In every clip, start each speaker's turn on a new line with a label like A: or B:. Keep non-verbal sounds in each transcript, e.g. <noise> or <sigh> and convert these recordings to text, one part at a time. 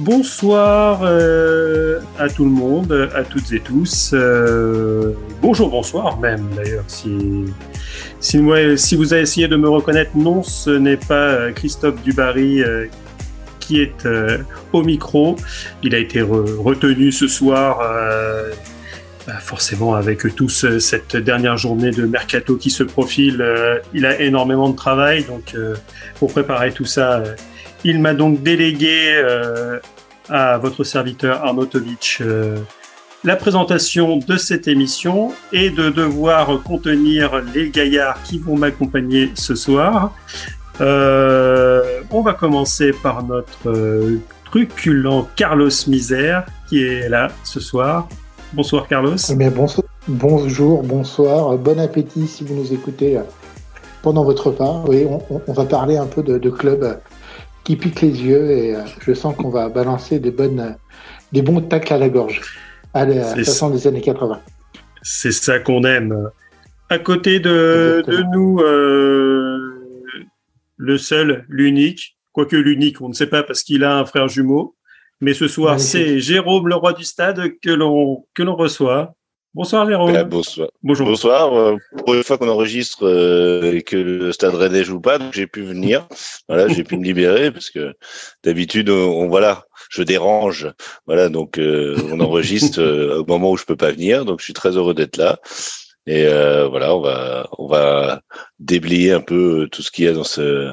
A: Bonsoir euh, à tout le monde, à toutes et tous. Euh, bonjour, bonsoir même d'ailleurs. Si, si, vous avez essayé de me reconnaître, non, ce n'est pas Christophe Dubarry euh, qui est euh, au micro. Il a été re- retenu ce soir, euh, bah, forcément avec tous euh, cette dernière journée de mercato qui se profile. euh, il a énormément de travail, donc euh, pour préparer tout ça, euh, il m'a donc délégué euh, à votre serviteur Arnautovic euh, la présentation de cette émission et de devoir contenir les gaillards qui vont m'accompagner ce soir. Euh, on va commencer par notre truculent Carlos Misère qui est là ce soir. Bonsoir Carlos.
B: Eh bien, bonso- bonjour, bonsoir, bon appétit si vous nous écoutez pendant votre repas. Oui, on, va parler un peu de, de clubs qui piquent les yeux et euh, je sens qu'on va balancer des bonnes, des bons tacles à la gorge, à la
A: C'est
B: façon des années 80.
A: C'est ça qu'on aime. À côté de, nous, euh, le seul, l'unique, quoique l'unique, on ne sait pas parce qu'il a un frère jumeau. Mais ce soir, c'est Jérôme, le roi du stade, que l'on que l'on reçoit. Bonsoir Jérôme.
C: Bonsoir.
A: Bonjour.
C: Bonsoir. euh, Pour une fois qu'on enregistre euh, et que le Stade Rennais joue pas, donc j'ai pu venir. Voilà, j'ai pu me libérer parce que d'habitude, on, on- voilà, je dérange. Voilà, donc euh, on enregistre euh, au moment où je peux pas venir. Donc je suis très heureux d'être là. Et euh, voilà, on va on va déblayer un peu tout ce qu'il y a dans ce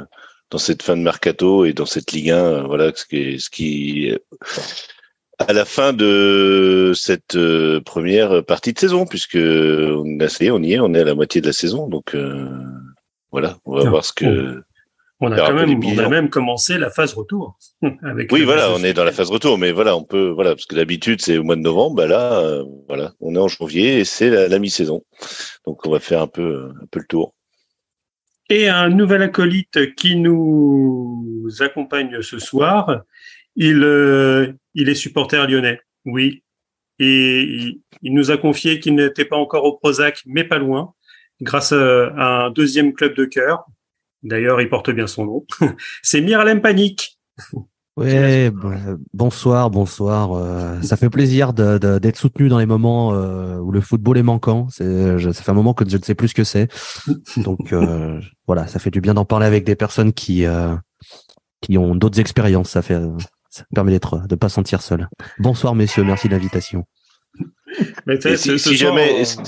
C: dans cette fin de mercato et dans cette Ligue 1. euh, Voilà, ce qui ce qui à la fin de cette euh, première partie de saison, puisque on, a, ça y est, on y est, on est à la moitié de la saison, donc euh, voilà, on va
A: Tiens,
C: voir ce que.
A: On a quand même, on a même commencé la phase retour. <laughs> Avec
C: Oui, voilà, on est dans la phase retour, mais voilà, on peut, voilà, parce que d'habitude c'est au mois de novembre, bah là, euh, voilà, on est en janvier et c'est la, la mi-saison, donc on va faire un peu, un peu le tour.
A: Et un nouvel acolyte qui nous accompagne ce soir. Il, euh, il est supporter lyonnais, oui. Et il, il nous a confié qu'il n'était pas encore au Prozac, mais pas loin, grâce à, à un deuxième club de cœur. D'ailleurs, il porte bien son nom. <laughs> C'est Miralem Panic. <laughs>
D: Ouais, bon- bonsoir, bonsoir. euh, ça fait plaisir d'être soutenu dans les moments euh, où le football est manquant. C'est, ça fait un moment que je ne sais plus ce que c'est. <laughs> Donc euh, voilà, ça fait du bien d'en parler avec des personnes qui euh, qui ont d'autres expériences. Ça fait, ça permet d'être, de pas sentir seul. Bonsoir messieurs, merci de l'invitation.
A: Mais ce-
C: si,
A: ce
C: si
A: soir,
C: jamais,
A: on-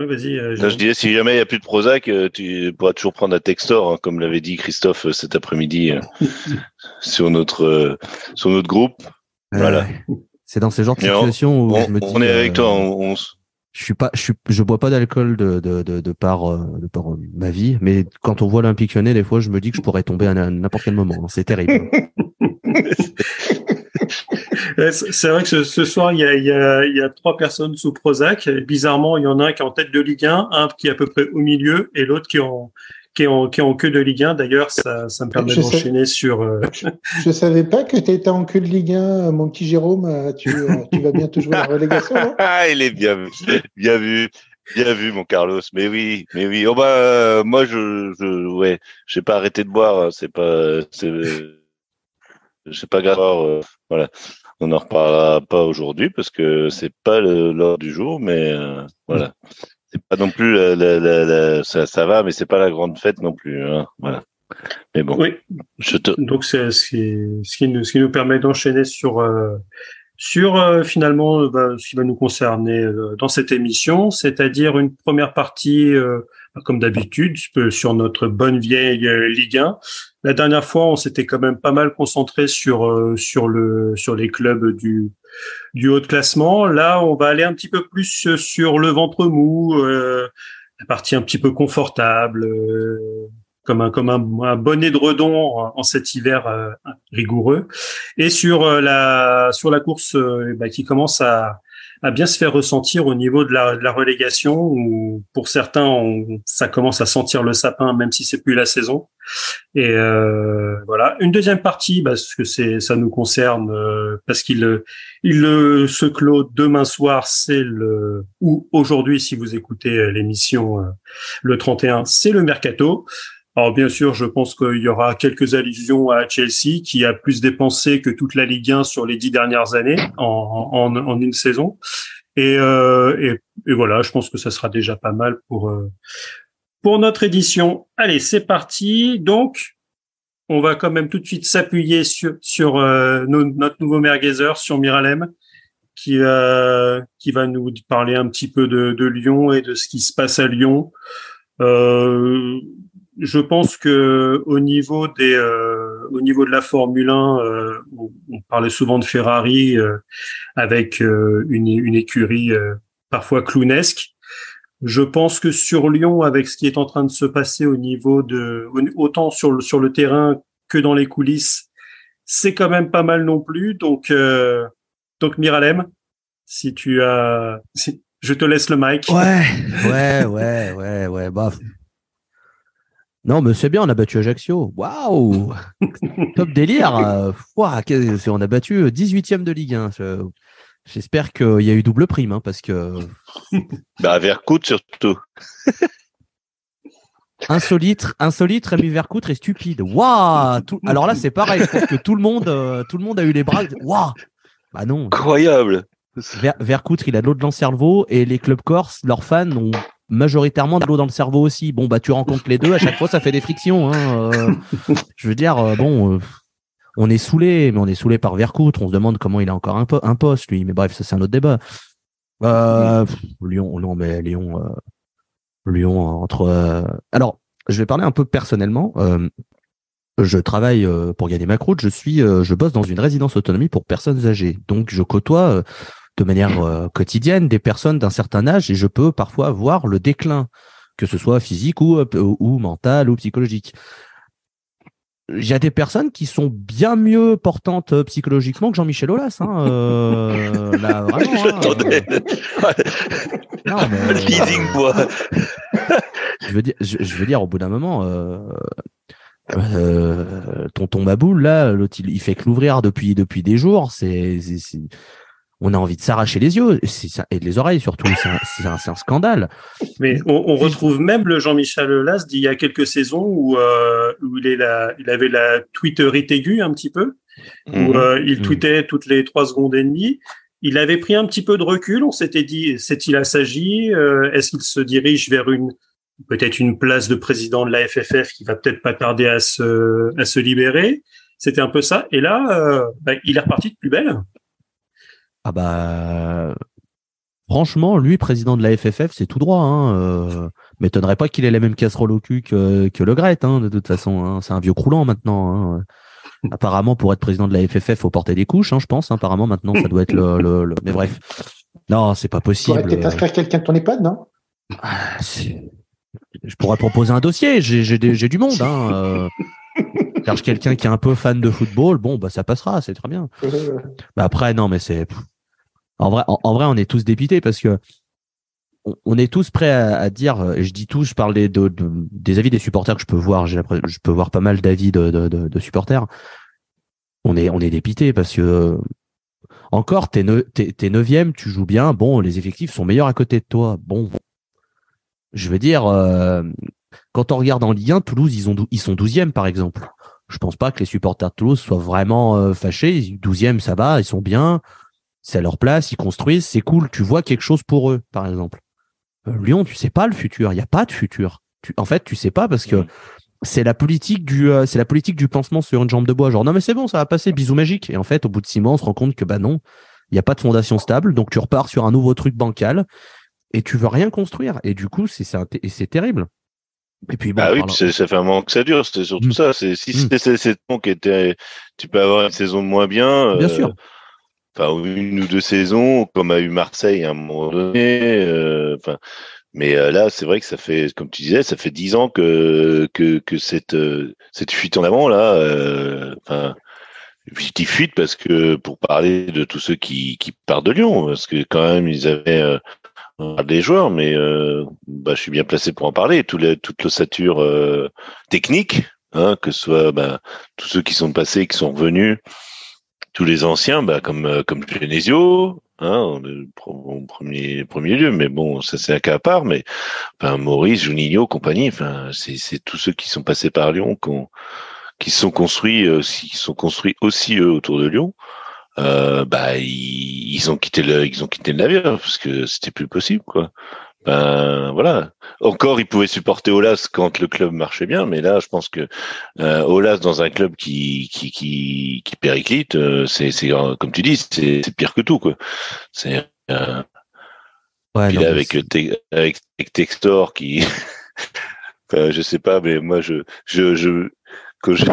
A: Oui, euh,
C: je disais, si jamais il n'y a plus de Prozac, euh, tu pourras toujours prendre un Textor, hein, comme l'avait dit Christophe euh, cet après-midi euh, <laughs> sur notre euh, sur notre groupe. Voilà.
D: C'est dans ces genres de situations où
C: On,
D: je me dis.
C: on est avec
D: euh,
C: toi. On, on s-
D: je suis pas, je suis, je bois pas d'alcool de, de, de, de par, de par euh, ma vie, mais quand on voit l'Olympique Lyonnais, des fois, je me dis que je pourrais tomber à n'importe quel moment. hein. C'est terrible. <laughs>
A: Ouais, C'est vrai que ce, ce soir, il y, a, il, y a, il y a trois personnes sous Prozac. Bizarrement, il y en a un qui est en tête de Ligue 1, un qui est à peu près au milieu et l'autre qui est en, qui est en, qui est en queue de Ligue 1. D'ailleurs, ça, ça me permet d'enchaîner sur... euh,
B: Je savais pas que tu étais en queue de Ligue 1, euh, mon petit Jérôme. euh, Tu, euh, tu vas bientôt jouer la relégation, non? <laughs>
C: Ah, il est bien vu, bien vu, bien vu, mon Carlos. Mais oui, mais oui. Oh bah, euh, moi, je, je, ouais, j'ai pas arrêté de boire. hein, C'est pas, c'est, c'est pas grave. euh, voilà. On n'en reparlera pas aujourd'hui parce que c'est pas l'heure du jour, mais euh, voilà. C'est pas non plus la, la, la, ça, ça va, mais c'est pas la grande fête non plus. Hein, voilà. Mais bon,
A: Oui,
C: je te,
A: donc c'est ce qui, ce qui, nous, ce qui nous permet d'enchaîner sur... euh, sur euh, finalement euh, bah, ce qui va nous concerner euh, dans cette émission, c'est-à-dire une première partie, euh, comme d'habitude, sur notre bonne vieille euh, Ligue 1. La dernière fois, on s'était quand même pas mal concentré sur euh, sur le sur les clubs du du haut de classement. Là, on va aller un petit peu plus euh, sur le ventre mou, euh, la partie un petit peu confortable, euh, comme un comme un, un bon édredon en, cet hiver rigoureux, et sur la sur la course bah, qui commence à à bien se faire ressentir au niveau de la, de la relégation où pour certains on- ça commence à sentir le sapin même si c'est plus la saison. Et euh, voilà. Une deuxième partie parce que c'est ça nous concerne euh, parce qu'il il se clôt demain soir c'est le ou aujourd'hui si vous écoutez euh, l'émission euh, le 31 c'est le mercato Alors bien sûr, je pense qu'il y aura quelques allusions à Chelsea qui a plus dépensé que toute la Ligue 1 sur les dix dernières années en, en, une saison. Et, euh, et, voilà, je pense que ça sera déjà pas mal pour euh, pour notre édition. Allez, c'est parti. Donc, on va quand même tout de suite s'appuyer sur sur euh, notre nouveau merguezer, sur Miralem, qui va qui va nous parler un petit peu de, de Lyon et de ce qui se passe à Lyon. Euh, je pense que au niveau des euh, au niveau de la Formule 1, euh, on, parlait souvent de Ferrari euh, avec euh, une, une, écurie parfois clownesque. Je pense que sur Lyon, avec ce qui est en train de se passer au niveau de autant sur le sur le terrain que dans les coulisses, c'est quand même pas mal non plus. Donc donc Miralem, si tu as, si, je te laisse le mic.
D: Ouais, ouais, ouais, ouais, ouais. Bah, non, mais c'est bien, on a battu Ajaccio. Waouh <laughs> Top délire On a battu 18e de Ligue 1. J'espère qu'il y a eu double prime, hein, parce que. <laughs>
C: bah, Vercoute surtout. <laughs>
D: insolite, insolite, Rémi Vercoutre est stupide. Waouh Alors là, c'est pareil. Je pense que tout le monde, euh, tout le monde a eu les bras. Waouh Bah non.
C: Incroyable.
D: Vercoutre, il a de l'eau dans le cerveau et les clubs corses, leurs fans ont majoritairement de l'eau dans le cerveau aussi. Bon, bah, tu rencontres les deux, à chaque fois, ça fait des frictions. Hein, euh. <laughs> je veux dire, euh, bon, euh, on est saoulé, mais on est saoulé par Vercoutre. On se demande comment il a encore un, un poste, lui. Mais bref, ça, c'est un autre débat. Lyon, Lyon, mais Lyon, Lyon, entre. Alors, je vais parler un peu personnellement. je travaille pour gagner ma croûte. Je suis, je bosse dans une résidence autonomie pour personnes âgées. Donc, je côtoie de manière euh, quotidienne des personnes d'un certain âge et je peux parfois voir le déclin, que ce soit physique ou, euh, ou, mental ou psychologique. Il y a des personnes qui sont bien mieux portantes euh, psychologiquement que Jean-Michel Aulas. Hein, euh, <laughs> là, vraiment,
C: J'attendais. non, mais, <laughs>
D: je veux dire, je, veux dire, au bout d'un moment, euh, euh, tonton Maboul, là, l'autre, il, il, fait que l'ouvrir depuis depuis des jours. C'est on a envie de s'arracher les yeux et les oreilles surtout. C'est un, un, scandale.
A: Mais on, retrouve même le Jean-Michel Las d'il y a quelques saisons où, euh, où il, est la, il avait la tweeterite aiguë un petit peu, où mhm. euh, il mhm. tweetait toutes les trois secondes et demie. Il avait pris un petit peu de recul. On s'était dit, c'est-il assagi euh, Est-ce qu'il se dirige vers une peut-être une place de président de la FFF qui va peut-être pas tarder à se, à se libérer? C'était un peu ça. Et là, euh, bah, il est reparti de plus belle.
D: Ah bah franchement, lui, président de la FFF, c'est tout droit. Hein. Euh, m'étonnerait pas qu'il ait la même casserole au cul que, que Le Gret, hein, de toute façon. Hein. C'est un vieux croulant maintenant. Hein. <laughs> Apparemment, pour être président de la FFF, faut porter des couches, hein, je pense. Apparemment, maintenant, ça doit être le, le, Mais bref, non, c'est pas possible. Tu pourrais
B: peut-être inscrire quelqu'un de ton EHPAD, non?
D: Ah, Je pourrais proposer un dossier. J'ai du monde. Hein. Euh <laughs> cherche quelqu'un qui est un peu fan de football, bon, bah ça passera, c'est très bien. bah après, non, mais c'est en vrai, en, vrai, on est tous dépités parce que on, est tous prêts à, dire, et je dis tous, je parle des, avis des supporters que je peux voir, je peux voir pas mal d'avis de, supporters. On est, on est dépités parce que encore, t'es, neuvième, tu joues bien, bon, les effectifs sont meilleurs à côté de toi. Bon, je veux dire, euh, quand on regarde en Ligue 1, Toulouse, ils, ils sont douzième par exemple. Je pense pas que les supporters de Toulouse soient vraiment euh, fâchés. Douzième, ça va, ils sont bien c'est à leur place, ils construisent, c'est cool, tu vois quelque chose pour eux, par exemple. Euh, Lyon, tu sais pas le futur, il n'y a pas de futur. en fait, tu sais pas parce que c'est la politique du euh, c'est la politique du pansement sur une jambe de bois. Genre non mais c'est bon, ça va passer, bisous magique. Et en fait, au bout de six mois, on se rend compte que bah non, il n'y a pas de fondation stable, donc tu repars sur un nouveau truc bancal et tu veux rien construire. Et du coup, c'est c'est terrible.
C: Et puis, bon, bah oui, ça fait un moment que ça dure. C'était surtout mm. ça. C'est si mm. c'était cette saison qui était, tu peux avoir une saison de moins bien.
D: Bien euh, sûr
C: enfin une ou deux saisons, comme a eu Marseille à un moment donné. Euh, enfin, mais euh, là, c'est vrai que ça fait, comme tu disais, ça fait dix ans que que, que cette euh, cette fuite en avant là. enfin, je dis fuite parce que pour parler de tous ceux qui qui partent de Lyon, parce que quand même ils avaient des joueurs, mais bah, je suis bien placé pour en parler. Tout les, toute l'ossature technique, hein, que ce soit bah, tous ceux qui sont passés, qui sont revenus tous les anciens, bah, comme euh, comme Genesio, hein, en premier, premier lieu. Mais bon, ça c'est un cas à part. Mais enfin, Maurice, Juninho, compagnie, enfin, c'est tous ceux qui sont passés par Lyon, qui, qui sont construits, euh, qui sont construits aussi eux autour de Lyon. Euh, bah ils, ils, ont quitté le ils ont quitté le navire parce que c'était plus possible quoi ben voilà. Encore, il pouvait supporter Olas quand le club marchait bien, mais là, je pense que euh, Olas dans un club qui qui qui, qui périclite, euh, c'est c'est comme tu dis, c'est pire que tout quoi. C'est euh, ouais, avec, avec Textor qui, <laughs> enfin, je sais pas, mais moi je je je quand je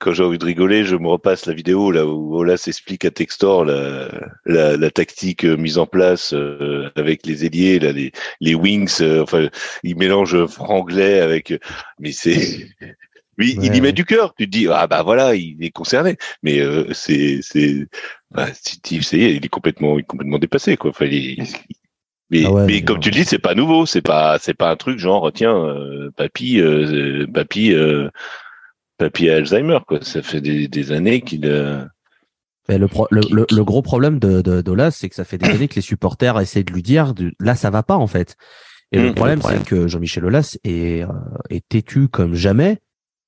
C: quand j'ai envie de rigoler, je me repasse la vidéo là où Olas explique à Textor la, la, la tactique euh, mise en place euh, avec les ailiers, là, les, les wings. Euh, enfin, il mélange franglais avec. Mais c'est. <laughs> Oui, il y met du cœur. Tu te dis ah bah voilà, il est concerné. Mais c'est c'est bah, il est complètement il est complètement dépassé quoi. Enfin, mais, ah mais comme tu le dis, c'est pas nouveau. C'est pas c'est pas un truc genre tiens papy papy papy Alzheimer, quoi. Ça fait des, années qu'il. Euh,
D: le, le, gros problème de, de, c'est que ça fait des <coughs> années que les supporters essaient de lui dire là, ça va pas, en fait. Et le mmh, problème, c'est que Jean-Michel Aulas est, euh, est têtu comme jamais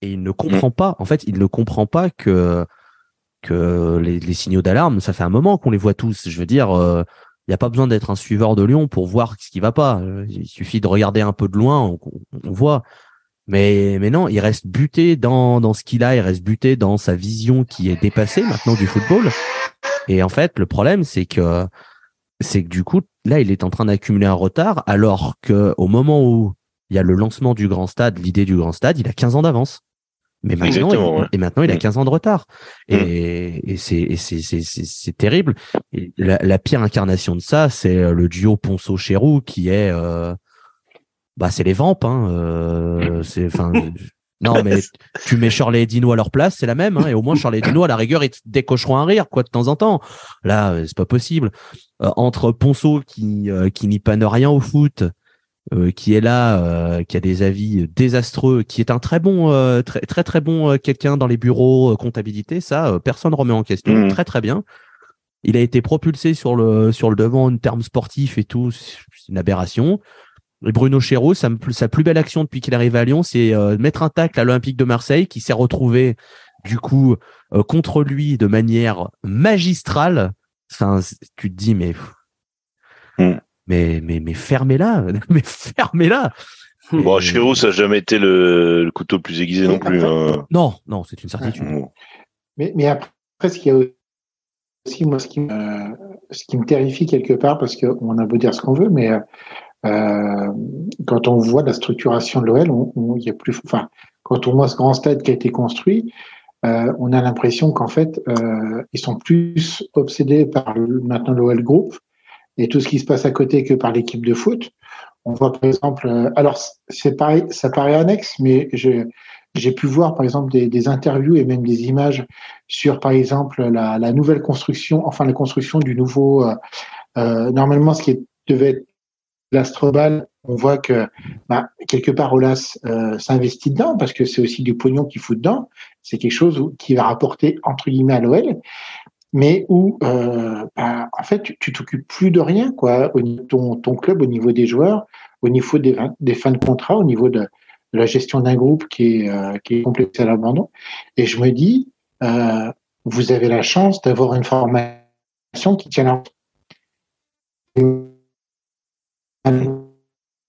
D: et il ne comprend mmh. pas. En fait, il ne comprend pas que, que les, signaux d'alarme, ça fait un moment qu'on les voit tous. Je veux dire, euh, il n'y a pas besoin d'être un suiveur de Lyon pour voir ce qui va pas. Il suffit de regarder un peu de loin, on, on voit. Mais, mais non, il reste buté dans, dans ce qu'il a, il reste buté dans sa vision qui est dépassée maintenant du football. Et en fait, le problème, c'est que, c'est que du coup, là, il est en train d'accumuler un retard, alors que au moment où il y a le lancement du grand stade, l'idée du grand stade, il a 15 ans d'avance. Mais maintenant, il, et maintenant, il a 15 mm. ans de retard. Et, mm. et c'est, c'est, terrible. Et la, la, pire incarnation de ça, c'est le duo Ponceau-Chéroux qui est, euh, bah c'est les vampes hein euh, c'est enfin <laughs> non mais tu mets Charlie et Dino à leur place c'est la même hein, et au moins Charlie et Dino à la rigueur ils décocheront un rire quoi de temps en temps. Là euh, c'est pas possible. Euh, entre Ponceau qui qui n'y panne rien au foot qui est là qui a des avis désastreux qui est un très bon très très très bon quelqu'un dans les bureaux comptabilité ça personne remet en question. Mmh. très très bien. Il a été propulsé sur le sur le devant en termes sportifs et tout c'est une aberration Bruno Chéreau, sa, sa plus belle action depuis qu'il arrive à Lyon, c'est euh, mettre un tacle à l'Olympique de Marseille, qui s'est retrouvé du coup euh, contre lui de manière magistrale. Enfin, tu te dis mais hmm. mais mais mais fermez-la, <laughs> mais fermez-la.
C: Bon, Chéreau, ça n'a jamais été le, couteau le plus aiguisé non plus. Hein.
D: Non, non, c'est une certitude. Hmm.
B: Mais, mais après, ce qu'il y a aussi, moi, ce qui, me, ce qui me terrifie quelque part, parce qu'on a beau dire ce qu'on veut, mais euh, quand on voit la structuration de l'OL, on, y a plus, enfin, quand on voit ce grand stade qui a été construit, euh, on a l'impression qu'en fait, euh, ils sont plus obsédés par le, maintenant l'OL Group et tout ce qui se passe à côté que par l'équipe de foot. On voit par exemple, euh, alors c'est pareil, ça paraît annexe, mais je, j'ai pu voir par exemple des, des, interviews et même des images sur par exemple la, la nouvelle construction, enfin la construction du nouveau. Euh, euh normalement, ce qui devait être l'Astrobal, on voit que bah, quelque part Olas euh, s'investit dedans parce que c'est aussi du pognon qu'il fout dedans. C'est quelque chose qui va rapporter entre guillemets à l'OL, mais où euh, bah, en fait tu t'occupes plus de rien quoi au ton, ton club, au niveau des joueurs, au niveau des, fins de contrat, au niveau de, la gestion d'un groupe qui est euh, complexe à l'abandon. Et je me dis, euh, vous avez la chance d'avoir une formation qui tient la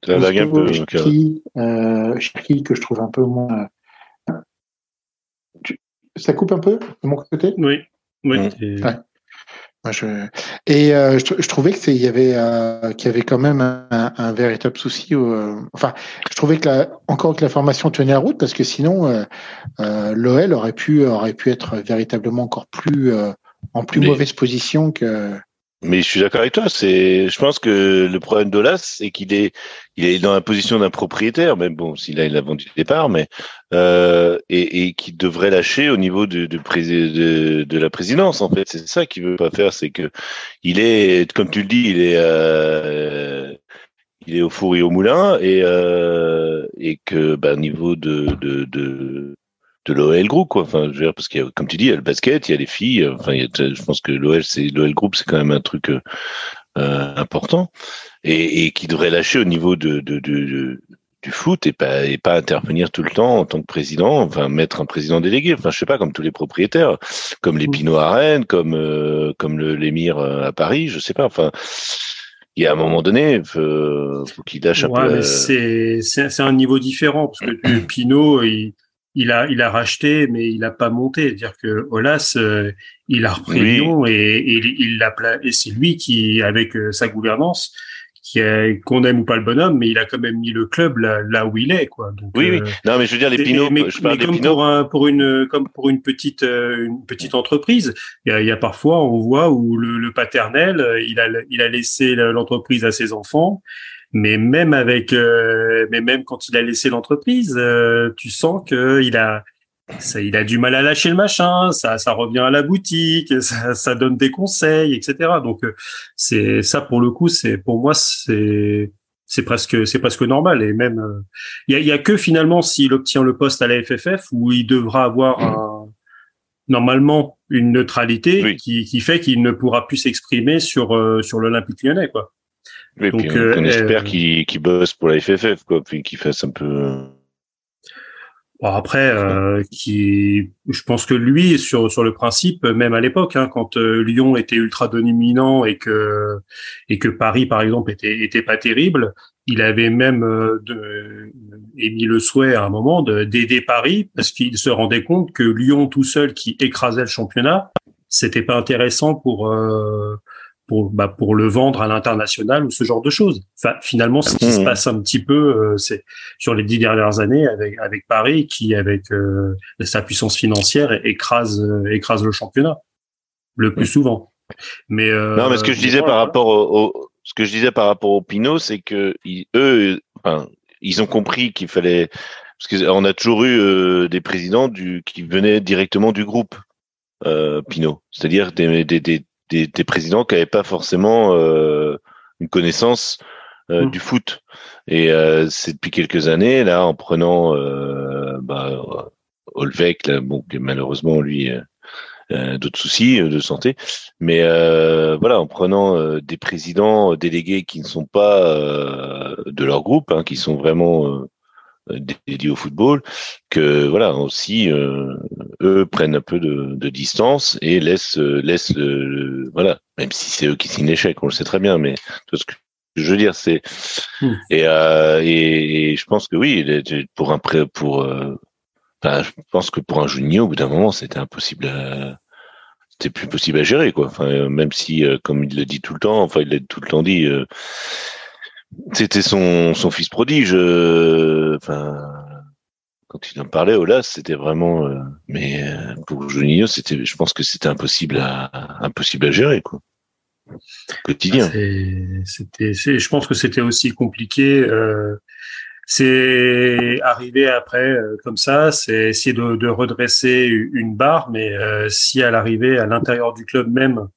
C: ça lag un peu.
B: euh, que je trouve un peu moins. Euh, ça coupe un peu de mon côté?
A: Oui. Oui.
B: Moi, je... Et euh, je, trouvais qu'il y avait euh, qu'il y avait quand même un, véritable souci. Enfin, je trouvais que la, encore que la formation tenait la route parce que sinon l'OL aurait pu aurait pu être véritablement encore plus en plus mauvaise position que.
C: Mais je suis d'accord avec toi. C'est, je pense que le problème d'Olas, c'est qu'il est, il est dans la position d'un propriétaire, même bon, s'il a, il a vendu le départ, mais euh, et, et qui devrait lâcher au niveau de, de, de, la présidence. En fait, c'est ça qu'il veut pas faire, c'est que il est, comme tu le dis, il est, euh, il est au four et au moulin, et euh, et que, bah, niveau de, de, de de l'OL Group, quoi. Enfin, je veux dire, parce qu'il y a, comme tu dis, il y a le basket, il y a les filles. Enfin, je pense que l'OL, c'est l'OL Group, c'est quand même un truc euh, important et, et, qui devrait lâcher au niveau de, de, de, du foot et pas et pas intervenir tout le temps en tant que président, enfin mettre un président délégué, enfin je sais pas comme tous les propriétaires, comme les Pinot à Rennes, comme euh, comme le l'émir à Paris, je sais pas, enfin il y a un moment donné, faut, faut qu'il lâche un
A: ouais,
C: peu.
A: C'est c'est un niveau différent parce que <clears throat> Pinot il il a il a racheté mais il a pas monté, dire que Olas euh, il a repris oui. Lyon et, et il l'a et c'est lui qui avec euh, sa gouvernance qu'on aime ou pas le bonhomme, mais il a quand même mis le club là, là où il est, quoi. Donc,
C: oui, oui. Non, mais je veux dire les Pinots.
A: Mais,
C: je parle
A: mais comme pour, un, pour une comme pour une petite euh, une petite entreprise, il y a, il y a parfois on voit où le, le paternel il a il a laissé l'entreprise à ses enfants. Mais même avec, euh, mais même quand il a laissé l'entreprise, euh, tu sens que il a, ça, il a du mal à lâcher le machin, ça, ça revient à la boutique, <laughs> ça, ça donne des conseils, etc. Donc c'est ça pour le coup, c'est pour moi c'est c'est presque c'est presque normal et même il y, a, y a que finalement s'il obtient le poste à la FFF où il devra avoir un, normalement une neutralité
C: oui.
A: qui, qui fait qu'il ne pourra plus s'exprimer sur euh, sur l'Olympique Lyonnais quoi.
C: Donc, puis on, euh, on espère euh, qu'il bosse pour la FFF quoi, puis qu'il fasse un peu
A: Bon, après, euh, qui, je pense que lui, sur sur le principe, même à l'époque, hein, quand euh, Lyon était ultra dominant et que et que Paris, par exemple, était était pas terrible, il avait même euh, de, émis le souhait à un moment d'aider Paris parce qu'il se rendait compte que Lyon tout seul, qui écrasait le championnat, c'était pas intéressant pour euh, pour, bah, pour le vendre à l'international ou ce genre de choses. Enfin, finalement, ce qui mmh. se passe un petit peu, euh, c'est sur les dix dernières années avec avec Paris qui, avec euh, sa puissance financière, écrase euh, écrase le championnat le plus mmh. souvent. Mais
C: non, mais ce que je disais par rapport au, au, ce que je disais par rapport au Pinot, c'est que ils, eux, enfin, ils ont compris qu'il fallait parce qu'on a toujours eu des présidents du qui venaient directement du groupe. Pinot, c'est-à-dire des, des, des, des, des présidents qui n'avaient pas forcément euh, une connaissance euh, mmh. du foot. Et euh, c'est depuis quelques années, là, en prenant bah, Olvec, là, bon, malheureusement, lui, euh, d'autres soucis de santé, mais voilà, en prenant des présidents délégués qui ne sont pas de leur groupe, hein, qui sont vraiment dédiés au football, que voilà aussi euh, eux prennent un peu de, de distance et laissent laissent le, le voilà même si c'est eux qui signent l'échec on le sait très bien mais tout ce que je veux dire c'est mmh. et, euh, et, et je pense que oui pour un prêt pour euh, je pense que pour un junior au bout d'un moment c'était impossible à, c'était plus possible à gérer quoi enfin même si comme il le dit tout le temps enfin il l'a tout le temps dit c'était son, son fils prodige. Euh, enfin, quand il en parlait, Olas, c'était vraiment. Euh, mais euh, pour Juninho, c'était, je pense que c'était impossible à impossible à gérer, quoi. Quotidien.
A: C'était, je pense que c'était aussi compliqué. C'est arrivé après comme ça, c'est essayer de, redresser une barre, mais si à l'arrivée à l'intérieur du club même,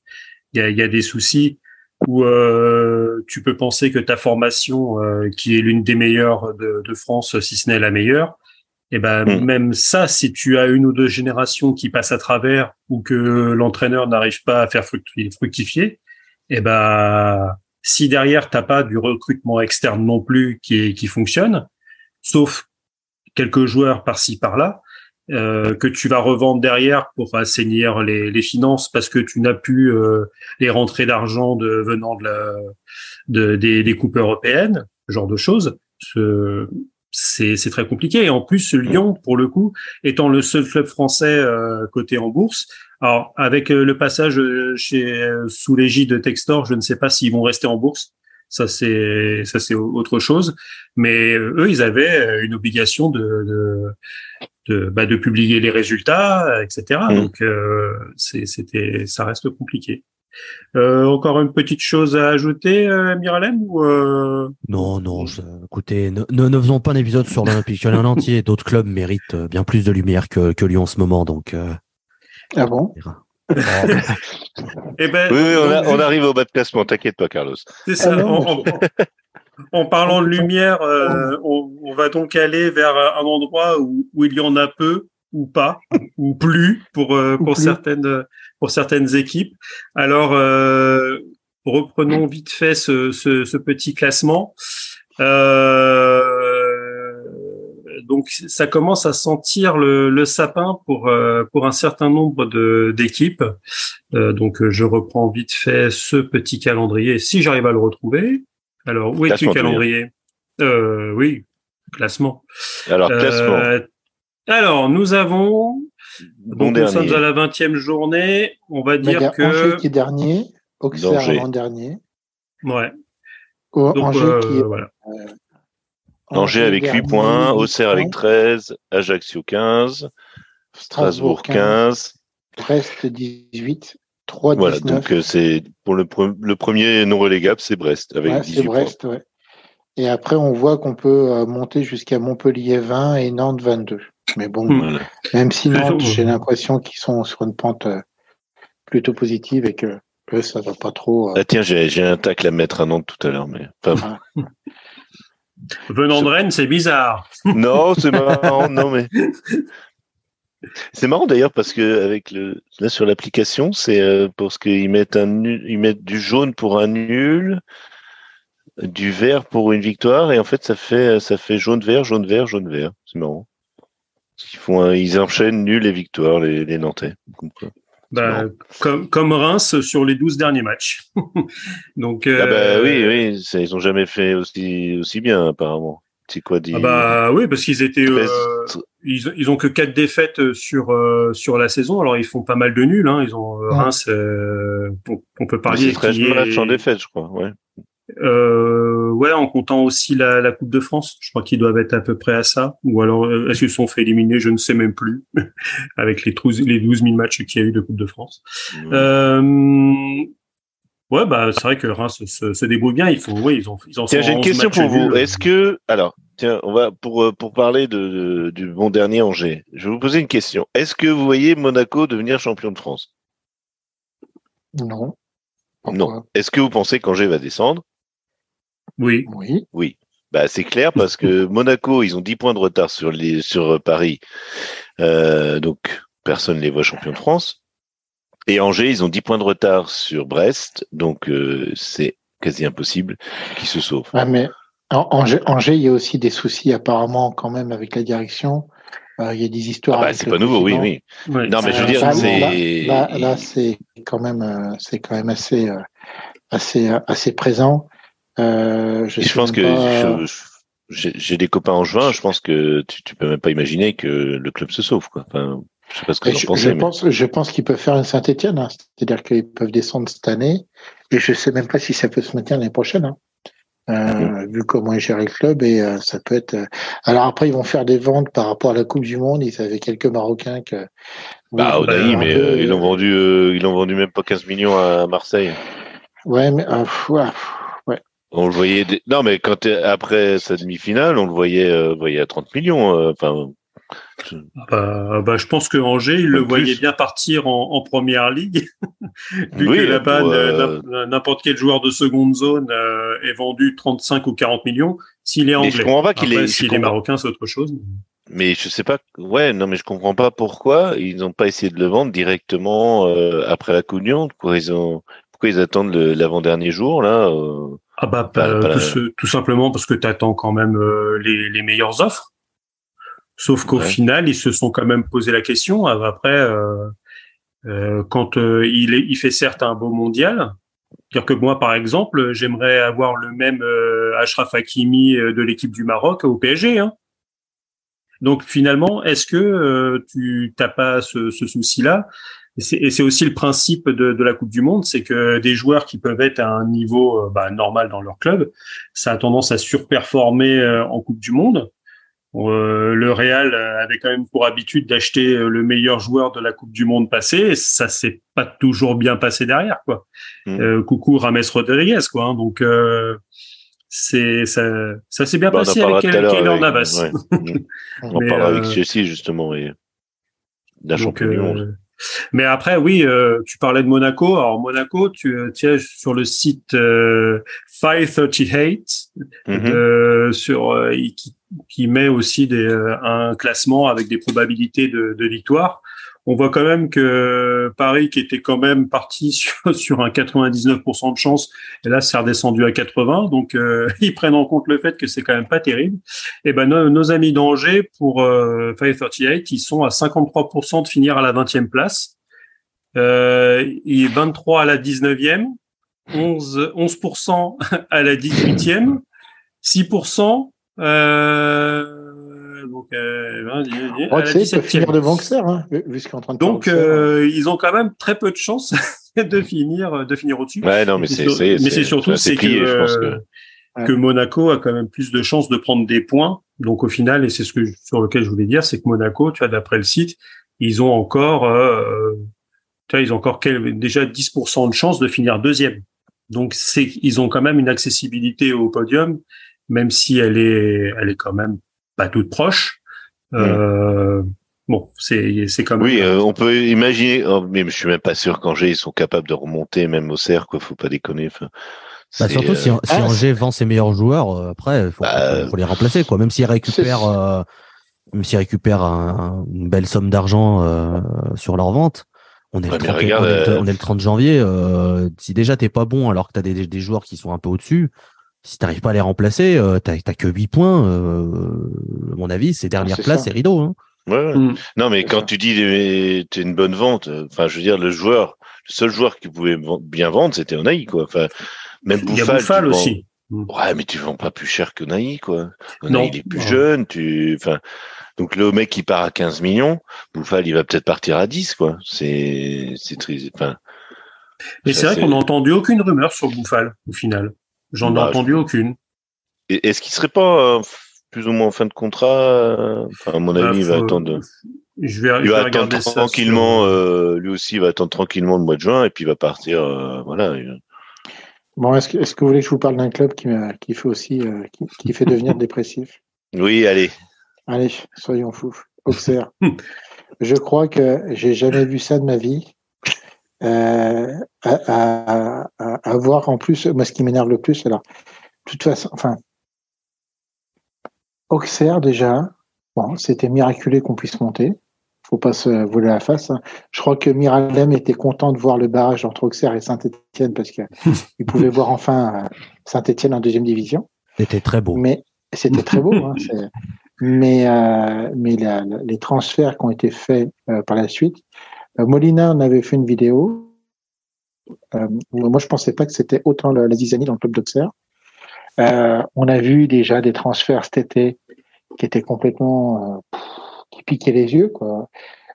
A: il y a des soucis où euh, tu peux penser que ta formation, euh, qui est l'une des meilleures de, de, France, si ce n'est la meilleure, et eh ben mmh. même ça, si tu as une ou deux générations qui passent à travers ou que l'entraîneur n'arrive pas à faire fructifier, et eh ben si derrière t'as pas du recrutement externe non plus qui, qui fonctionne, sauf quelques joueurs par-ci par-là, euh, que tu vas revendre derrière pour assainir les, les finances parce que tu n'as plus euh, les rentrées d'argent de, venant de la, de, des, des coupes européennes, ce genre de choses. C'est, très compliqué. Et en plus, Lyon, pour le coup, étant le seul club français euh, coté en bourse, alors avec euh, le passage chez sous l'égide de Textor, je ne sais pas s'ils vont rester en bourse. Ça c'est ça c'est autre chose. Mais eux, ils avaient une obligation de, de de, bah, de publier les résultats, etc. Mmh. Donc euh, c'était, ça reste compliqué. Euh, encore une petite chose à ajouter, euh, Miralem ou euh...
D: Non, non. Je, écoutez, ne, ne, faisons pas un épisode sur l'Olympique en <laughs> entier. D'autres clubs méritent bien plus de lumière que, que Lyon en ce moment, donc. Euh...
B: Ah bon <laughs>
C: eh ben, oui, oui on, a, on, arrive au bas de classement, t'inquiète pas, Carlos.
A: C'est ça. Ah on, en parlant de lumière, euh, on, on, va donc aller vers un endroit où, où, il y en a peu, ou pas <laughs> ou plus pour pour certaines pour certaines équipes. Alors reprenons vite fait ce, ce, ce petit classement. Euh, donc ça commence à sentir le, le sapin pour euh, pour un certain nombre de d'équipes. Euh, donc je reprends vite fait ce petit calendrier si j'arrive à le retrouver. Alors où est-tu calendrier? Euh, Oui, classement.
C: Alors classement. Euh,
A: alors nous avons bon donc nous sommes à la 20e journée. On va dire que
B: Angers qui est dernier, Auxerre en dernier.
A: Ouais.
B: Donc, Angers qui est
A: voilà.
C: Angers avec 8 points, Auxerre avec 13, Ajaccio 15, Strasbourg 15.
B: Brest 18, 3 19.
C: Voilà, donc euh, c'est pour le, le, premier non relégable, c'est Brest avec ouais, 18
B: Brest,
C: points.
B: Ouais. Et après, on voit qu'on peut euh, monter jusqu'à Montpellier 20 et Nantes 22. Mais bon, voilà. même si Nantes, j'ai l'impression qu'ils sont sur une pente euh, plutôt positive et que eux, ça va pas trop.
C: Ah tiens, j'ai un tacle à mettre à Nantes tout à l'heure, mais. Enfin, ah.
A: Venant de Rennes, c'est bizarre.
C: Non, c'est marrant. non, mais <laughs> c'est marrant d'ailleurs parce que avec le là sur l'application, c'est euh, parce qu'ils mettent un ils mettent du jaune pour un nul, du vert pour une victoire et en fait ça fait ça fait jaune vert jaune vert jaune vert. C'est marrant. Ils font ils enchaînent nul et victoire les, les Nantais.
A: Bah, comme, comme Reims sur les 12 derniers matchs. <laughs> Donc,
C: euh... ah bah, oui, oui, ça, ils ont jamais fait aussi, aussi bien apparemment. C'est quoi dit
A: ah bah oui, parce qu'ils étaient, euh, ils, ils ont que quatre défaites sur euh, sur la saison. Alors ils font pas mal de nuls. Hein. Ils ont euh, Reims, on, on, peut parler.
C: C'est 13 matchs en défaite, je crois. Ouais.
A: Euh, ouais, en comptant aussi la, la, Coupe de France, je crois qu'ils doivent être à peu près à ça. Ou alors, est-ce qu'ils sont fait éliminer? Je ne sais même plus, <laughs> avec les, 12, les 12 000 matchs qu'il y a eu de Coupe de France. Euh, ouais, bah c'est vrai que Reims se, se, débrouille bien. Ils font, ouais, ils ont, ils ont.
C: Tiens, j'ai une question pour vous. Est-ce que, alors, tiens, on va pour pour parler de, de, du bon dernier Angers. Je vais vous poser une question. Est-ce que vous voyez Monaco devenir champion de France?
B: Non.
C: Pourquoi? Non. Est-ce que vous pensez qu'Angers va descendre?
A: Oui.
B: Oui.
C: Oui. Bah, c'est clair parce que <laughs> Monaco, ils ont 10 points de retard sur, les, sur Paris. Euh, donc, personne ne les voit champions de France. Et Angers, ils ont 10 points de retard sur Brest. Donc, euh, c'est quasi impossible qu'ils se sauvent.
B: Ah, mais Angers, Angers, il y a aussi des soucis apparemment quand même avec la direction. Euh, il y a des histoires.
C: Ah bah, c'est pas nouveau, oui, oui. Non, mais je veux dire, c'est.
B: Là, là, là c'est quand même, euh, c'est quand même assez, euh, assez, assez présent.
C: Euh, je, je pense que pas... j'ai des copains en juin. Je pense que tu, tu peux même pas imaginer que le club se sauve, quoi. Enfin, je sais pas ce que
B: je,
C: pensez,
B: je
C: mais...
B: pense, je pense qu'ils peuvent faire une Saint-Étienne. Hein. C'est-à-dire qu'ils peuvent descendre cette année. Et je sais même pas si ça peut se maintenir l'année prochaine. Hein. Euh, mmh. vu comment ils gèrent le club et euh, ça peut être. Euh... Alors après ils vont faire des ventes par rapport à la Coupe du Monde. Ils avaient quelques Marocains que.
C: Bah oui, Odaï, mais peu... ils l'ont vendu, ils l'ont vendu même pas 15 millions à Marseille.
B: Ouais, mais ouais, ouais.
C: On le voyait. Des... Non, mais quand après sa demi-finale, on le voyait, voyait à 30 millions. Enfin.
A: Bah, bah, je pense que Angers, il le plus. voyait bien partir en, en première ligue, <laughs> vu oui, que là-bas, euh... n'importe quel joueur de seconde zone euh, est vendu 35 ou 40 millions. S'il est anglais,
C: mais je comprends pas qu'il est.
A: S'il est marocain, c'est autre chose.
C: Mais je sais pas. Ouais, non, mais je comprends pas pourquoi ils n'ont pas essayé de le vendre directement euh, après la Couillon. Pourquoi ils ont, pourquoi ils attendent l'avant-dernier jour là euh,
A: Ah bah, pas, pas, tout, tout, simplement parce que tu attends quand même les, les meilleures offres. Sauf qu'au ouais. final, ils se sont quand même posé la question. Après, euh, euh, quand euh, il, est, il fait certes un beau mondial, dire que moi, par exemple, j'aimerais avoir le même euh, Ashraf Hakimi de l'équipe du Maroc au PSG. Hein. Donc finalement, est-ce que euh, tu n'as pas ce, ce souci-là? Et c'est aussi le principe de, de, la Coupe du Monde, c'est que des joueurs qui peuvent être à un niveau bah, normal dans leur club, ça a tendance à surperformer en Coupe du Monde. Euh, le Real avait quand même pour habitude d'acheter euh, le meilleur joueur de la Coupe du Monde passée. Et ça s'est pas toujours bien passé derrière, quoi. Mmh. Euh, coucou Rames Rodriguez, quoi. Hein, donc euh, c'est ça, ça s'est bien
C: bah,
A: passé avec Keylor Navas.
C: Ouais. <laughs> on en parlera avec Chelsea justement et d'un champion du monde.
A: Mais après, oui, euh, tu parlais de Monaco. Alors Monaco, tu tiens sur le site euh, 538 mm -hmm. euh, sur qui, qui met aussi des, un classement avec des probabilités de, de victoire on voit quand même que Paris, qui était quand même parti <laughs> sur, un 99% de chance, et là, c'est redescendu à 80. Donc, euh, <laughs> ils prennent en compte le fait que c'est quand même pas terrible. Et ben, nos, amis d'Angers, pour euh, 538, ils sont à 53% de finir à la 20e place. Euh, est 23 à la 19e, 11, 11% à la 18e, 6%, euh,
B: donc, euh, oh, tu sais, finir devant hein, vu ce en train de
A: Donc, euh, ils ont quand même très peu de chance <laughs> de finir, de finir au-dessus.
C: Ouais, non, mais c'est, mais
A: c'est surtout c'est que, que... Monaco a quand même plus de chances de prendre des points. Donc, au final, et c'est ce que sur lequel je voulais dire, c'est que Monaco, tu vois, d'après le site, ils ont encore, euh, tu vois, ils ont encore déjà 10% de chance de finir deuxième. Donc, c'est, ils ont quand même une accessibilité au podium, même si elle est, elle est quand même pas toutes proches. Euh, bon, c'est c'est comme.
C: Oui, euh, on peut imaginer. Oh, mais je suis même pas sûr qu'Angers ils sont capables de remonter même au cercle. Quoi, faut pas déconner. Enfin,
D: bah surtout si, euh, si ah, Angers vend ses meilleurs joueurs, euh, après faut, bah, faut les remplacer quoi. Même s'ils récupèrent, même s'ils récupèrent une belle somme d'argent sur leur vente. On est, le 30, on, est le, 30 janvier. si déjà t'es pas bon alors que t'as des, des joueurs qui sont un peu au-dessus, si t'arrives pas à les remplacer, euh, t'as que 8 points. Euh, à mon avis, ces dernières places, c'est rideau. Hein.
C: Ouais, mm. Non, mais quand tu dis t'es une bonne vente, enfin, je veux dire, le joueur, le seul joueur qui pouvait bien vendre, c'était Onaï, quoi. Enfin, même
A: Bouffal. aussi.
C: Mm. Ouais, mais tu vends pas plus cher que Onaï, quoi. Onaï, il est plus jeune, tu, enfin, donc le mec qui part à 15 millions, Bouffal, il va peut-être partir à 10, quoi. C'est, c'est triste. Enfin.
A: Mais c'est vrai qu'on n'a entendu aucune rumeur sur Bouffal, au final. J'en ai bah, entendu aucune.
C: Est-ce qu'il serait pas euh, plus ou moins en fin de contrat euh, À mon bah, avis, il va attendre.
A: Je vais,
C: il va attendre tranquillement. Euh, lui aussi, il va attendre tranquillement le mois de juin et puis il va partir. voilà.
B: Bon, est-ce que, est que, vous voulez que je vous parle d'un club qui, qui fait aussi, qui, fait devenir <laughs> dépressif?
C: Oui, allez.
B: Allez, soyons fous. Auxerre. je crois que j'ai jamais vu ça de ma vie. Euh, à, à, voir en plus, moi ce qui m'énerve le plus, alors, de toute façon, enfin, Auxerre déjà, bon, c'était miraculé qu'on puisse monter. Faut pas se voler la face. Hein. Je crois que Miralem était content de voir le barrage entre Auxerre et Saint-Etienne parce qu'il <laughs> pouvait voir enfin euh, Saint-Etienne en deuxième division.
D: C'était très beau.
B: Mais c'était très beau. Hein, <laughs> mais euh, mais les transferts qui ont été faits euh, par la suite, Molina en avait fait une vidéo. Euh, moi, je pensais pas que c'était autant la, la zizanie dans le club d'Auxerre. Euh, on a vu déjà des transferts cet été qui étaient complètement qui piquaient les yeux. Quoi.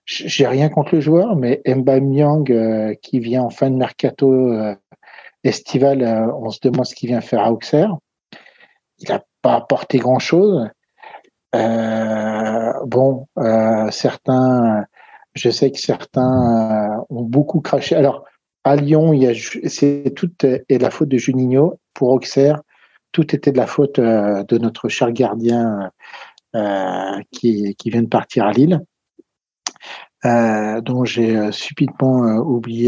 B: J'ai rien contre le joueur, mais Mba Myang qui vient en fin de mercato estival, on se demande ce qu'il vient faire à Auxerre. Il n'a pas apporté grand chose. bon, certains je sais que certains euh, ont beaucoup craché. Alors, à Lyon, il y a, c'est tout est la faute de Juninho. Pour Auxerre, tout était de la faute euh, de notre cher gardien euh, qui, qui vient de partir à Lille. Euh, dont j'ai subitement oublié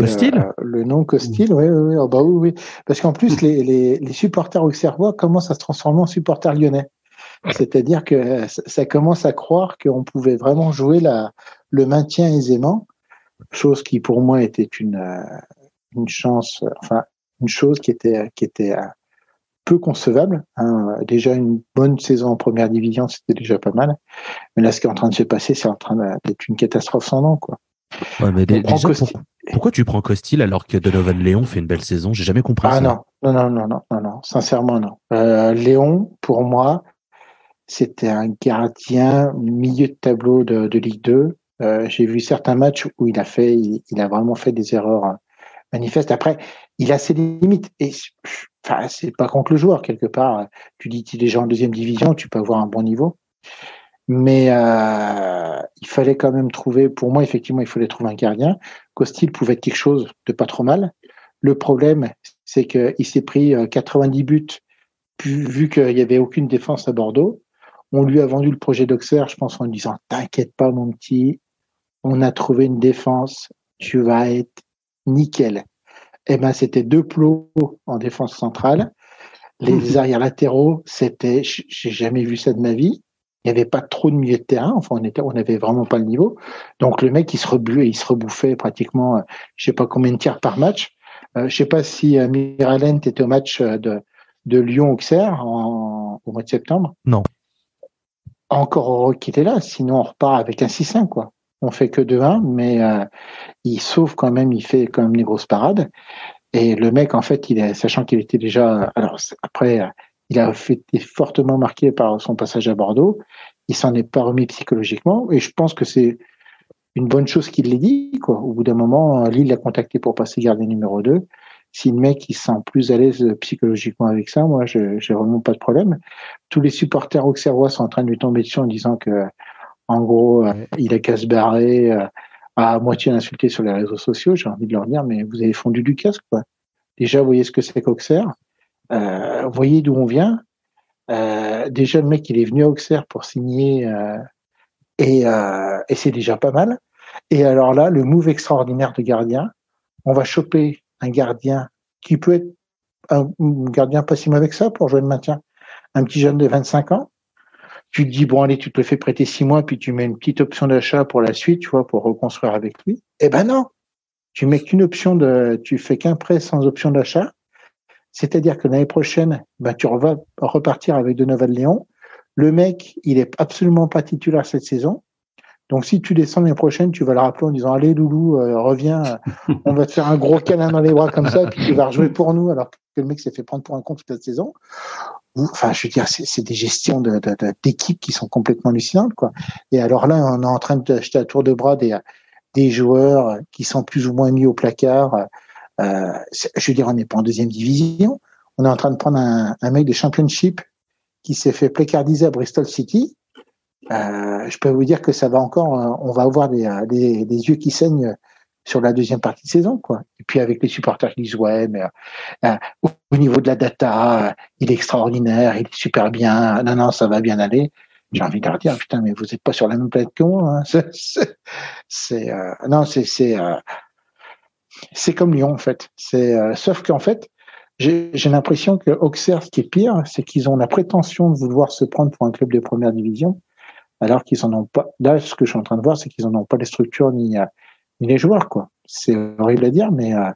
B: le, nom Costil. Oui, oui, oh, bah oui, oui. Parce qu'en plus, les, les, les supporters auxerrois commencent à se transformer en supporters lyonnais. C'est-à-dire que ça commence à croire qu'on pouvait vraiment jouer la, le maintien aisément, chose qui pour moi était une, euh, une chance, enfin une chose qui était, qui était euh, peu concevable. Hein. Déjà une bonne saison en première division, c'était déjà pas mal. Mais là, ce qui est en train de se passer, c'est en train d'être une catastrophe sans nom, quoi.
D: pourquoi tu prends Costil alors que Donovan Léon fait une belle saison? J'ai jamais compris
B: ah
D: ça.
B: Non, non, non, non, non, non, sincèrement non. Euh, Léon, pour moi, c'était un gardien milieu de tableau de, Ligue 2. Euh, j'ai vu certains matchs où il a fait, il, a vraiment fait des erreurs euh, manifestes. Après, il a ses limites. Et enfin, c'est pas contre le joueur quelque part. Tu dis qu'il est déjà en deuxième division, tu peux avoir un bon niveau. Mais euh, il fallait quand même trouver, pour moi, effectivement, il fallait trouver un gardien. Costil pouvait être quelque chose de pas trop mal. Le problème, c'est qu'il s'est pris 90 buts, vu qu'il n'y avait aucune défense à Bordeaux. On lui a vendu le projet d'Auxerre, je pense, en lui disant T'inquiète pas, mon petit, on a trouvé une défense, tu vas être nickel. Eh ben, c'était deux plots en défense centrale. Les <laughs> arrières latéraux, c'était, j'ai jamais vu ça de ma vie. il n'y avait pas trop de milieu de terrain. Enfin, on était, on n'avait vraiment pas le niveau. Donc le mec, il se rebuait, il se rebouffait pratiquement, je sais pas combien de tirs par match. Euh, je sais pas si euh, Miralent était au match de, de Lyon-Auxerre au mois de septembre.
D: Non.
B: Encore heureux qu'il était là, sinon on repart avec un 6-5, quoi. On fait que 2-1, mais euh, il sauve quand même, il fait quand même des grosses parades. Et le mec, en fait, il est, sachant qu'il était déjà, alors après, il a été fortement marqué par son passage à Bordeaux. Il s'en est pas remis psychologiquement, et je pense que c'est une bonne chose qu'il l'ait dit. Au bout d'un moment, Lille l'a contacté pour passer gardien numéro 2 si le mec il se sent plus à l'aise psychologiquement avec ça, moi, je j'ai vraiment pas de problème. Tous les supporters auxerrois sont en train de lui tomber dessus en disant que, en gros, euh, il a qu'à se barrer, euh, à moitié insulté sur les réseaux sociaux. J'ai envie de leur dire, mais vous avez fondu du casque, quoi. Déjà, vous voyez ce que c'est qu'Auxerre. Euh, voyez d'où on vient. Euh, déjà, le mec, il est venu à Auxerre pour signer, euh, et, et c'est déjà pas mal. Et alors là, le move extraordinaire de gardien, on va choper un gardien qui peut être un gardien pas si mauvais que ça pour jouer le maintien. Un petit jeune de 25 ans. Tu te dis, bon, allez, tu te le fais prêter six mois, puis tu mets une petite option d'achat pour la suite, tu vois, pour reconstruire avec lui. Eh ben non. Tu mets qu'une option de, tu fais qu'un prêt sans option d'achat. C'est-à-dire que l'année prochaine, ben, tu vas repartir avec de Nouvelle Léon. Le mec, il est absolument pas titulaire cette saison. Donc, si tu descends l'année prochaine, tu vas le rappeler en disant Allez, Loulou, euh, reviens, <laughs> on va te faire un gros câlin dans les bras comme ça, puis tu vas rejouer pour nous, alors que le mec s'est fait prendre pour un compte toute la saison. Enfin, je veux dire, c'est des gestions d'équipe qui sont complètement hallucinantes, quoi. Et alors là, on est en train d'acheter à tour de bras des, des joueurs qui sont plus ou moins mis au placard. Euh, je veux dire, on n'est pas en deuxième division. On est en train de prendre un, un mec des championships qui s'est fait placardiser à Bristol City euh, je peux vous dire que ça va encore, euh, on va avoir des, euh, des, des, yeux qui saignent sur la deuxième partie de saison, quoi. Et puis avec les supporters qui disent ouais, mais euh, au niveau de la data, il est extraordinaire, il est super bien, non non, ça va bien aller. J'ai envie de leur dire putain, mais vous n'êtes pas sur la même planète que moi. Hein. <laughs> C'est, non, c'est c'est c'est comme Lyon en fait. C'est sauf qu'en fait, j'ai l'impression que Auxerre, ce qui est pire, c'est qu'ils ont la prétention de vouloir se prendre pour un club de première division alors qu'ils en ont pas. Là, ce que je suis en train de voir, c'est qu'ils en ont pas les structures ni, euh, ni les joueurs, quoi. C'est horrible à dire, mais euh,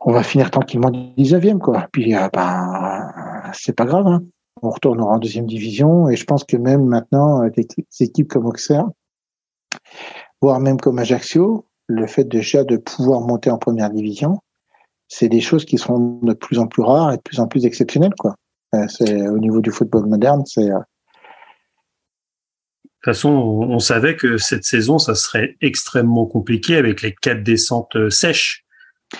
B: on va finir tranquillement 19e, quoi. Puis, euh, ben, c'est pas grave, hein. On retournera en deuxième division, et je pense que même maintenant, des équipes comme Auxerre, voire même comme Ajaccio, le fait déjà de pouvoir monter en première division, c'est des choses qui seront de plus en plus rares et de plus en plus exceptionnelles, quoi. C'est au niveau du football moderne, c'est
A: toute façon, on, savait que cette saison, ça serait extrêmement compliqué avec les quatre descentes euh, sèches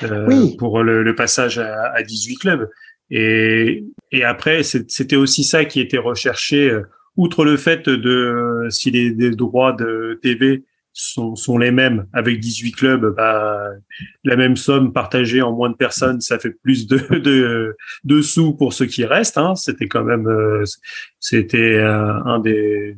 A: euh, pour le, passage à, à, 18 clubs. Et, et après, c'était aussi ça qui était recherché, euh, outre le fait de si les, les droits de TV sont, sont les mêmes avec 18 clubs, bah, la même somme partagée en moins de personnes, ça fait plus de, <laughs> de, de sous pour ceux qui restent. Hein. C'était quand même, euh, c'était un des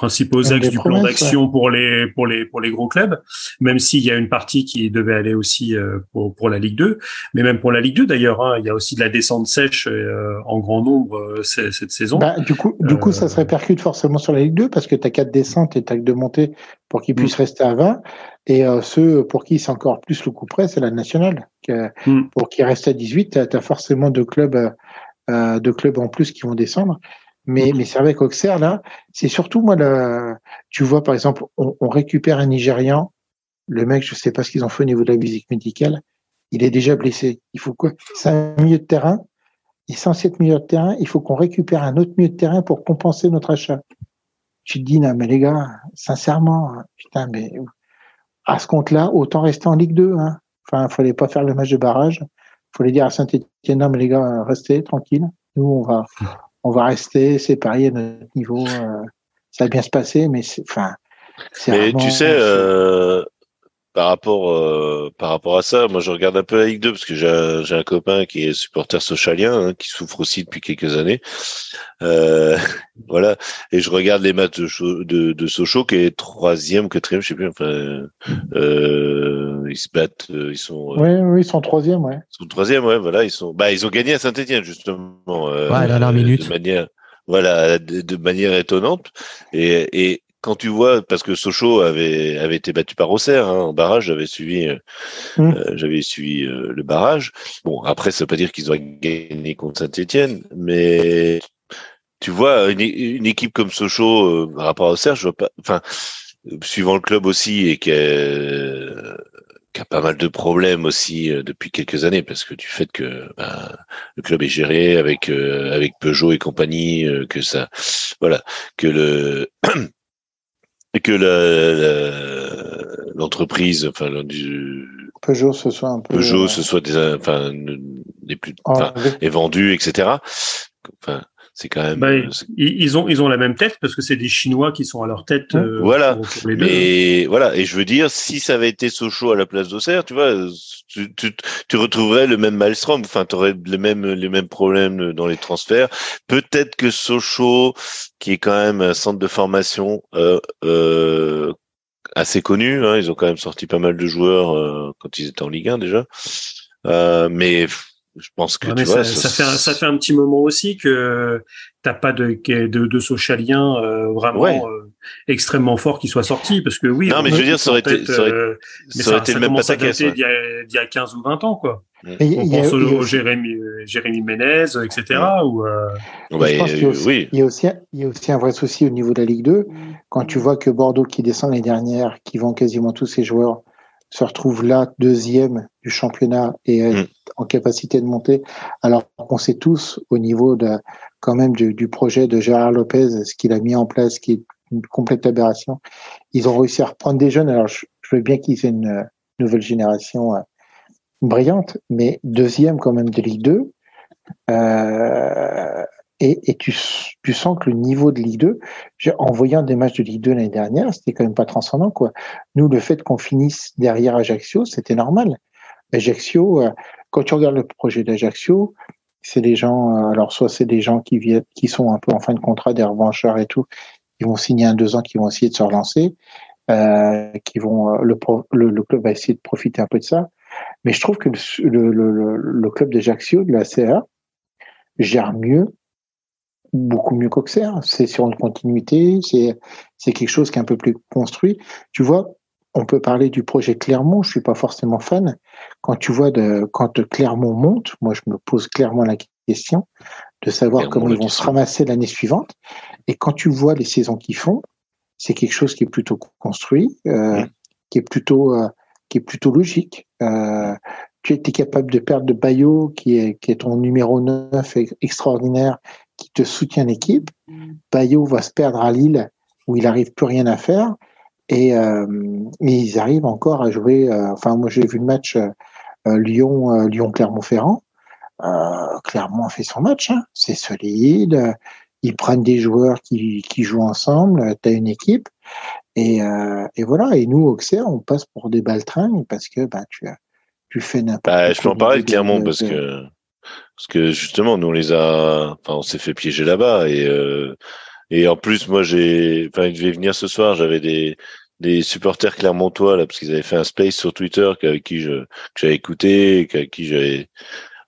A: principaux axes du plan d'action pour les pour les pour les gros clubs, même s'il y a une partie qui devait aller aussi euh, pour pour la Ligue 2, mais même pour la Ligue 2 d'ailleurs, hein, il y a aussi de la descente sèche euh, en grand nombre euh, cette saison.
B: Bah, du coup, du coup, ça se répercute forcément sur la Ligue 2 parce que tu as quatre descentes et tu as que de montées pour qu'ils puissent mm. rester à 20 et ceux pour qui c'est encore plus le coup près, c'est la nationale. Mm. Pour qu'ils restent à 18, tu as, forcément deux clubs deux clubs en plus qui vont descendre. Mais, mais c'est vrai qu'Auxerre, là, c'est surtout, moi, tu vois, par exemple, on, on, récupère un Nigérian, le mec, je sais pas ce qu'ils ont fait au niveau de la musique médicale, il est déjà blessé. Il faut quoi? C'est un milieu de terrain, est censé être milieu de terrain, il faut qu'on récupère un autre milieu de terrain pour compenser notre achat. Tu te dis, non, mais les gars, sincèrement, putain, mais à ce compte-là, autant rester en Ligue 2. Hein. Enfin, il fallait pas faire le match de barrage. Il fallait dire à Saint-Etienne, non, mais les gars, restez tranquille. Nous, on va, on va rester, pareil à notre niveau. Euh, ça va bien se passer, mais c'est, enfin.
C: Mais tu sais, euh, par rapport euh, par rapport à ça, moi je regarde un peu la Ligue 2 parce que j'ai j'ai un copain qui est supporter socialien hein, qui souffre aussi depuis quelques années. Euh, <laughs> voilà, et je regarde les matchs de, de, de Sochaux qui est troisième, quatrième, je sais plus. Enfin, euh, ils se battent, euh, ils sont.
B: oui, oui, ils sont troisième, ouais.
C: Ils sont troisième, ouais. Voilà, ils sont. Bah, ils ont gagné à Saint-Étienne justement.
D: ouais, la dernière minute.
C: De manière voilà, de, manière étonnante. Et, et, quand tu vois, parce que Sochaux avait, avait été battu par Auxerre hein, en barrage, j'avais suivi, euh, mmh. euh, j'avais suivi euh, le barrage. Bon, après, ça veut pas dire qu'ils ont gagné contre Saint-Etienne, mais tu vois, une, une équipe comme Sochaux par rapport à Auxerre, je vois pas, enfin, suivant le club aussi et qui qui a pas mal de problèmes aussi depuis quelques années parce que du fait que ben, le club est géré avec avec Peugeot et compagnie que ça voilà que le <clears throat> que l'entreprise enfin du
B: Peugeot ce soit un peu
C: Peugeot ce soit des enfin des plus ah, est vendu etc enfin c'est quand même.
A: Bah, ils ont ils ont la même tête parce que c'est des Chinois qui sont à leur tête.
C: Euh, voilà. mais voilà. Et je veux dire, si ça avait été Sochaux à la place d'Auxerre, tu vois, tu, tu, tu, retrouverais le même maelstrom. Enfin, tu aurais les mêmes les mêmes problèmes dans les transferts. Peut-être que Sochaux, qui est quand même un centre de formation. Euh, euh, assez connu, hein, ils ont quand même sorti pas mal de joueurs euh, quand ils étaient en Ligue 1 déjà. Euh, mais je pense que tu vois,
A: ça, fait un, ça fait un petit moment aussi que t'as pas de de, de socialien euh, vraiment euh, extrêmement fort qui soit sorti parce que oui.
C: Non, mais je veux dire, ça aurait été, ça aurait, euh, ça aurait été le même pataquès.
A: Ouais. Il, y a 15 ou 20 ans, quoi. Mm. On pense au, Jérémy, Jérémy Ménez, etc.
C: Mm.
A: Ou,
C: il, y aussi,
B: oui. il, y a aussi, il y a aussi un vrai souci au niveau de la Ligue 2. Quand tu vois que Bordeaux qui descend les dernières, qui vend quasiment tous ses joueurs, se retrouve là deuxième du championnat et mm. en capacité de monter, alors qu'on sait tous au niveau de quand même du, du projet de Gérard Lopez, ce qu'il a mis en place, qui est une complète aberration. Ils ont réussi à reprendre des jeunes. Alors je, veux bien qu'ils aient une nouvelle génération euh, brillante, mais deuxième quand même de Ligue 2. Euh, et, et tu, tu, sens que le niveau de Ligue 2, en voyant des matchs de Ligue 2 l'année dernière, c'était quand même pas transcendant. Quoi. Nous, le fait qu'on finisse derrière Ajaccio, c'était normal. Ajaccio, euh, quand tu regardes le projet d'Ajaccio, c'est des gens, euh, alors soit c'est des gens qui viennent, qui sont un peu en fin de contrat, des revanchards et tout, ils vont signer un deux ans, qui vont essayer de se relancer, euh, qui vont, euh, le, le, le, club va essayer de profiter un peu de ça. Mais je trouve que le, le, club d'Ajaccio, de la CA, gère mieux beaucoup mieux qu'Auxerre. C'est sur une continuité, c'est c'est quelque chose qui est un peu plus construit. Tu vois, on peut parler du projet Clermont. Je suis pas forcément fan. Quand tu vois de quand Clermont monte, moi je me pose clairement la question de savoir comment ils vont se ramasser l'année suivante. Et quand tu vois les saisons qu'ils font, c'est quelque chose qui est plutôt construit, euh, qui est plutôt euh, qui est plutôt logique. Euh, tu es capable de perdre de Bayo, qui est, qui est ton numéro 9 extraordinaire, qui te soutient l'équipe. Bayo va se perdre à Lille où il n'arrive plus rien à faire et, euh, ils arrivent encore à jouer. Euh, enfin, moi j'ai vu le match euh, Lyon euh, Lyon Clermont-Ferrand. Clermont a fait son match, hein. c'est solide. Ils prennent des joueurs qui, qui jouent ensemble. Tu as une équipe et, et voilà. Et nous Auxerre, on passe pour des baltringues parce que bah tu tu fais n'importe.
C: Bah, je peux en parler de Clermont parce que parce que justement, nous on les a, enfin, on s'est fait piéger là-bas et euh, et en plus, moi j'ai, enfin, il venir ce soir. J'avais des des supporters clermontois là parce qu'ils avaient fait un space sur Twitter avec qui je que j'avais écouté, avec qui j'avais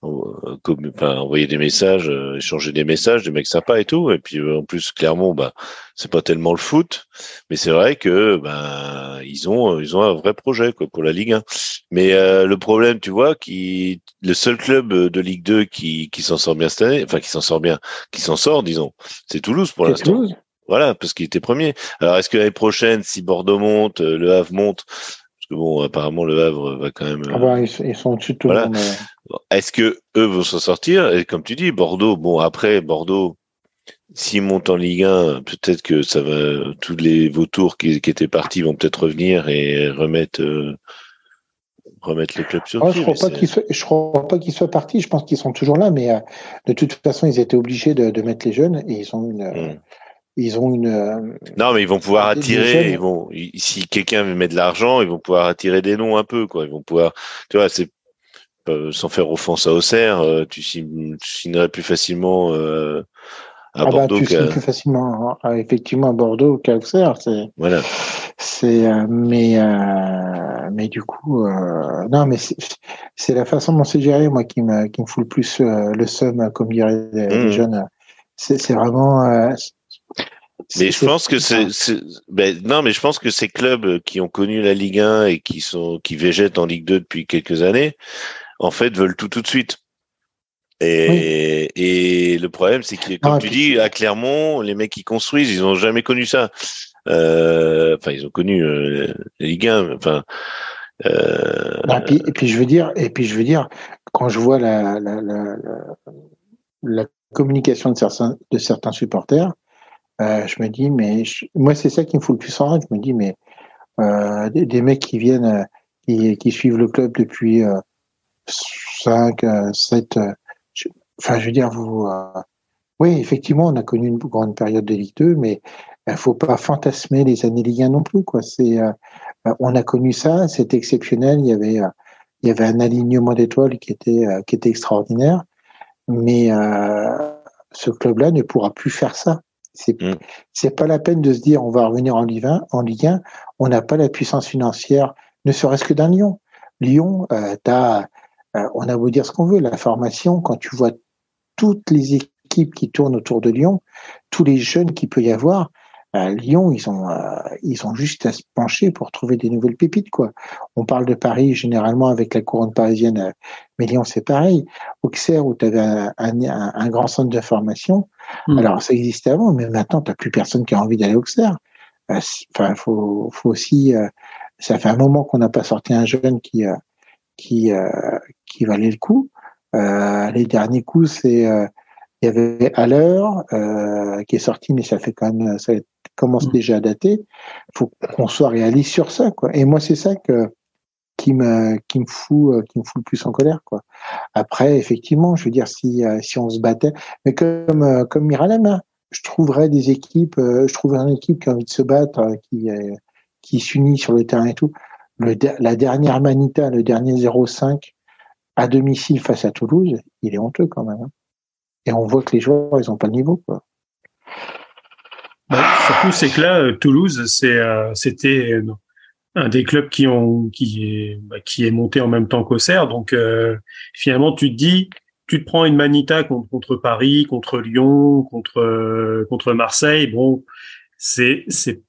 C: enfin, envoyer des messages, euh, échanger des messages, des mecs sympas et tout. Et puis euh, en plus, clairement, bah, c'est pas tellement le foot, mais c'est vrai que bah, ils ont ils ont un vrai projet quoi pour la Ligue 1. Mais euh, le problème, tu vois, qui le seul club de Ligue 2 qui qui s'en sort bien cette année, enfin qui s'en sort bien, qui s'en sort, disons, c'est Toulouse pour l'instant. Voilà, parce qu'il était premier. Alors, est-ce que l'année prochaine, si Bordeaux monte, Le Havre monte, bon, apparemment, le Havre va quand même.
B: Ah bah, ils, sont au-dessus de tout le monde.
C: Est-ce que eux vont s'en sortir? Et comme tu dis, Bordeaux, bon, après, Bordeaux, s'ils montent en Ligue 1, peut-être que ça va, tous les vautours qui, qui étaient partis vont peut-être revenir et remettre, euh, remettre le club sur
B: ah, Je crois pas qu'ils soient, je crois pas qu'ils soient partis. Je pense qu'ils sont toujours là, mais euh, de toute façon, ils étaient obligés de, de, mettre les jeunes et ils ont une, hmm. Ils ont une. Euh,
C: non, mais ils vont pouvoir attirer. Ils vont, si quelqu'un mettre de l'argent, ils vont pouvoir attirer des noms un peu, quoi. Ils vont pouvoir, tu vois, c'est euh, sans faire offense à Auxerre, euh, tu, signerais plus facilement à ah bah, Bordeaux.
B: Bah, tu signes plus facilement, hein, effectivement, à Bordeaux qu'à Auxerre. C'est.
C: Voilà.
B: C'est, mais, mais du coup, non, mais c'est la façon dont c'est géré, moi, qui me, qui me fout le plus le seum, comme diraient les, mmh. jeunes c'est vraiment.
C: Mais je pense que c'est, ben, non, mais je pense que ces clubs qui ont connu la Ligue 1 et qui sont qui végètent en Ligue 2 depuis quelques années, en fait, veulent tout tout de suite. Et, et le problème, c'est que, comme tu dis, à Clermont, les mecs qui construisent, ils ont jamais connu ça. Euh, enfin, ils ont connu euh, la Ligue 1. Enfin.
B: Euh, et, puis, je veux dire, et puis je veux dire, quand je vois la, la, la, la communication de certains, de certains supporters, euh, je me dis, mais moi, c'est ça qui me fout le plus en rage. Je me dis, mais euh, des, mecs qui viennent, euh, qui, suivent le club depuis 5, 7, enfin, je veux dire, vous. oui, effectivement, on a connu une grande période de Ligue 2, mais il faut pas fantasmer les années Ligue 1 non plus. Quoi. C'est, on a connu ça, c'était exceptionnel. Il y avait, il y avait un alignement d'étoiles qui était, qui était extraordinaire. Mais ce club-là ne pourra plus faire ça. C'est mm. c'est pas la peine de se dire on va revenir en Ligue 1. En Ligue 1, on n'a pas la puissance financière, ne serait-ce que d'un Lyon. Lyon, euh, as, euh, on a beau dire ce qu'on veut, la formation, quand tu vois toutes les équipes qui tournent autour de Lyon, tous les jeunes qu'il peut y avoir, Lyon, ils ont, euh, ils ont juste à se pencher pour trouver des nouvelles pépites, quoi. On parle de Paris généralement avec la couronne parisienne, euh, mais Lyon, c'est pareil. Auxerre, où tu avais un, un, grand centre de formation, hmm. alors ça existait avant, mais maintenant, tu plus personne qui a envie d'aller à Auxerre. Euh, enfin, faut, faut aussi. ça fait un moment qu'on n'a pas sorti un jeune qui, qui, qui valait le coup. les derniers coups, c'est il y avait à l'heure qui est sorti, mais ça fait quand même ça commence mm. déjà à dater. Il faut qu'on soit réaliste sur ça, quoi. Et moi, c'est ça que qui me qui me fout euh, qui me fout le plus en colère, quoi. Après, effectivement, je veux dire, si euh, si on se battait, mais comme euh, comme Miralem, je trouverais des équipes, je trouverais une équipe qui a envie de se battre, qui qui s'unit sur le terrain et tout. Le, la dernière Manita, le dernier 0-5 à domicile face à Toulouse, il est honteux quand même. Hein. Et on voit que les joueurs, ils ont pas le niveau, quoi.
A: Surtout, c'est que là, euh, Toulouse, c'est, euh, c'était euh, un des clubs qui ont qui est bah, qui est monté en même temps qu'Auxerre. Donc finalement, tu te dis, tu te prends une manita contre, contre Paris, contre Lyon, contre contre Marseille. Bon, c'est c'est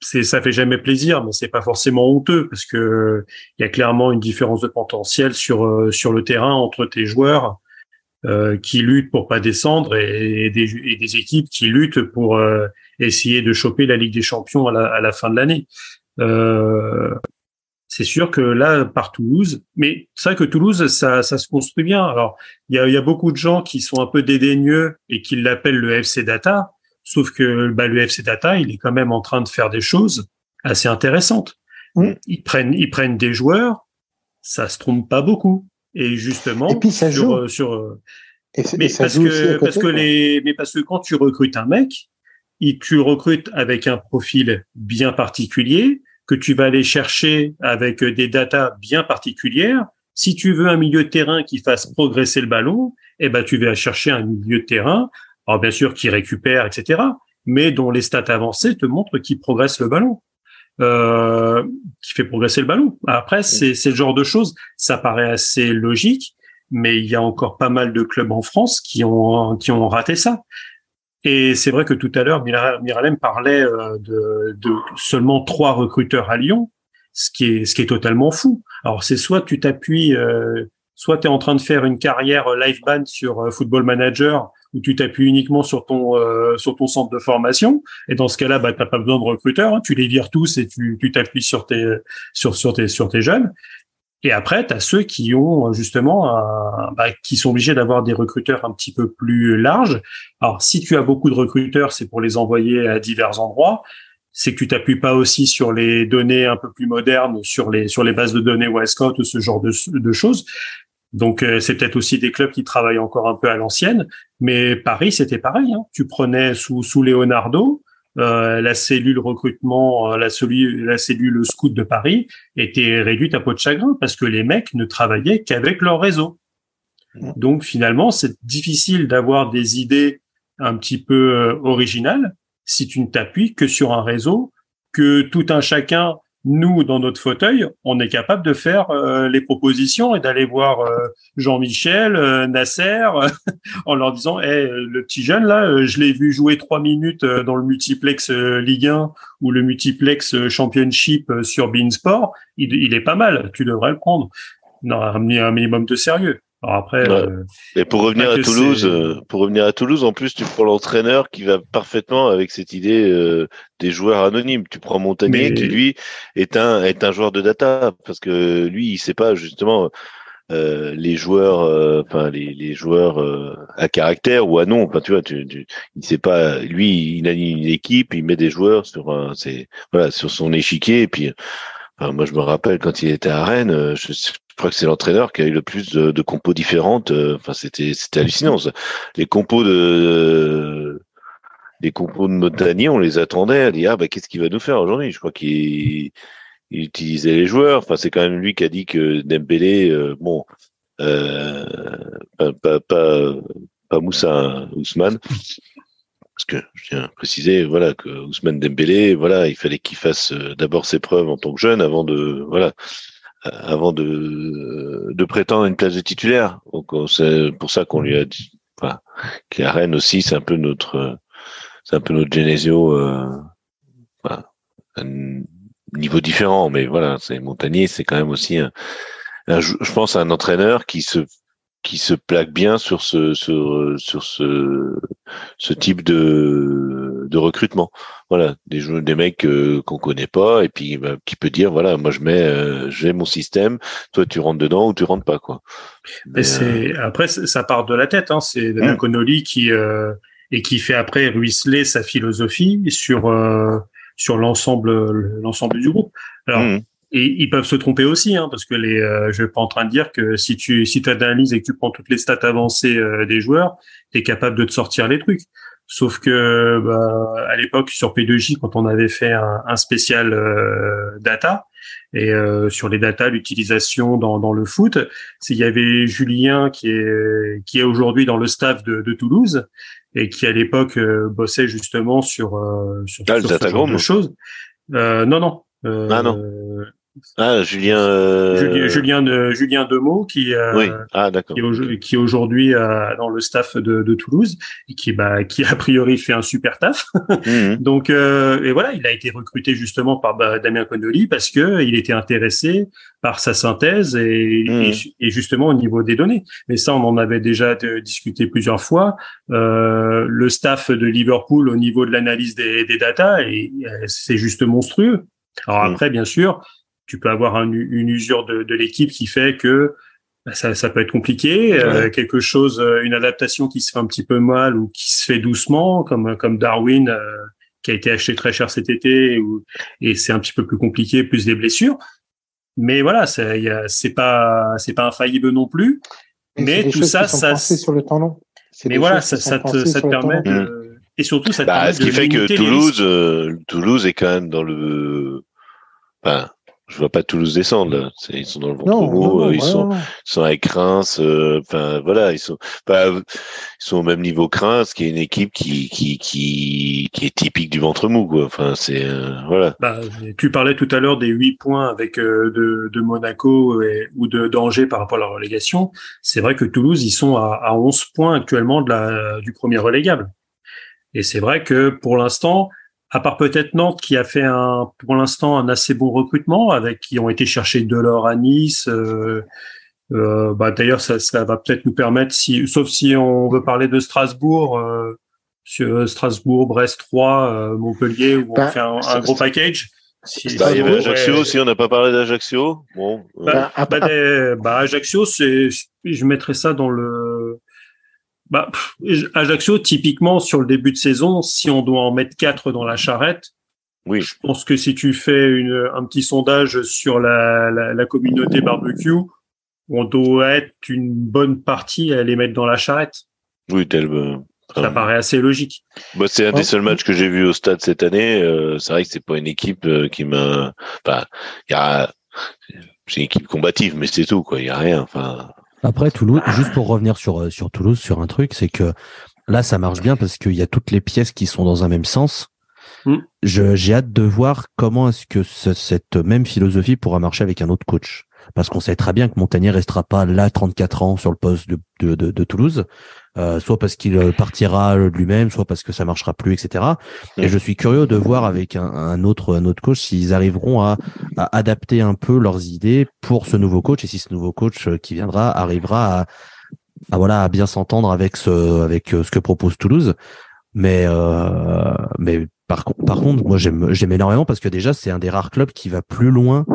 A: c'est ça fait jamais plaisir, mais c'est pas forcément honteux parce que il y a clairement une différence de potentiel sur sur le terrain entre tes joueurs euh, qui luttent pour pas descendre et, des, et, des, équipes qui luttent pour euh, essayer de choper la Ligue des Champions à la, à la fin de l'année. Euh, c'est sûr que là, par Toulouse, mais c'est vrai que Toulouse, ça, ça se construit bien. Alors, il y a, y a, beaucoup de gens qui sont un peu dédaigneux et qui l'appellent le FC Data, sauf que bah, le FC Data, il est quand même en train de faire des choses assez intéressantes. Ils prennent, ils prennent des joueurs, ça se trompe pas beaucoup. Et justement,
B: et puis ça
A: sur,
B: joue.
A: Sur mais parce que parce que les mais parce que quand tu recrutes un mec, il, tu recrutes avec un profil bien particulier que tu vas aller chercher avec des datas bien particulières. Si tu veux un milieu de terrain qui fasse progresser le ballon, eh ben tu vas chercher un milieu de terrain, alors bien sûr qui récupère, etc., mais dont les stats avancées te montrent qu'il progresse le ballon. Euh, qui fait progresser le ballon. Après, c'est le genre de choses, ça paraît assez logique, mais il y a encore pas mal de clubs en France qui ont qui ont raté ça. Et c'est vrai que tout à l'heure, Miralem parlait euh, de, de, seulement trois recruteurs à Lyon, ce qui est ce qui est totalement fou. Alors c'est soit tu t'appuies, euh, soit tu es en train de faire une carrière live band sur Football Manager où tu t'appuies uniquement sur ton euh, sur ton centre de formation. Et dans ce cas-là, bah, t'as pas besoin de recruteurs, hein. tu les vires tous et tu tu t'appuies sur tes sur sur tes sur tes jeunes. Et après, tu as ceux qui ont justement, bah, qui sont obligés d'avoir des recruteurs un petit peu plus larges. Alors, si tu as beaucoup de recruteurs, c'est pour les envoyer à divers endroits. C'est que tu t'appuies pas aussi sur les données un peu plus modernes, sur les sur les bases de données Westcott ou ce genre de, de choses. Donc euh, c'est peut-être aussi des clubs qui travaillent encore un peu à l'ancienne, mais Paris c'était pareil. Hein. Tu prenais sous sous Leonardo euh, la cellule recrutement, euh, la, cellule, la cellule scout de Paris était réduite à peau de chagrin parce que les mecs ne travaillaient qu'avec leur réseau. Donc finalement c'est difficile d'avoir des idées un petit peu originales si tu ne t'appuies que sur un réseau que tout un chacun nous, dans notre fauteuil, on est capable de faire euh, les propositions et d'aller voir euh, Jean-Michel, euh, Nasser, <laughs> en leur disant hey, le petit jeune là, je l'ai vu jouer trois minutes dans le multiplex Ligue 1 ou le multiplex Championship sur Beansport, il, il est pas mal, tu devrais le prendre. Non, un minimum de sérieux. Alors après,
C: euh, et pour revenir à Toulouse, euh, pour revenir à Toulouse, en plus tu prends l'entraîneur qui va parfaitement avec cette idée euh, des joueurs anonymes. Tu prends Montagnier qui lui est un est un joueur de data parce que lui il sait pas justement les joueurs, enfin les, les joueurs à caractère ou à nom. Enfin tu vois, tu, tu, il sait pas. Lui il a une équipe, il met des joueurs sur un, c'est voilà sur son échiquier et puis. Moi, je me rappelle quand il était à Rennes, je, je crois que c'est l'entraîneur qui a eu le plus de, de compos différentes. Euh, enfin, c'était c'était hallucinant. Les compos de les compos de Montagnier, on les attendait. On dit ah bah qu'est-ce qu'il va nous faire aujourd'hui? Je crois qu'il utilisait les joueurs. Enfin, c'est quand même lui qui a dit que Dembélé, euh, bon, euh, pas, pas, pas, pas Moussa Ousmane, parce que je tiens à préciser, voilà, que Ousmane Dembélé, voilà, il fallait qu'il fasse euh, d'abord ses preuves en tant que jeune avant de, voilà, avant de, de prétendre une place de titulaire. Donc c'est pour ça qu'on lui a dit, enfin, qui à Rennes aussi, c'est un peu notre, c'est un peu notre Genesio, euh, enfin, un niveau différent, mais voilà, c'est Montagnier, c'est quand même aussi un, je pense, un entraîneur qui se qui se plaque bien sur ce sur, sur ce ce type de de recrutement. Voilà, des des mecs euh, qu'on connaît pas et puis bah, qui peut dire voilà, moi je mets euh, j'ai mon système, toi tu rentres dedans ou tu rentres pas quoi.
A: Mais, c'est euh, après ça part de la tête hein, c'est Damien mmh. Connolly qui et qui fait après ruisseler sa philosophie sur sur l'ensemble l'ensemble du groupe. Alors mmh. Et ils peuvent se tromper aussi, hein, parce que les, euh, je suis pas en train de dire que si tu si tu analyses et que tu prends toutes les stats avancées euh, des joueurs, tu es capable de te sortir les trucs. Sauf que bah, à l'époque sur P2J, quand on avait fait un, un spécial euh, data et euh, sur les data, l'utilisation dans, dans le foot, il y avait Julien qui est qui est aujourd'hui dans le staff de, de Toulouse et qui à l'époque bossait justement sur sur,
C: ah, sur ce genre
A: de choses. non non.
C: ah non. Ah, Julien. Euh...
A: Julien, de, Julien Demeaux qui, euh,
C: ah,
A: qui, qui aujourd'hui euh, dans le staff de, de, Toulouse et qui, bah, qui a priori fait un super taf. Mhm. <laughs> Donc, euh, et voilà, il a été recruté justement par bah, Damien Connolly parce que il était intéressé par sa synthèse et, mhm. et, justement au niveau des données. Mais ça, on en avait déjà discuté plusieurs fois. Euh, le staff de Liverpool au niveau de l'analyse des, des datas, et c'est juste monstrueux. Alors mhm. après, bien sûr, tu peux avoir une usure de, de l'équipe qui fait que bah, ça, ça, peut être compliqué. Euh, quelque chose, euh, une adaptation qui se fait un petit peu mal ou qui se fait doucement, comme comme Darwin euh, qui a été acheté très cher cet été, ou, et c'est un petit peu plus compliqué, plus des blessures. Mais voilà, c'est pas c'est pas infaillible non plus. mais tout ça, ça
B: sur le temps long.
A: Mais voilà, ça, ça te, ça te permet de, et surtout ça te bah,
C: permet ce qui fait que Toulouse, Toulouse est quand même dans le, enfin, je vois pas Toulouse descendre Ils sont dans le ventre ils sont sont avec Reims. Euh, enfin voilà, ils sont pas ils sont au même niveau que Reims, qui est une équipe qui qui qui qui est typique du ventre mou quoi. Enfin c'est euh, voilà.
A: Bah, tu parlais tout à l'heure des huit points avec euh, de, de Monaco ou de d'Angers par rapport à la relégation. C'est vrai que Toulouse ils sont à, à 11 points actuellement de la du premier relégable. Et c'est vrai que pour l'instant à part peut-être Nantes qui a fait un, pour l'instant un assez bon recrutement, avec qui ont été chercher Delors à Nice. Euh, euh, bah, D'ailleurs, ça, ça va peut-être nous permettre, si, sauf si on veut parler de Strasbourg, euh, sur Strasbourg, Brest 3, euh, Montpellier, où on bah, fait un, gros package.
C: Si, bah, il y avait Ajaccio aussi, on n'a pas parlé d'Ajaccio. Bon,
A: bah, bah, bah, Ajaccio, c'est, je mettrais ça dans le, bah, Ajaccio, typiquement, sur le début de saison, si on doit en mettre quatre dans la charrette,
C: oui.
A: je pense que si tu fais une, un petit sondage sur la, la, la, communauté barbecue, on doit être une bonne partie à les mettre dans la charrette.
C: Oui, tel. Euh,
A: ça paraît assez logique.
C: Bah, c'est un des seuls matchs que j'ai vu au stade cette année. Euh, c'est vrai que c'est pas une équipe euh, qui m'a. Enfin, il y a. C'est une équipe combative, mais c'est tout, quoi. Il y a rien. Enfin.
D: Après Toulouse, juste pour revenir sur euh, sur Toulouse sur un truc, c'est que là ça marche bien parce qu'il y a toutes les pièces qui sont dans un même sens. Mm. J'ai hâte de voir comment est-ce que cette même philosophie pourra marcher avec un autre coach. Parce qu'on sait très bien que Montagnier restera pas là 34 ans sur le poste de, de, de, Toulouse, euh, soit parce qu'il euh, partira lui-même, soit parce que ça marchera plus, etc. Et mm. je suis curieux de voir avec un, un autre un autre coach s'ils arriveront à, à, adapter un peu leurs idées pour ce nouveau coach et si ce nouveau coach euh, qui viendra arrivera à, à voilà à bien s'entendre avec ce avec ce que propose Toulouse. Mais euh, mais par, par contre, moi j'aime j'aime énormément parce que déjà c'est un des rares clubs qui va plus loin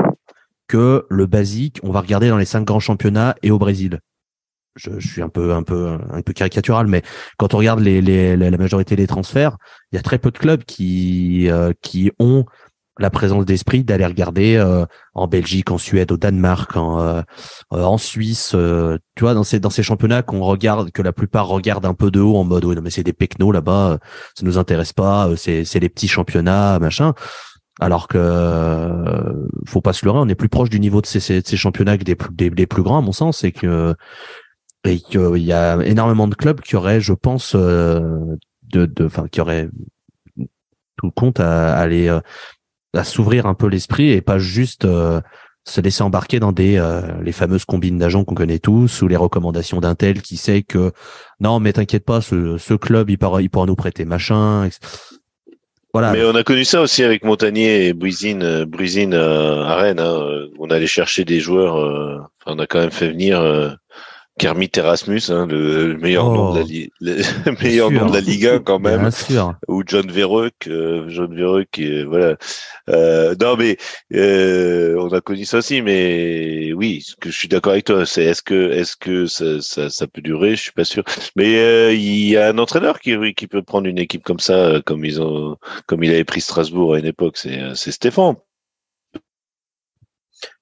D: que le basique. On va regarder dans les cinq grands championnats et au Brésil. Je, je suis un peu un peu un peu caricatural, mais quand on regarde les, les, la majorité des transferts, il y a très peu de clubs qui euh, qui ont la présence d'esprit d'aller regarder euh, en Belgique, en Suède, au Danemark, en, euh, en Suisse, tu vois, dans ces dans ces championnats qu'on regarde, que la plupart regardent un peu de haut en mode oui non mais c'est des pecnos là-bas, ça nous intéresse pas, c'est c'est les petits championnats machin. Alors que faut pas se leurrer, on est plus proche du niveau de ces, ces, championnats que des, des, plus grands à mon sens, et que et qu'il y a énormément de clubs qui auraient, je pense, de, de, enfin, qui auraient tout compte à, aller à s'ouvrir un peu l'esprit et pas juste se laisser embarquer dans des les fameuses combines d'agents qu'on connaît tous ou les recommandations d'un tel qui sait que non mais t'inquiète pas ce, ce club il pourra il pourra nous prêter machin
C: mais on a connu ça aussi avec Montagnier et Bruisine, euh, Bruisine euh, à Rennes. Hein. On allait chercher des joueurs. Euh, on a quand même fait venir Kermit Erasmus, hein, le meilleur nom de la, oh. le <laughs> meilleur nom de la Liga quand même, ou John Verreuk, euh, John Verreuk, voilà. Euh, non mais euh, on a connu ça aussi, mais oui, ce que je suis d'accord avec toi, c'est est-ce que est-ce que ça, ça, ça, peut durer? Je suis pas sûr, mais euh, il y a un entraîneur qui qui peut prendre une équipe comme ça, comme ils ont, comme il avait pris Strasbourg à une époque, c'est c'est Stéphane.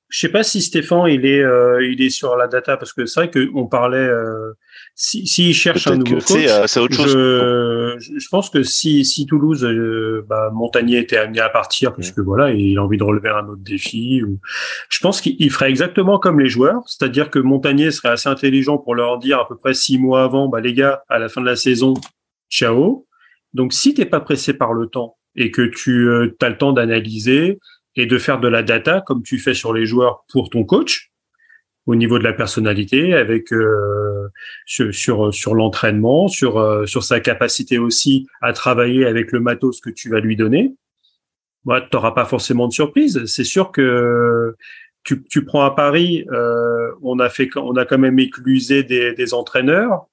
A: Je sais pas si Stéphane il est euh, il est sur la data parce que c'est vrai qu'on parlait euh, si s'il cherche un nouveau coach,
C: euh, c'est autre chose.
A: Je, je, pense que si si Toulouse euh, bah, Montagnier était amené à partir parce que voilà il a envie de relever un autre défi, ou, je pense qu'il ferait exactement comme les joueurs, c'est-à-dire que Montagnier serait assez intelligent pour leur dire à peu près six mois avant, bah les gars à la fin de la saison, ciao. Donc si t'es pas pressé par le temps et que tu as le temps d'analyser et de faire de la data comme tu fais sur les joueurs pour ton coach au niveau de la personnalité, avec euh, sur sur, sur l'entraînement, sur euh, sur sa capacité aussi à travailler avec le matos que tu vas lui donner. Bah, tu n'auras pas forcément de surprise. C'est sûr que tu, tu prends à Paris, euh, on a fait, on a quand même éclusé des, des entraîneurs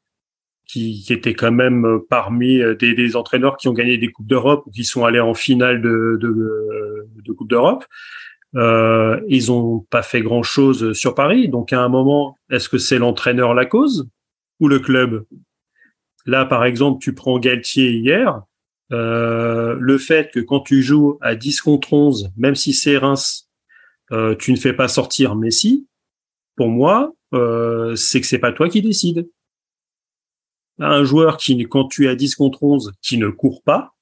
A: qui, qui étaient quand même parmi des, des entraîneurs qui ont gagné des coupes d'Europe ou qui sont allés en finale de, de, de Coupe d'Europe. Euh, ils ont pas fait grand chose sur Paris. Donc à un moment, est-ce que c'est l'entraîneur la cause ou le club? Là, par exemple, tu prends Galtier hier. Euh, le fait que quand tu joues à 10 contre 11, même si c'est Reims, euh, tu ne fais pas sortir Messi, pour moi, euh, c'est que c'est pas toi qui décides. Un joueur qui, quand tu es à 10 contre 11, qui ne court pas,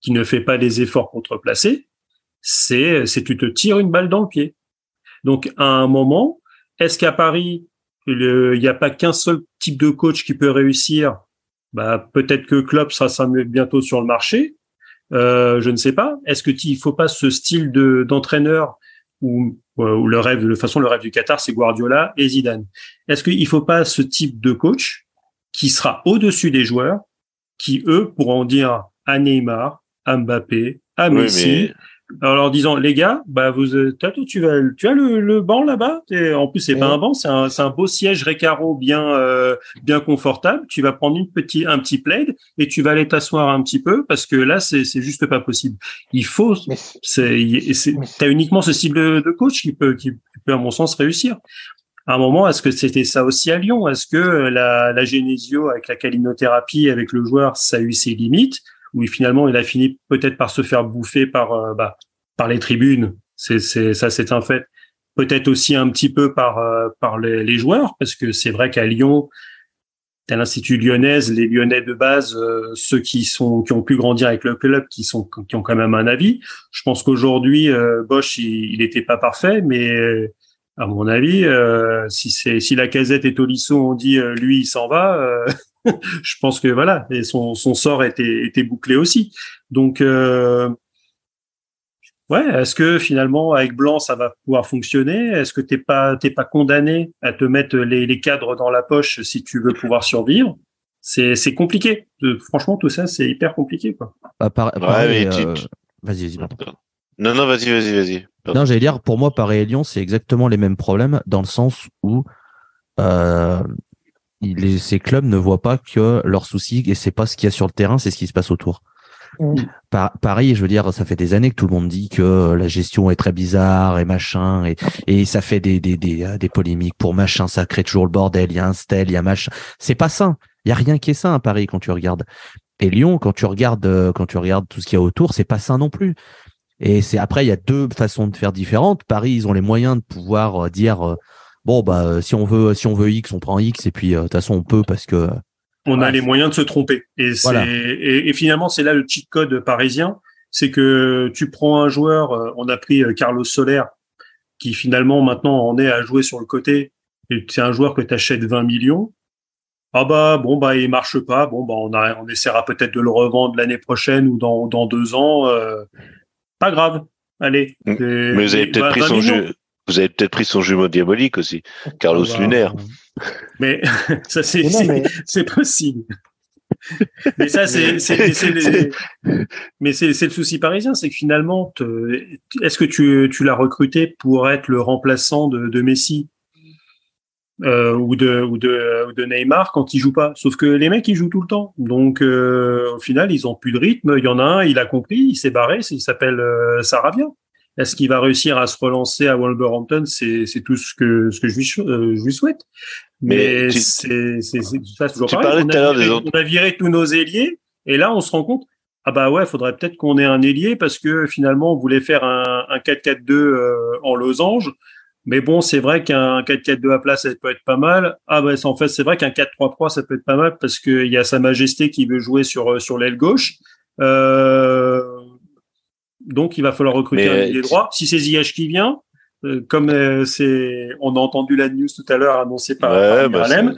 A: qui ne fait pas des efforts contreplacés, c'est c'est tu te tires une balle dans le pied. Donc à un moment, est-ce qu'à Paris il n'y a pas qu'un seul type de coach qui peut réussir? Bah peut-être que Klopp sera, bientôt sur le marché. Euh, je ne sais pas. Est-ce que il faut pas ce style de d'entraîneur ou, ou le rêve de toute façon le rêve du Qatar c'est Guardiola et Zidane? Est-ce qu'il faut pas ce type de coach qui sera au-dessus des joueurs qui eux pourront dire à Neymar, à Mbappé, à Messi en leur disant les gars, bah vous, euh, tu vas, tu as le, le banc là-bas? En plus, c'est pas un banc, c'est un, un, beau siège Recaro bien, euh, bien confortable. Tu vas prendre une petite, un petit plaid et tu vas aller t'asseoir un petit peu parce que là, c'est, c'est juste pas possible. Il faut, c'est, t'as uniquement ce style de, de, coach qui peut, qui peut à mon sens réussir. À un moment, est-ce que c'était ça aussi à Lyon? Est-ce que la, la génésio avec la calinothérapie avec le joueur, ça a eu ses limites? Où finalement il a fini peut-être par se faire bouffer par euh, bah, par les tribunes? C'est c'est ça c'est un fait. Peut-être aussi un petit peu par euh, par les, les, joueurs parce que c'est vrai qu'à Lyon à l'Institut Lyonnaise, les Lyonnais de base, euh, ceux qui sont qui ont pu grandir avec le club, qui sont qui ont quand même un avis. Je pense qu'aujourd'hui, Bosch, il n'était pas parfait, mais à mon avis, si c'est si la casette et Tolisso ont dit lui il s'en va, <laughs> je pense que voilà, et son, son sort était, était bouclé aussi. Donc, euh, Ouais, est-ce que finalement avec Blanc ça va pouvoir fonctionner? Est-ce que t'es pas t'es pas condamné à te mettre les, les cadres dans la poche si tu veux pouvoir survivre? C'est c'est compliqué. Franchement, tout ça c'est hyper compliqué quoi.
D: Bah, par-
C: Ouais,
D: pareil,
C: mais tu-
D: euh,
C: tu-
D: Vas-y, vas-y.
C: Non, non, vas-y, vas-y, vas-y.
D: Non, j'allais dire, pour moi, Paris et Lyon, c'est exactement les mêmes problèmes dans le sens où euh, il- les- ces clubs ne voient pas que leur souci, et c'est pas ce qu'il y a sur le terrain, c'est ce qui se passe autour. Par- Paris, je veux dire, ça fait des années que tout le monde dit que la gestion est très bizarre et machin, et, et ça fait des, des, des, euh, des polémiques pour machin, ça crée toujours le bordel, il y a un stel, il y a machin. C'est pas sain. Il y a rien qui est sain à Paris quand tu regardes. Et Lyon, quand tu regardes, euh, quand tu regardes tout ce qu'il y a autour, c'est pas sain non plus. Et c'est après, il y a deux façons de faire différentes. Paris, ils ont les moyens de pouvoir euh, dire euh, bon bah euh, si on veut si on veut X, on prend X et puis euh, de toute façon on peut parce que
A: On a les moyens de se tromper. Et,
D: Voilà.
A: et, et finalement, c'est là le cheat code parisien. C'est que tu prends un joueur, on a pris Carlos Soler, qui finalement maintenant en est à jouer sur le côté. Et c'est un joueur que tu achètes 20 millions. Ah bah bon bah il marche pas. Bon bah on, a, on essaiera peut-être de le revendre l'année prochaine ou dans, dans deux ans. euh, pas grave. Allez.
C: Mm. Mais vous avez peut-être pris
A: 20
C: son jeu. Vous avez peut-être pris son jumeau diabolique aussi, Carlos
A: bah,
C: Lunaire.
A: Mais <laughs> ça c'est possible. mais ça c'est c'est mais c'est les- mais c'est c'est le souci parisien, c'est que finalement est-ce que tu tu l'as recruté pour être le remplaçant de, de Messi? Euh, ou de ou de ou de Neymar quand il joue pas Sauf que les mecs ils jouent tout le temps, donc euh, au final ils ont plus de rythme. Il y en a un, il a compris, il s'est barré, il s'appelle euh, Sarabia. Est-ce qu'il va réussir à se relancer à Wolverhampton? C'est tout ce que ce que je lui, euh, je lui souhaite. Mais,
C: Mais
A: c'est ça, c'est toujours
C: tu
A: pareil. a viré- On a viré tous nos ailiers et là on se rend compte ah bah ouais, faudrait peut-être qu'on ait un ailier parce que finalement on voulait faire un, un 4-4-2 euh, en losange. Mais bon, c'est vrai qu'un 4-4-2 à place, ça peut être pas mal. Ah c'est- en fait, c'est vrai qu'un 4-3-3, ça peut être pas mal parce qu'il y a Sa Majesté qui veut jouer sur euh, sur l'aile gauche. Euh, donc, il va falloir recruter
C: Mais,
A: un droit. Si c'est Ziyech qui vient, euh, comme euh, c'est, on a entendu la news tout à l'heure annoncée par,
C: Ouais,
A: par
C: bah,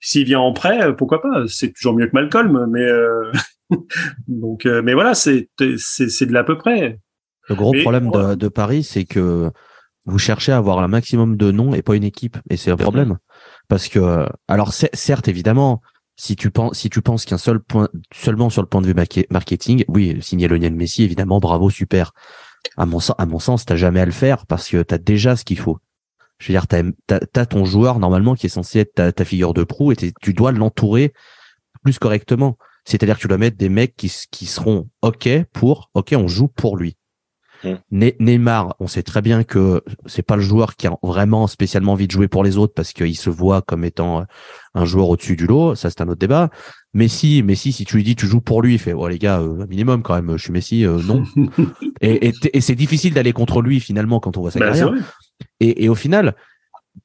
A: s'il vient en prêt, pourquoi pas? C'est toujours mieux que Malcolm, mais euh, <laughs> donc, euh, mais voilà, c'est c'est c'est de l'à peu près.
D: le gros
A: Mais-
D: problème de, de Paris, c'est que vous cherchez à avoir un maximum de noms et pas une équipe, et c'est un problème. Parce que euh, alors cer- certes évidemment, si tu penses si tu penses qu'un seul point seulement sur le point de vue marketing, oui, signer Lionel Messi évidemment, bravo, super. À mon sens, à mon sens, t'as jamais à le faire parce que t'as déjà ce qu'il faut. Je veux dire, t'as t'as t'as ton joueur normalement qui est censé être ta, ta figure de proue et tu dois l'entourer plus correctement. C'est-à-dire que tu dois mettre des mecs qui, qui seront ok pour ok, on joue pour lui.
C: Mm.
D: Ne- Neymar, on sait très bien que c'est pas le joueur qui a vraiment spécialement envie de jouer pour les autres parce qu'il se voit comme étant euh, un joueur au-dessus du lot. Ça, c'est un autre débat. Messi, Messi, si tu lui dis tu joues pour lui, il fait ouais les gars, euh, minimum quand même. Je suis Messi, euh, non. <laughs> et et, t- et c'est difficile d'aller contre lui finalement quand on voit sa carrière.
A: vrai.
D: Et, et au final,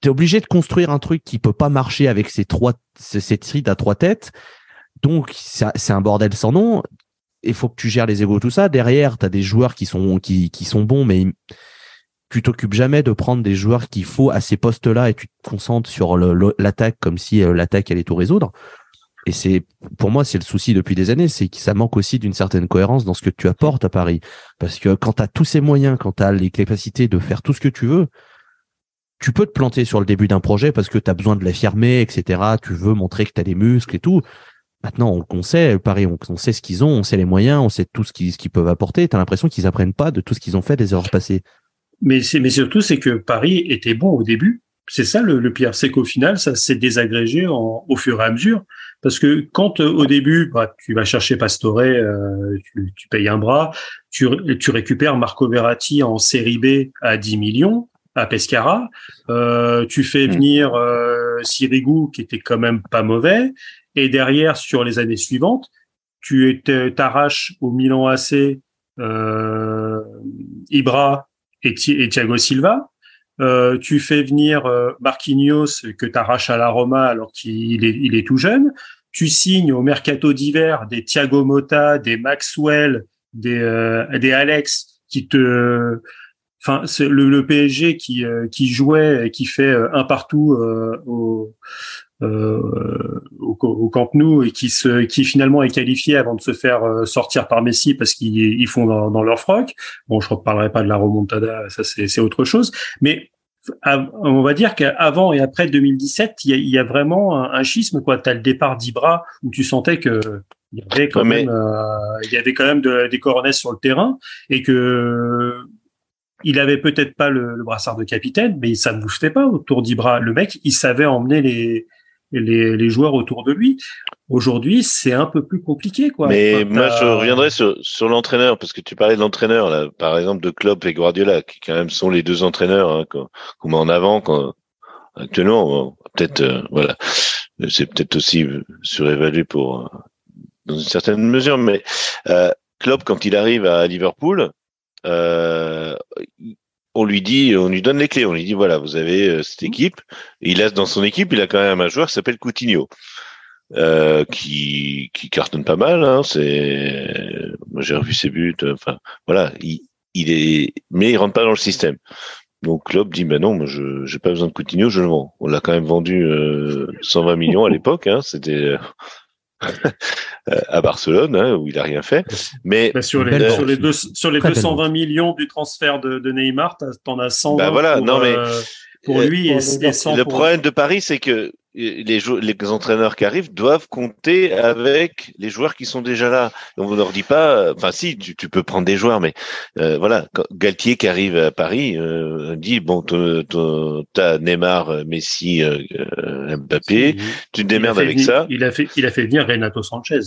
D: tu es obligé de construire un truc qui peut pas marcher avec ces trois, cette suite à trois têtes. Donc, c'est un bordel sans nom. Il faut que tu gères les égos, tout ça. Derrière, tu as des joueurs qui sont, qui, qui sont bons, mais tu t'occupes jamais de prendre des joueurs qu'il faut à ces postes-là et tu te concentres sur l'attaque comme si euh, l'attaque allait tout résoudre. Et c'est, pour moi, c'est le souci depuis des années, c'est que ça manque aussi d'une certaine cohérence dans ce que tu apportes à Paris. Parce que quand tu as tous ces moyens, quand tu as les capacités de faire tout ce que tu veux, tu peux te planter sur le début d'un projet parce que tu as besoin de l'affirmer, etc. Tu veux montrer que tu as des muscles et tout. Maintenant, on, on sait, Paris, on, on sait ce qu'ils ont, on sait les moyens, on sait tout ce qu'ils peuvent apporter. Tu as l'impression qu'ils apprennent pas de tout ce qu'ils ont fait des erreurs passées.
A: Mais c'est mais surtout c'est que Paris était bon au début. C'est ça le, le pire, c'est qu'au final ça s'est désagrégé en, au fur et à mesure. Parce que quand euh, au début bah, tu vas chercher Pastore, euh, tu, tu payes un bras, tu, tu récupères Marco Verratti en série B à 10 millions à Pescara, euh, tu fais
C: Mm.
A: venir euh, Sirigu qui était quand même pas mauvais, et derrière sur les années suivantes tu es- t'arraches au Milan AC euh, Ibra et, et Thiago Silva. Euh, tu fais venir euh, Marquinhos que tu arraches à la Roma alors qu'il est, il est tout jeune. Tu signes au mercato d'hiver des Thiago Motta, des Maxwell, des, euh, des Alex qui te enfin, c'est le, le, PSG qui qui jouait et qui fait un partout au, au, au, Camp Nou et qui se qui finalement est qualifié avant de se faire sortir par Messi parce qu'ils ils font dans, dans, leur froc. Bon, je ne reparlerai pas de la remontada, ça c'est autre chose. Mais on va dire qu'avant et après 2017, il y a, il y a vraiment un, schisme. Quoi, as le départ d'Ibra où tu sentais que il y avait quand même, euh, il y avait quand même de, des coronesses sur le terrain et que il avait peut-être pas le, le, brassard de capitaine, mais ça ne boostait pas autour d'Ibra. Le mec, il savait emmener les les, les joueurs autour de lui. Aujourd'hui, c'est un peu plus compliqué, quoi.
C: Mais moi, je reviendrai sur, sur l'entraîneur, parce que tu parlais de l'entraîneur, là, par exemple, de Klopp et Guardiola, qui quand même sont les deux entraîneurs hein, qu'on met en avant quand, actuellement. Peut-être, euh, voilà, c'est peut-être aussi surévalué pour dans une certaine mesure, mais euh, Klopp, quand il arrive à Liverpool, euh, on lui dit, on lui donne les clés, on lui dit voilà, vous avez euh, cette équipe. Et il a dans son équipe, il a quand même un joueur qui s'appelle Coutinho, euh, qui qui cartonne pas mal. Hein, c'est, moi j'ai revu ses buts. Enfin voilà, il, il est, mais il rentre pas dans le système. Donc Klopp dit ben non, moi je j'ai pas besoin de Coutinho, je le vends. On l'a quand même vendu 120 euh, millions à l'époque. Hein, c'était à Barcelone, hein, où il a rien fait. Mais
A: bah, sur, les, sur, les, deux, sur les 220 millions du transfert de, de Neymar, t'en as 100 bah voilà, pour, non, mais, euh, pour lui et, et 100
C: Le problème de Paris, c'est que les, les entraîneurs qui arrivent doivent compter avec les joueurs qui sont déjà là. On leur dit pas, enfin si, tu, tu peux prendre des joueurs, mais euh, voilà, Galtier qui arrive à Paris euh, dit bon, t'as Neymar, Messi, euh, Mbappé, tu te démerdes avec ça.
A: Il a fait, il a fait venir Renato Sanchez.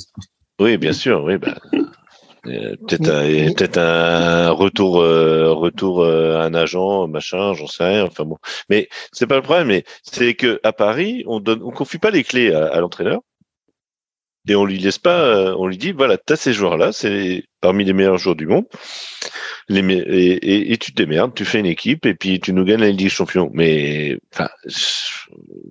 C: Oui, bien sûr, oui. Bah, euh, <laughs> peut-être un, peut un retour, euh, retour euh, un agent, machin, j'en sais rien. Enfin bon, mais c'est pas le problème. Mais c'est que à Paris, on donne, on confie pas les clés à, l'entraîneur et on lui laisse pas. on lui dit voilà, t'as ces joueurs-là, c'est parmi les meilleurs joueurs du monde. Les, et, et, tu te démerdes, tu fais une équipe et puis tu nous gagnes la Ligue des Champions. Mais enfin,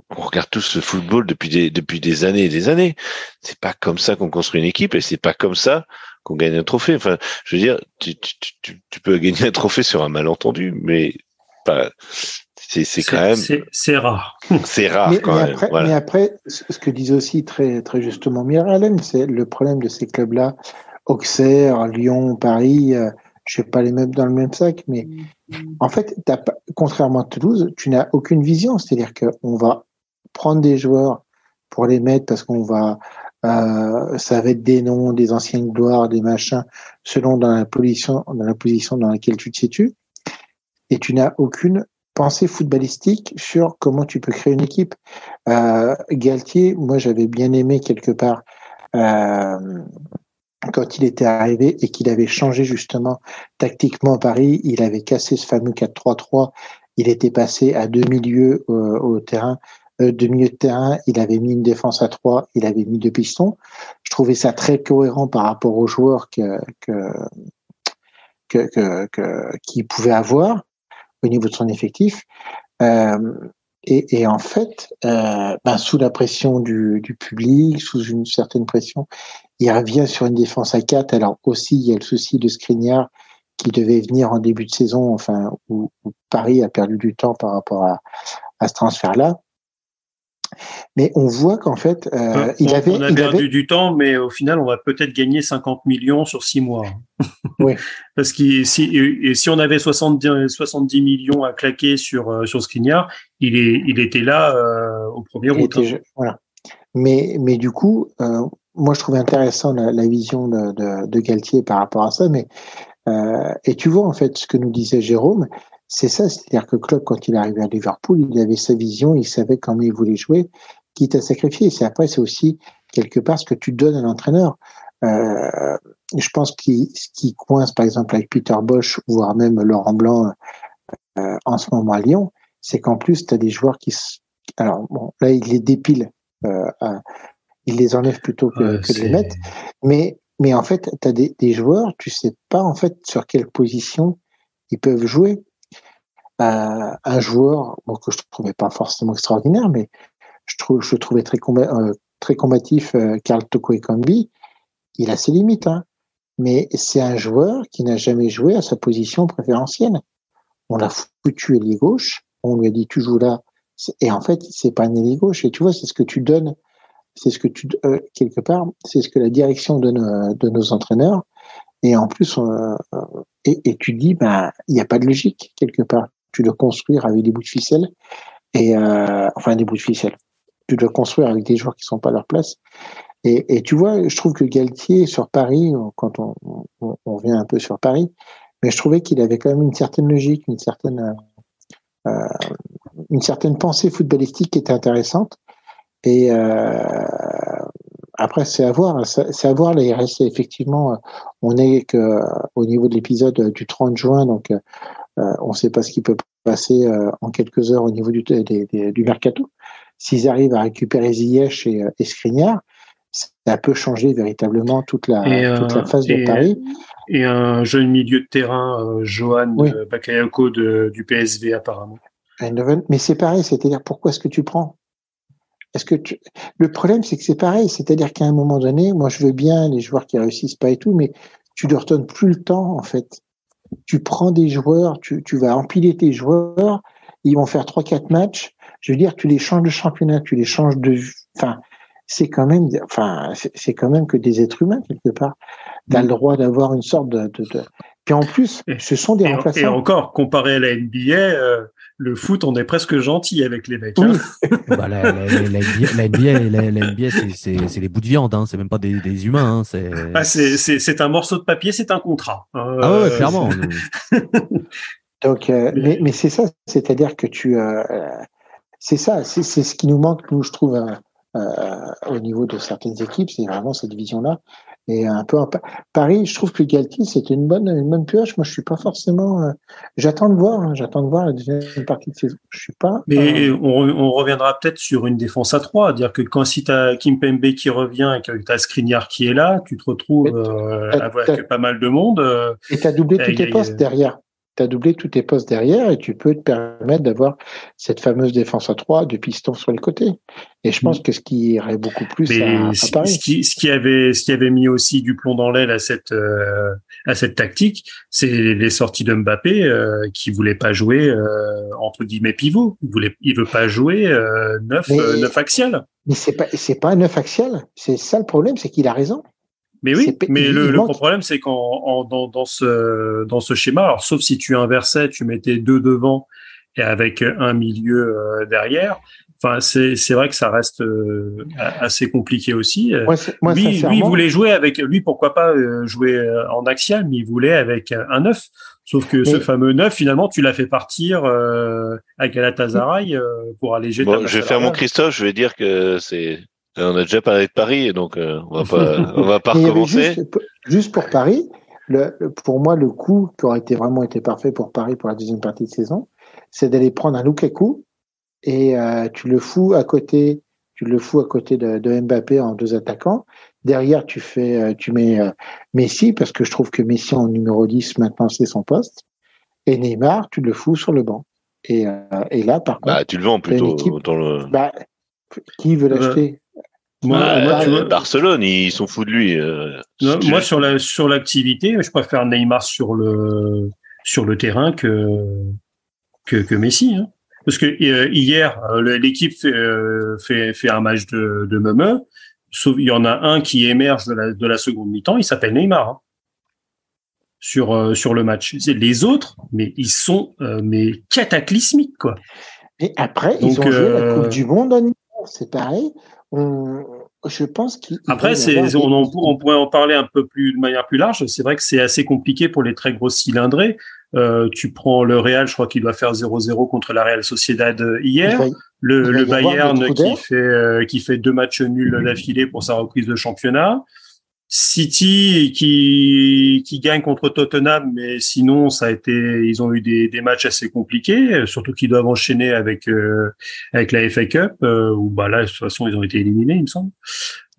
C: on regarde tous ce football depuis des depuis des années et des années. C'est pas comme ça qu'on construit une équipe et c'est pas comme ça qu'on gagne un trophée. Enfin, je veux dire, tu, tu, tu, tu, peux gagner un trophée sur un malentendu, mais pas. C'est quand même.
A: C'est rare. <laughs>
C: C'est rare
B: mais,
C: quand
B: mais
C: même.
B: Après,
C: voilà.
B: Mais après, ce que disait aussi très, très justement Miralem, c'est le problème de ces clubs-là, Auxerre, Lyon, Paris, euh, je ne vais pas les mettre dans le même sac, mais en fait, as pas, contrairement à Toulouse, tu n'as aucune vision. C'est-à-dire qu'on va prendre des joueurs pour les mettre parce qu'on va euh, ça va être des noms, des anciennes gloires, des machins, selon dans la position, dans la position dans laquelle tu te situes. Et tu n'as aucune pensée footballistique sur comment tu peux créer une équipe. Euh, Galtier, moi j'avais bien aimé quelque part euh, quand il était arrivé et qu'il avait changé justement tactiquement à Paris, il avait cassé ce fameux 4-3-3, il était passé à deux milieux au terrain de milieu de terrain, il avait mis une défense à trois, il avait mis deux pistons. Je trouvais ça très cohérent par rapport aux joueurs que, que, que, que, qu'il pouvait avoir au niveau de son effectif. Euh, et, et, en fait, euh, ben, sous la pression du, du, public, sous une certaine pression, il revient sur une défense à quatre. Alors aussi, il y a le souci de Skriniar qui devait venir en début de saison, enfin, où, où Paris a perdu du temps par rapport à, à ce transfert-là. Mais on voit qu'en fait, euh, il
A: on,
B: avait.
A: On a
B: il
A: perdu
B: avait...
A: du temps, mais au final, on va peut-être gagner 50 millions sur 6 mois. <laughs>
B: Oui.
A: Parce que si, et si on avait 70, 70 millions à claquer sur, euh, sur Skriniar, il, est, il était là euh, au premier route.
B: Hein. Voilà. Mais, mais du coup, euh, moi, je trouvais intéressant la, la vision de, de, de, Galtier par rapport à ça. Mais, et tu vois, en fait, ce que nous disait Jérôme, c'est ça, c'est-à-dire que Klopp, quand il est arrivé à Liverpool, il avait sa vision, il savait comment il voulait jouer, quitte à sacrifier. C'est après, c'est aussi quelque part ce que tu donnes à l'entraîneur. Euh, je pense qu'il ce qui coince, par exemple, avec Peter Bosch, voire même Laurent Blanc euh, en ce moment à Lyon, c'est qu'en plus, tu as des joueurs qui... Alors, bon, là, il les dépile, euh, il les enlève plutôt que, que de les mettre. Mais, mais en fait, tu as des, des joueurs, tu sais pas en fait sur quelle position ils peuvent jouer euh, un joueur bon, que je trouvais pas forcément extraordinaire, mais je trouve je trouvais très combat, euh, très combatif euh, Karl Toko Ekambi. Il a ses limites, hein, mais c'est un joueur qui n'a jamais joué à sa position préférentielle. on l'a foutu ailier gauche, on lui a dit tu joues là, et en fait c'est pas un ailier gauche, et tu vois c'est ce que tu donnes, c'est ce que tu euh, quelque part, c'est ce que la direction donne euh, de nos entraîneurs, et en plus euh, et, et, tu dis bah il n'y a pas de logique quelque part, tu dois construire avec des bouts de ficelle et enfin des bouts de ficelle, tu dois construire avec des joueurs qui sont pas à leur place. Et, tu vois, je trouve que Galtier sur Paris, quand on, on, on vient un peu sur Paris, mais je trouvais qu'il avait quand même une certaine logique, une certaine, euh, une certaine pensée footballistique qui était intéressante. Et euh, après, c'est à voir. C'est à voir. Là, il effectivement. On est que au niveau de l'épisode du 30 juin, donc euh, on ne sait pas ce qui peut passer euh, en quelques heures au niveau du, des, des, du mercato. S'ils arrivent à récupérer Ziyech et, et Skriniar, ça peut changer véritablement toute la, et, toute la phase de Paris
A: et un jeune milieu de terrain, euh, Johan oui. Bakayoko de, du PSV apparemment.
B: Mais c'est pareil, c'est-à-dire pourquoi est-ce que tu prends? Est-ce que tu... le problème c'est que c'est pareil, c'est-à-dire qu'à un moment donné, moi je veux bien les joueurs qui réussissent pas et tout, mais tu leur donnes plus le temps en fait. Tu prends des joueurs, tu, tu vas empiler tes joueurs, ils vont faire trois quatre matchs. Je veux dire, tu les changes de championnat, tu les changes de, enfin, c'est quand même, enfin, c'est quand même que des êtres humains quelque part. Tu as le droit d'avoir une sorte de, de, de, Puis en plus, ce sont des
A: et,
B: remplaçants.
A: Et encore, comparé à la NBA, euh, le foot, on est presque gentil avec les mecs. Hein.
D: bah, la, la, la, la, NBA, la, la NBA c'est les bouts de viande, hein. c'est même pas des, des humains. Hein. C'est
A: ah, c'est un morceau de papier, c'est un contrat.
D: Euh, ah ouais, clairement. <laughs>
B: Donc, euh, mais, mais c'est ça, c'est-à-dire que tu, euh, c'est ça, c'est ce qui nous manque, nous, je trouve, euh, au niveau de certaines équipes, c'est vraiment cette vision-là. Et un peu Paris, je trouve que Galtier c'est une bonne une bonne pioche. Moi, je suis pas forcément. Euh, j'attends de voir. Hein, j'attends de voir la deuxième partie de saison. Je suis pas.
A: Mais euh... on, on, reviendra peut-être sur une défense à trois, dire que quand si t'as Kimpembe qui revient et que t'as Skriniar qui est là, tu te retrouves euh, avec pas mal de monde. Euh,
B: et t'as doublé tous tes postes derrière tu as doublé tous tes postes derrière et tu peux te permettre d'avoir cette fameuse défense à trois de pistons sur le côté. Et je pense que ce qui irait beaucoup plus à, à, Paris.
A: Ce qui, ce qui avait, ce qui avait mis aussi du plomb dans l'aile à cette, euh, à cette tactique, c'est les sorties de Mbappé euh, qui voulait pas jouer euh, entre guillemets pivot. Il voulait, il veut pas jouer euh, neuf, mais, neuf axial.
B: Mais c'est pas, c'est pas neuf axial. C'est ça le problème, c'est qu'il a raison.
A: Mais oui, mais le, le problème, c'est qu'en dans, dans, ce, dans ce schéma, alors sauf si tu inversais, tu mettais deux devant et avec un milieu euh, derrière, enfin c'est c'est vrai que ça reste euh, assez compliqué aussi.
B: Moi, moi,
A: lui, lui, il voulait jouer avec lui, pourquoi pas euh, jouer en axial, mais il voulait avec un neuf. Sauf que mais... ce fameux neuf, finalement, tu l'as fait partir euh, à Galatasaray euh, pour alléger.
C: Bon, je vais faire mon Christophe. Je vais dire que c'est on a déjà parlé de Paris, donc euh, on va pas, <laughs> on va pas recommencer.
B: Juste, juste, pour Paris, le, pour moi, le coup qui aurait été vraiment été parfait pour Paris pour la deuxième partie de saison, c'est d'aller prendre un Lukaku et euh, tu le fous à côté, tu le fous à côté de, de Mbappé en deux attaquants. Derrière, tu fais, euh, tu mets euh, Messi parce que je trouve que Messi en numéro 10 maintenant c'est son poste. Et Neymar, tu le fous sur le banc. Et, euh, et là, par
C: bah,
B: contre,
C: tu le vends plutôt dans le.
B: Bah, qui veut l'acheter?
C: Moi, moi, tu vois, Barcelone, ils sont fous de lui. Euh,
A: non, moi, sur la sur l'activité, je préfère Neymar sur le sur le terrain que que, que Messi. Hein. Parce que euh, hier, l'équipe fait, euh, fait, fait un match de de Meme. Sauf il y en a un qui émerge de la de la seconde mi-temps. Il s'appelle Neymar. Hein, sur sur le match. Les autres, mais ils sont mais cataclysmiques quoi.
B: Et après, Donc, ils ont joué la Coupe du Monde en hiver, c'est pareil on, je pense qu'il.
A: Après, c'est, on, on, on, pourrait en parler un peu plus de manière plus large. C'est vrai que c'est assez compliqué pour les très grosses cylindrées. Euh, tu prends le Real, je crois qu'il doit faire 0-0 contre la Real Sociedad hier. Va, le, le Bayern qui fait euh, qui fait deux matchs nuls d'affilée pour sa reprise de championnat. City qui qui gagne contre Tottenham, mais sinon ça a été, ils ont eu des, des matchs assez compliqués, surtout qu'ils doivent enchaîner avec euh, avec la FA Cup euh, où bah là de toute façon ils ont été éliminés, il me semble.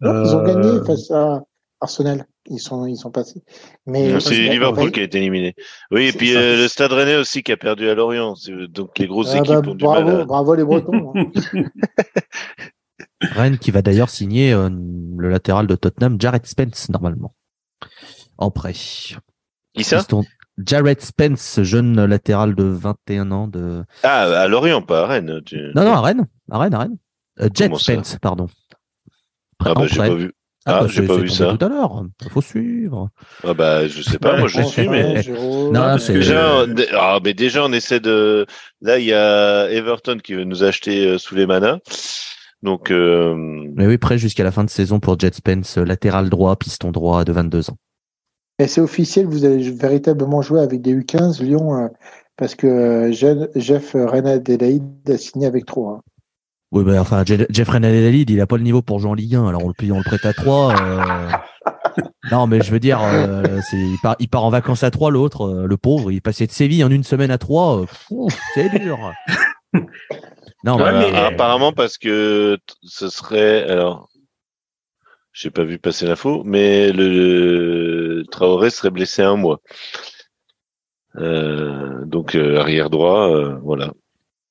B: Non, ils ont gagné face à Arsenal. Ils sont ils sont passés.
C: Mais c'est Liverpool qui a été éliminé. Oui, et puis euh, le Stade Rennais aussi qui a perdu à Lorient. Donc les grosses ah équipes bah, ont
B: bravo,
C: du mal. À...
B: Bravo les Bretons. <laughs>
D: Rennes qui va d'ailleurs signer euh, le latéral de Tottenham, Jared Spence, normalement. En prêt.
C: Qui ça?
D: Jared Spence, jeune latéral de 21 ans de.
C: Ah, à Lorient, pas à Rennes.
D: Non, non, à Rennes. À Rennes, à Rennes. Euh, Jet Spence, pardon.
C: Ah, bah, j'ai pas vu. Ah, ah j'ai pas vu ça.
D: Tout à l'heure. Il faut suivre.
C: Ah, bah, je sais pas. moi, je suis, mais.
D: Non, c'est.
C: Déjà, ah, mais déjà, on essaie de. Là, il y a Everton qui veut nous acheter euh, sous les manas. Donc. Euh...
D: Mais oui, prêt jusqu'à la fin de saison pour Jet Spence, latéral droit, piston droit de 22 ans.
B: Et c'est officiel, vous allez véritablement jouer avec des U15 Lyon, euh, parce que euh, Jeff Renadelaide a signé avec 3. Hein.
D: Oui, ben, enfin, Jeff Renadelaide, il n'a pas le niveau pour jouer en Ligue 1, alors on le, on le prête à 3. Euh. <laughs> non, mais je veux dire, il, part, il part en vacances à 3, l'autre, le pauvre, il passait de Séville en une semaine à 3. c'est dur. <laughs>
C: Non, mais... apparemment parce que ce serait alors j'ai pas vu passer l'info, mais le, Traoré serait blessé un mois. Euh, donc euh, arrière droit, euh, voilà.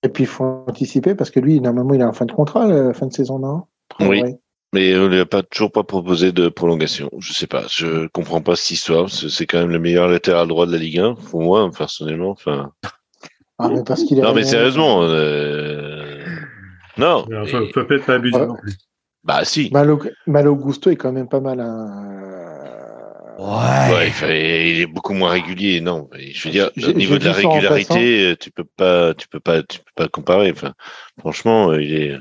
B: Et puis il faut anticiper parce que lui normalement il est en fin de contrat, la fin de saison, non?
C: Oui. Mais on lui a pas toujours pas proposé de prolongation. Je sais pas, je comprends pas cette histoire. C'est quand même le meilleur latéral droit de la Ligue 1 pour moi personnellement. Enfin.
B: Ah, mais parce qu'il
C: non mais sérieusement. Non.
A: Il faut, faut peut-être pas abuser non plus.
C: Bah si.
B: Malo, Malo Gusto est quand même pas mal.
C: Ouais. il, est beaucoup moins régulier. Non, je veux dire, au niveau de la régularité, tu peux pas, tu peux pas, tu peux pas comparer. Enfin, franchement, il est,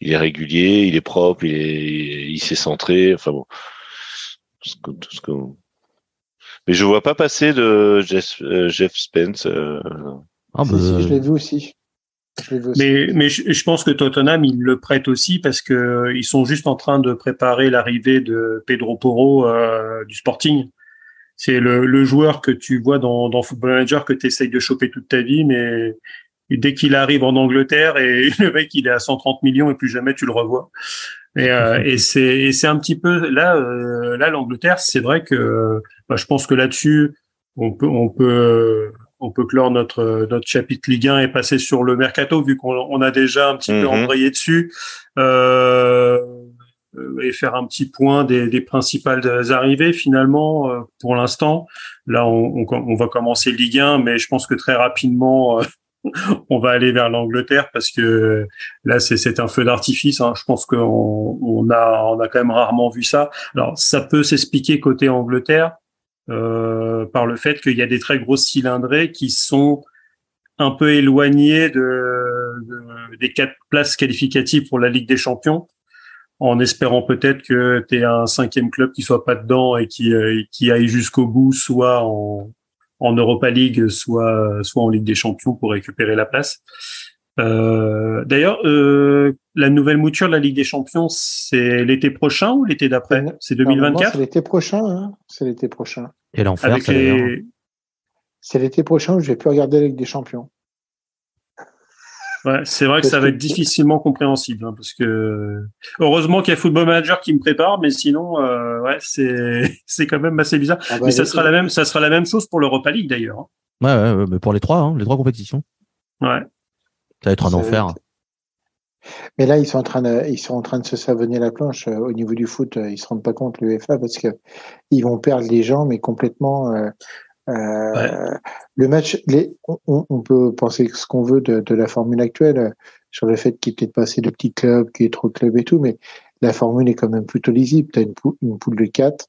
C: il est régulier, il est propre, il est, il s'est centré. Enfin bon, tout ce que, mais je vois pas passer de Jeff, euh, Jeff Spence. Euh...
B: Ah, bah... si, je l'ai vu aussi.
A: Mais, mais je, pense que Tottenham, ils le prêtent aussi parce que euh, ils sont juste en train de préparer l'arrivée de Pedro Porro euh, du Sporting. C'est le, le, joueur que tu vois dans, dans Football Manager que tu essayes de choper toute ta vie, mais dès qu'il arrive en Angleterre et <laughs> le mec il est à 130 millions et plus jamais tu le revois. Et, euh, <laughs> et c'est c'est un petit peu là euh, là l'Angleterre, c'est vrai que bah, je pense que là-dessus on peut on peut on peut clore notre notre chapitre Ligue 1 et passer sur le mercato vu qu'on a déjà un petit peu mhm. embrayé dessus euh, et faire un petit point des, des principales arrivées finalement euh, pour l'instant. Là, on, on, va commencer Ligue 1, mais je pense que très rapidement. Euh, <laughs> on va aller vers l'Angleterre parce que là c'est un feu d'artifice. Hein. Je pense qu'on on a on a quand même rarement vu ça. Alors ça peut s'expliquer côté Angleterre euh, par le fait qu'il y a des très grosses cylindrées qui sont un peu éloignées de, des quatre places qualificatives pour la Ligue des Champions, en espérant peut-être que tu es un cinquième club qui soit pas dedans et qui, euh, qui aille jusqu'au bout, soit en, en Europa League, soit, soit en Ligue des Champions pour récupérer la place. Euh, D'ailleurs, euh, la nouvelle mouture de la Ligue des Champions, c'est l'été prochain ou l'été d'après? C'est 2024
B: C'est l'été prochain. Hein c'est l'été prochain.
D: Et l'enfer,
B: c'est l'été prochain où je vais plus regarder la Ligue des Champions.
A: Ouais, c'est vrai que ça va être difficilement compréhensible hein, parce que heureusement qu'il y a Football Manager qui me prépare, mais sinon, euh, ouais, c'est <laughs> c'est quand même assez bizarre. Ah bah, mais ça sera la même, ça sera la même chose pour l'Europa League d'ailleurs. Hein.
D: Ouais, ouais, mais pour les trois, hein, les trois compétitions.
A: Ouais.
D: Ça va être un enfer.
B: Mais là, ils sont en train de, ils sont en train de se savonner la planche euh, au niveau du foot. Euh, ils se rendent pas compte l'UEFA parce que ils vont perdre les gens, mais complètement. Euh, euh Le match, les, on, on, peut penser ce qu'on veut de, de, la formule actuelle sur le fait qu'il est peut-être pas assez de petits clubs, qu'il y ait trop de clubs et tout, mais la formule est quand même plutôt lisible. T'as une, poule, une poule de quatre,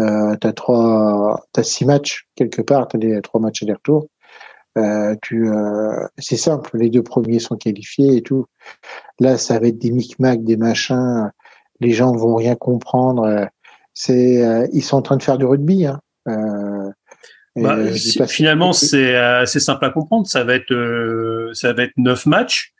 B: euh, t'as trois, t'as six matchs quelque part, t'as les trois matchs aller-retour. Euh, tu, euh, c'est simple, les deux premiers sont qualifiés et tout. Là, ça va être des micmacs, des machins. Les gens vont rien comprendre. C'est, euh, ils sont en train de faire du rugby. Hein. Euh,
A: bah, finalement, c'est assez simple à comprendre. Ça va être, ça va être neuf matchs.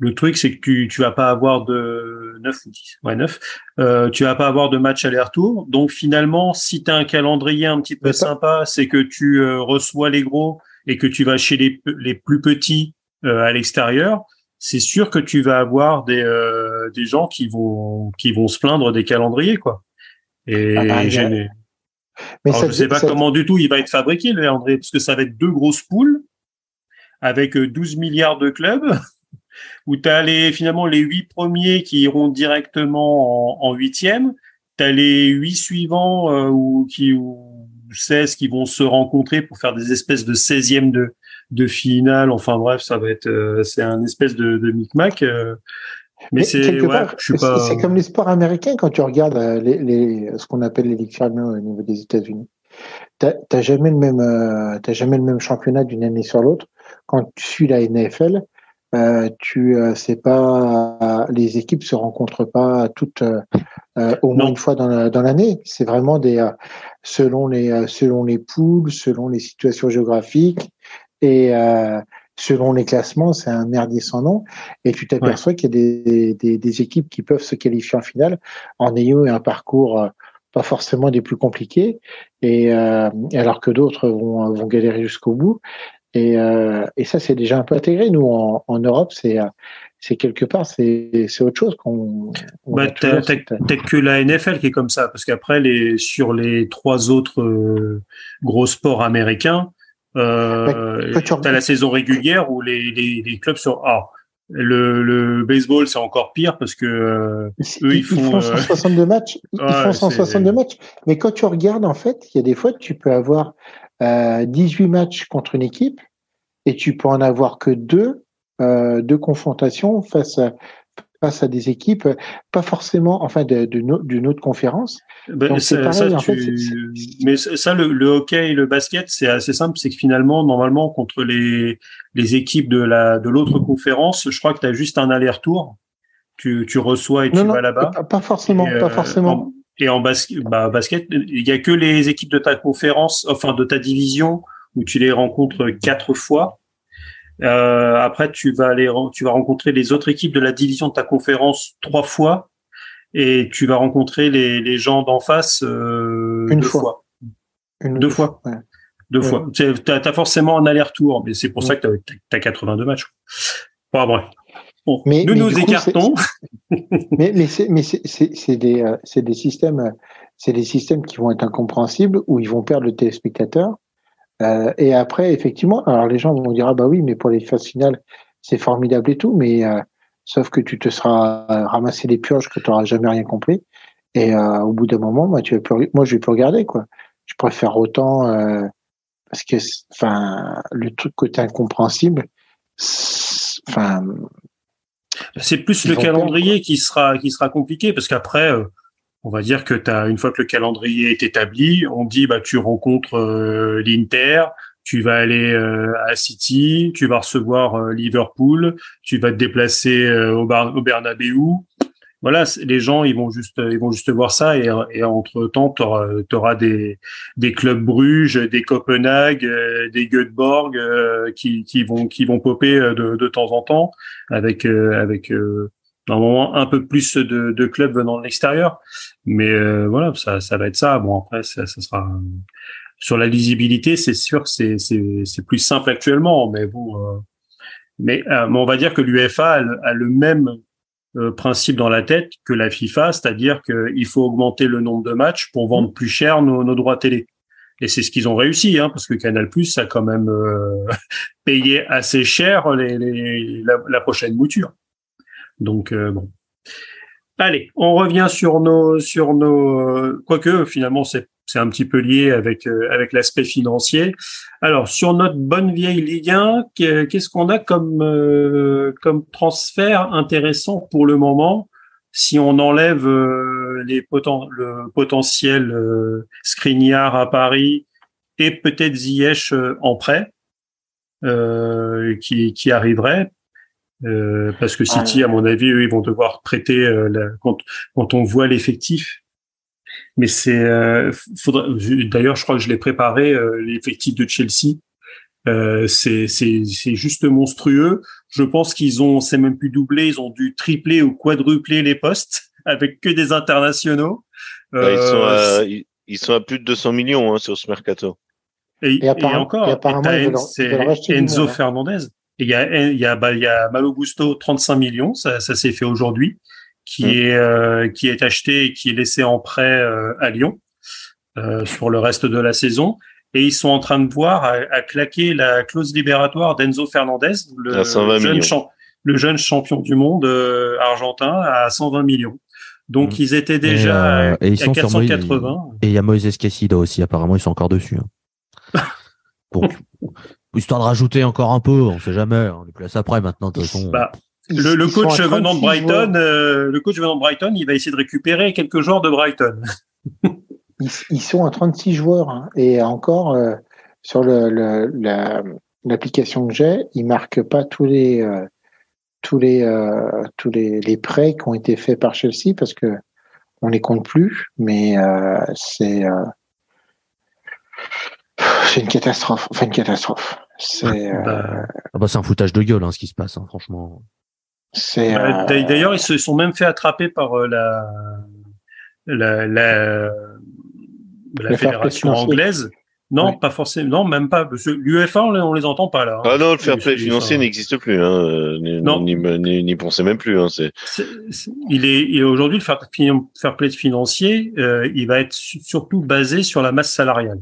A: Le truc, c'est que tu, tu vas pas avoir de neuf ou dix, ouais neuf. Euh, tu vas pas avoir de match aller-retour. Donc finalement, si tu as un calendrier un petit peu sympa, c'est que tu reçois les gros et que tu vas chez les, les plus petits euh, à l'extérieur, c'est sûr que tu vas avoir des, euh, des gens qui vont qui vont se plaindre des calendriers quoi. Et ah, bah, mais Alors, je sais pas comment du tout il va être fabriqué le calendrier parce que ça va être deux grosses poules avec 12 euh, milliards de clubs <laughs> où tu as les finalement les huit premiers qui iront directement en huitième, tu as les huit suivants euh, ou qui ou 16 qui vont se rencontrer pour faire des espèces de 16e de, de finale. Enfin bref, ça va être, c'est un espèce de, de micmac.
B: mais, c'est ouais, pas... comme les sports américains quand tu regardes les, les ce qu'on appelle les ligues fermées au niveau des États-Unis. T'as jamais le même, t'as jamais le même championnat d'une année sur l'autre. Quand tu suis la NFL, euh, tu euh, pas les équipes se rencontrent pas toutes euh, au moins une fois dans l'année. c'est vraiment des selon les selon les poules, selon les situations géographiques et selon les classements, c'est un merdier sans nom. Et tu t'aperçois qu'il y a des, des, des, équipes qui peuvent se qualifier en finale en ayant un parcours pas forcément des plus compliqués, et alors que d'autres vont, vont galérer jusqu'au bout. Et, euh, et ça, c'est déjà un peu intégré. Nous, en, en Europe, c'est c'est quelque part, c'est autre chose qu'on.
A: Bah, t'as que la NFL qui est comme ça, parce qu'après, les sur les trois autres euh, gros sports américains, euh, bah, t'as la saison régulière où les, les, les clubs sont. Ah, le, le baseball, c'est encore pire parce que euh, eux, ils, font,
B: 162 euh, matchs. Ils font 162 <laughs> matchs. Mais quand tu regardes, en fait, il y a des fois, tu peux avoir 18 euh, matchs contre une équipe et tu peux en avoir que deux, euh, deux confrontations face à, face à des équipes, pas forcément, enfin, d'une autre conférence.
A: Ben, ça, mais ça, le, hockey et le basket, c'est assez simple, c'est que finalement, normalement, contre les, les équipes de la de l'autre conférence, je crois que tu as juste un aller-retour. Tu, tu reçois et tu vas là-bas.
B: Pas, forcément, pas euh, forcément.
A: Et en basket, bah, basket, il y a que les équipes de ta conférence, enfin de ta division, où tu les rencontres quatre fois. Euh, après, tu vas aller, tu vas rencontrer les autres équipes de la division de ta conférence trois fois, et tu vas rencontrer les, les gens d'en face euh,
B: une deux fois.
A: Une deux fois. Deux fois. Tu as, forcément un aller-retour, mais c'est pour ça que tu as, 82 matchs. Bon, bref mais, nous nous écartons. <laughs>
B: mais mais c'est mais c'est des euh, des systèmes c'est des systèmes qui vont être incompréhensibles où ils vont perdre le téléspectateur. Euh, et après, effectivement, alors les gens vont dire ah bah oui, mais pour les phases finales, c'est formidable et tout, mais euh, sauf que tu te seras ramassé des purges que tu n'auras jamais rien compris. Et euh, au bout d'un moment, moi, tu vas plus, moi, je vais plus regarder quoi. Je préfère autant parce que enfin le truc côté incompréhensible, enfin
A: c'est plus le calendrier qui sera qui sera compliqué parce qu'après euh, on va dire que as une fois que le calendrier est établi, on dit bah tu rencontres euh, l'Inter, tu vas aller euh, à City, tu vas recevoir Liverpool, tu vas te déplacer au, au Bernabeu, voilà, les gens ils vont juste ils vont juste voir ça et, entre temps tu auras, des des clubs Bruges, des Copenhague, euh, des Göteborg euh, qui qui vont qui vont popper euh, de, de temps en temps avec avec normalement un peu plus de, de clubs venant de l'extérieur. Mais voilà, ça ça va être ça. Bon après ça, ça sera sur la lisibilité, c'est sûr c'est c'est plus simple actuellement, mais bon. mais, on va dire que l'UFA a, le même euh, principe dans la tête que la FIFA, c'est-à-dire qu'il faut augmenter le nombre de matchs pour vendre plus cher nos, nos droits télé. Et c'est ce qu'ils ont réussi, hein, parce que Canal Plus a quand même euh, <laughs> payé assez cher les, les, la, prochaine mouture. Donc euh, bon. Allez, on revient sur nos sur nos quoique finalement c'est c'est un petit peu lié avec euh, avec l'aspect financier. Alors sur notre bonne vieille Ligue 1, qu'est-ce qu'on a comme euh, comme transfert intéressant pour le moment si on enlève euh, les poten le potentiel Skriniar à Paris et peut-être Ziyech en prêt qui qui arriverait? Parce que City, à mon avis, eux, ils vont devoir prêter quand, quand on voit l'effectif. Mais c'est euh, d'ailleurs je crois que je l'ai préparé euh, l'effectif de Chelsea. Euh, c'est c'est c'est juste monstrueux. Je pense qu'ils ont c'est même plus doublé ils ont dû tripler ou quadrupler les postes <laughs> avec que des internationaux.
C: Bah, ils sont à, ils, sont à plus de 200 millions hein, sur ce mercato.
A: et, et, encore et Enzo hein. Fernandez il y a il y a bah, il y a Malo Gusto 35 millions ça ça s'est fait aujourd'hui qui mmh. est euh, qui est acheté et qui est laissé en prêt euh, à Lyon euh, sur le reste de la saison. Et ils sont en train de voir à, claquer la clause libératoire d'Enzo Fernandez, le jeune, le jeune champion du monde argentin, à 120 millions. Donc
D: Mm.
A: ils étaient déjà
D: et, euh, et ils
A: à
D: sont sur Moïse-
A: 480.
D: Et il y a Moïse Caicedo aussi, apparemment, ils sont encore dessus. hein. <laughs> Donc, histoire de rajouter encore un peu, on sait jamais, on est plus à ça maintenant, de toute façon.
A: Bah, le, coach venant de
B: 36
A: Brighton, euh, le coach venant de Brighton, il va essayer de récupérer quelques joueurs de Brighton. <laughs>
B: Ils, ils sont à 36 joueurs hein. et encore euh, sur le, le- la- l'application que j'ai, ils marquent pas tous les euh, tous les euh, tous les, les prêts qui ont été faits par Chelsea parce que on les compte plus, mais euh, c'est euh, c'est une catastrophe. Enfin une catastrophe. C'est euh,
A: Bah,
D: Ah bah, c'est un foutage de gueule, hein, ce qui se passe, hein, franchement.
B: c'est
A: bah,
B: euh,
A: d'a- D'ailleurs, ils se sont même fait attraper par euh, la, la, la, la fédération anglaise. Non,
B: Oui.
A: pas forcément. Non, même pas. L'UEFA, on, les- on les entend pas là. hein.
C: Ah non, le fair play financier n'existe plus. Hein. N'y
A: Non.
C: n'y- pensez même plus. Hein. C'est
A: il est, il est aujourd'hui le fair, fair play financier, euh, il va être su- surtout basé sur la masse salariale.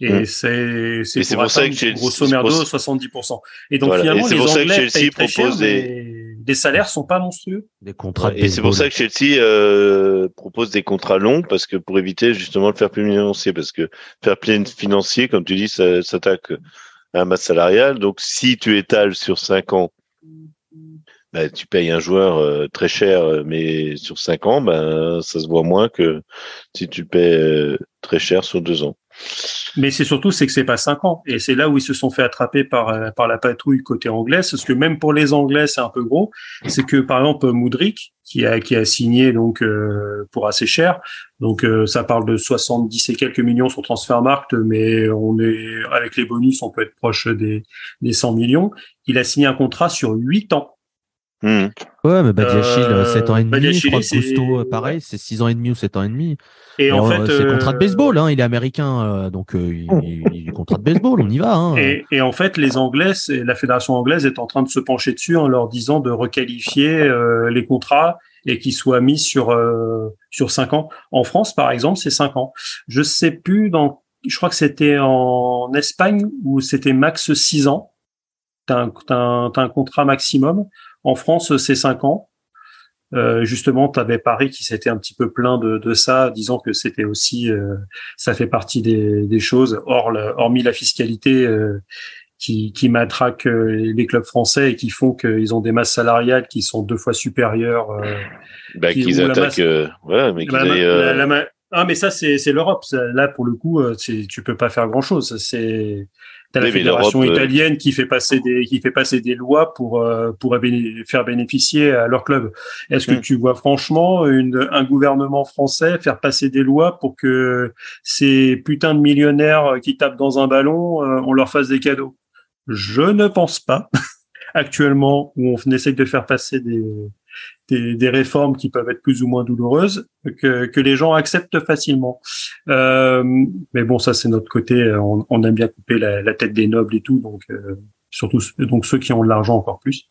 A: Et
C: Mm.
A: c'est c'est
C: Et c'est pour ça que Chelsea-
A: grosso merdo
C: pour-
A: 70%. Et donc
C: Voilà.
A: finalement
C: Et
A: les
C: pour ça que
A: Anglais
C: Chelsea
A: payent très cher,
C: propose des-
A: salaires sont pas monstrueux.
D: Des contrats
C: et c'est pour ça que Chelsea euh, propose des contrats longs parce que pour éviter justement le fair play financier parce que fair play financier comme tu dis ça s'attaque à la masse salariale donc si tu étales sur cinq ans bah, tu payes un joueur euh, très cher mais sur cinq ans ben ça se voit moins que si tu le payes euh, très cher sur deux ans
A: Mais c'est surtout c'est que c'est pas cinq ans. Et c'est là où ils se sont fait attraper par euh, par la patrouille côté anglais. Parce que même pour les Anglais c'est un peu gros. C'est que par exemple Moudric qui a qui a signé donc euh, pour assez cher. Donc euh, ça parle de 70 et quelques millions sur Transfermarkt, mais on est avec les bonus on peut être proche des des 100 millions. Il a signé un contrat sur huit ans.
C: Hmm.
D: Ouais, mais Badiachil,
A: Euh,
D: 7 ans et demi.
A: Badiachile,
D: je crois que
A: c'est-
D: Gusto, euh, pareil, c'est 6 ans et demi ou 7 ans et demi.
A: Et en
D: euh,
A: fait,
D: c'est
A: euh,
D: contrat de baseball, hein, il est américain, euh, donc euh, il, il, il est contrat de baseball, on y va. Hein.
A: Et, et en fait, les Anglais, c'est- la fédération anglaise est en train de se pencher dessus en leur disant de requalifier euh, les contrats et qu'ils soient mis sur euh, sur cinq ans. En France, par exemple, c'est cinq ans. Je sais plus dans, je crois que c'était en Espagne où c'était max six ans. T'as un, t'as un, t'as un contrat maximum. En France, c'est cinq ans. Euh, justement, tu avais Paris qui s'était un petit peu plaint de, de ça, disant que c'était aussi, euh, ça fait partie des, des choses, hors le- hormis la fiscalité euh, qui, qui matraque euh, les clubs français et qui font qu'ils ont des masses salariales qui sont deux fois supérieures. euh,
C: bah,
A: Qui-
C: qu'ils
A: la
C: attaquent
A: masse-
C: euh, ouais mais qu'ils
A: la- la-
C: euh,
A: la- la- ah, mais ça, c'est c'est l'Europe. Là, pour le coup, tu peux pas faire grand-chose. C'est T'as la fédération
C: euh,
A: italienne qui fait passer des qui fait passer des lois pour euh, pour faire bénéficier à leur club. Est-ce que
C: Hmm.
A: tu vois franchement une, un gouvernement français faire passer des lois pour que ces putains de millionnaires qui tapent dans un ballon, euh, on leur fasse des cadeaux? Je ne pense pas. <laughs> Actuellement, où on essaie de faire passer des des, des réformes qui peuvent être plus ou moins douloureuses que, que les gens acceptent facilement. Euh, mais bon, ça c'est notre côté. On, on aime bien couper la, la tête des nobles et tout, donc euh, surtout donc ceux qui ont de l'argent encore plus.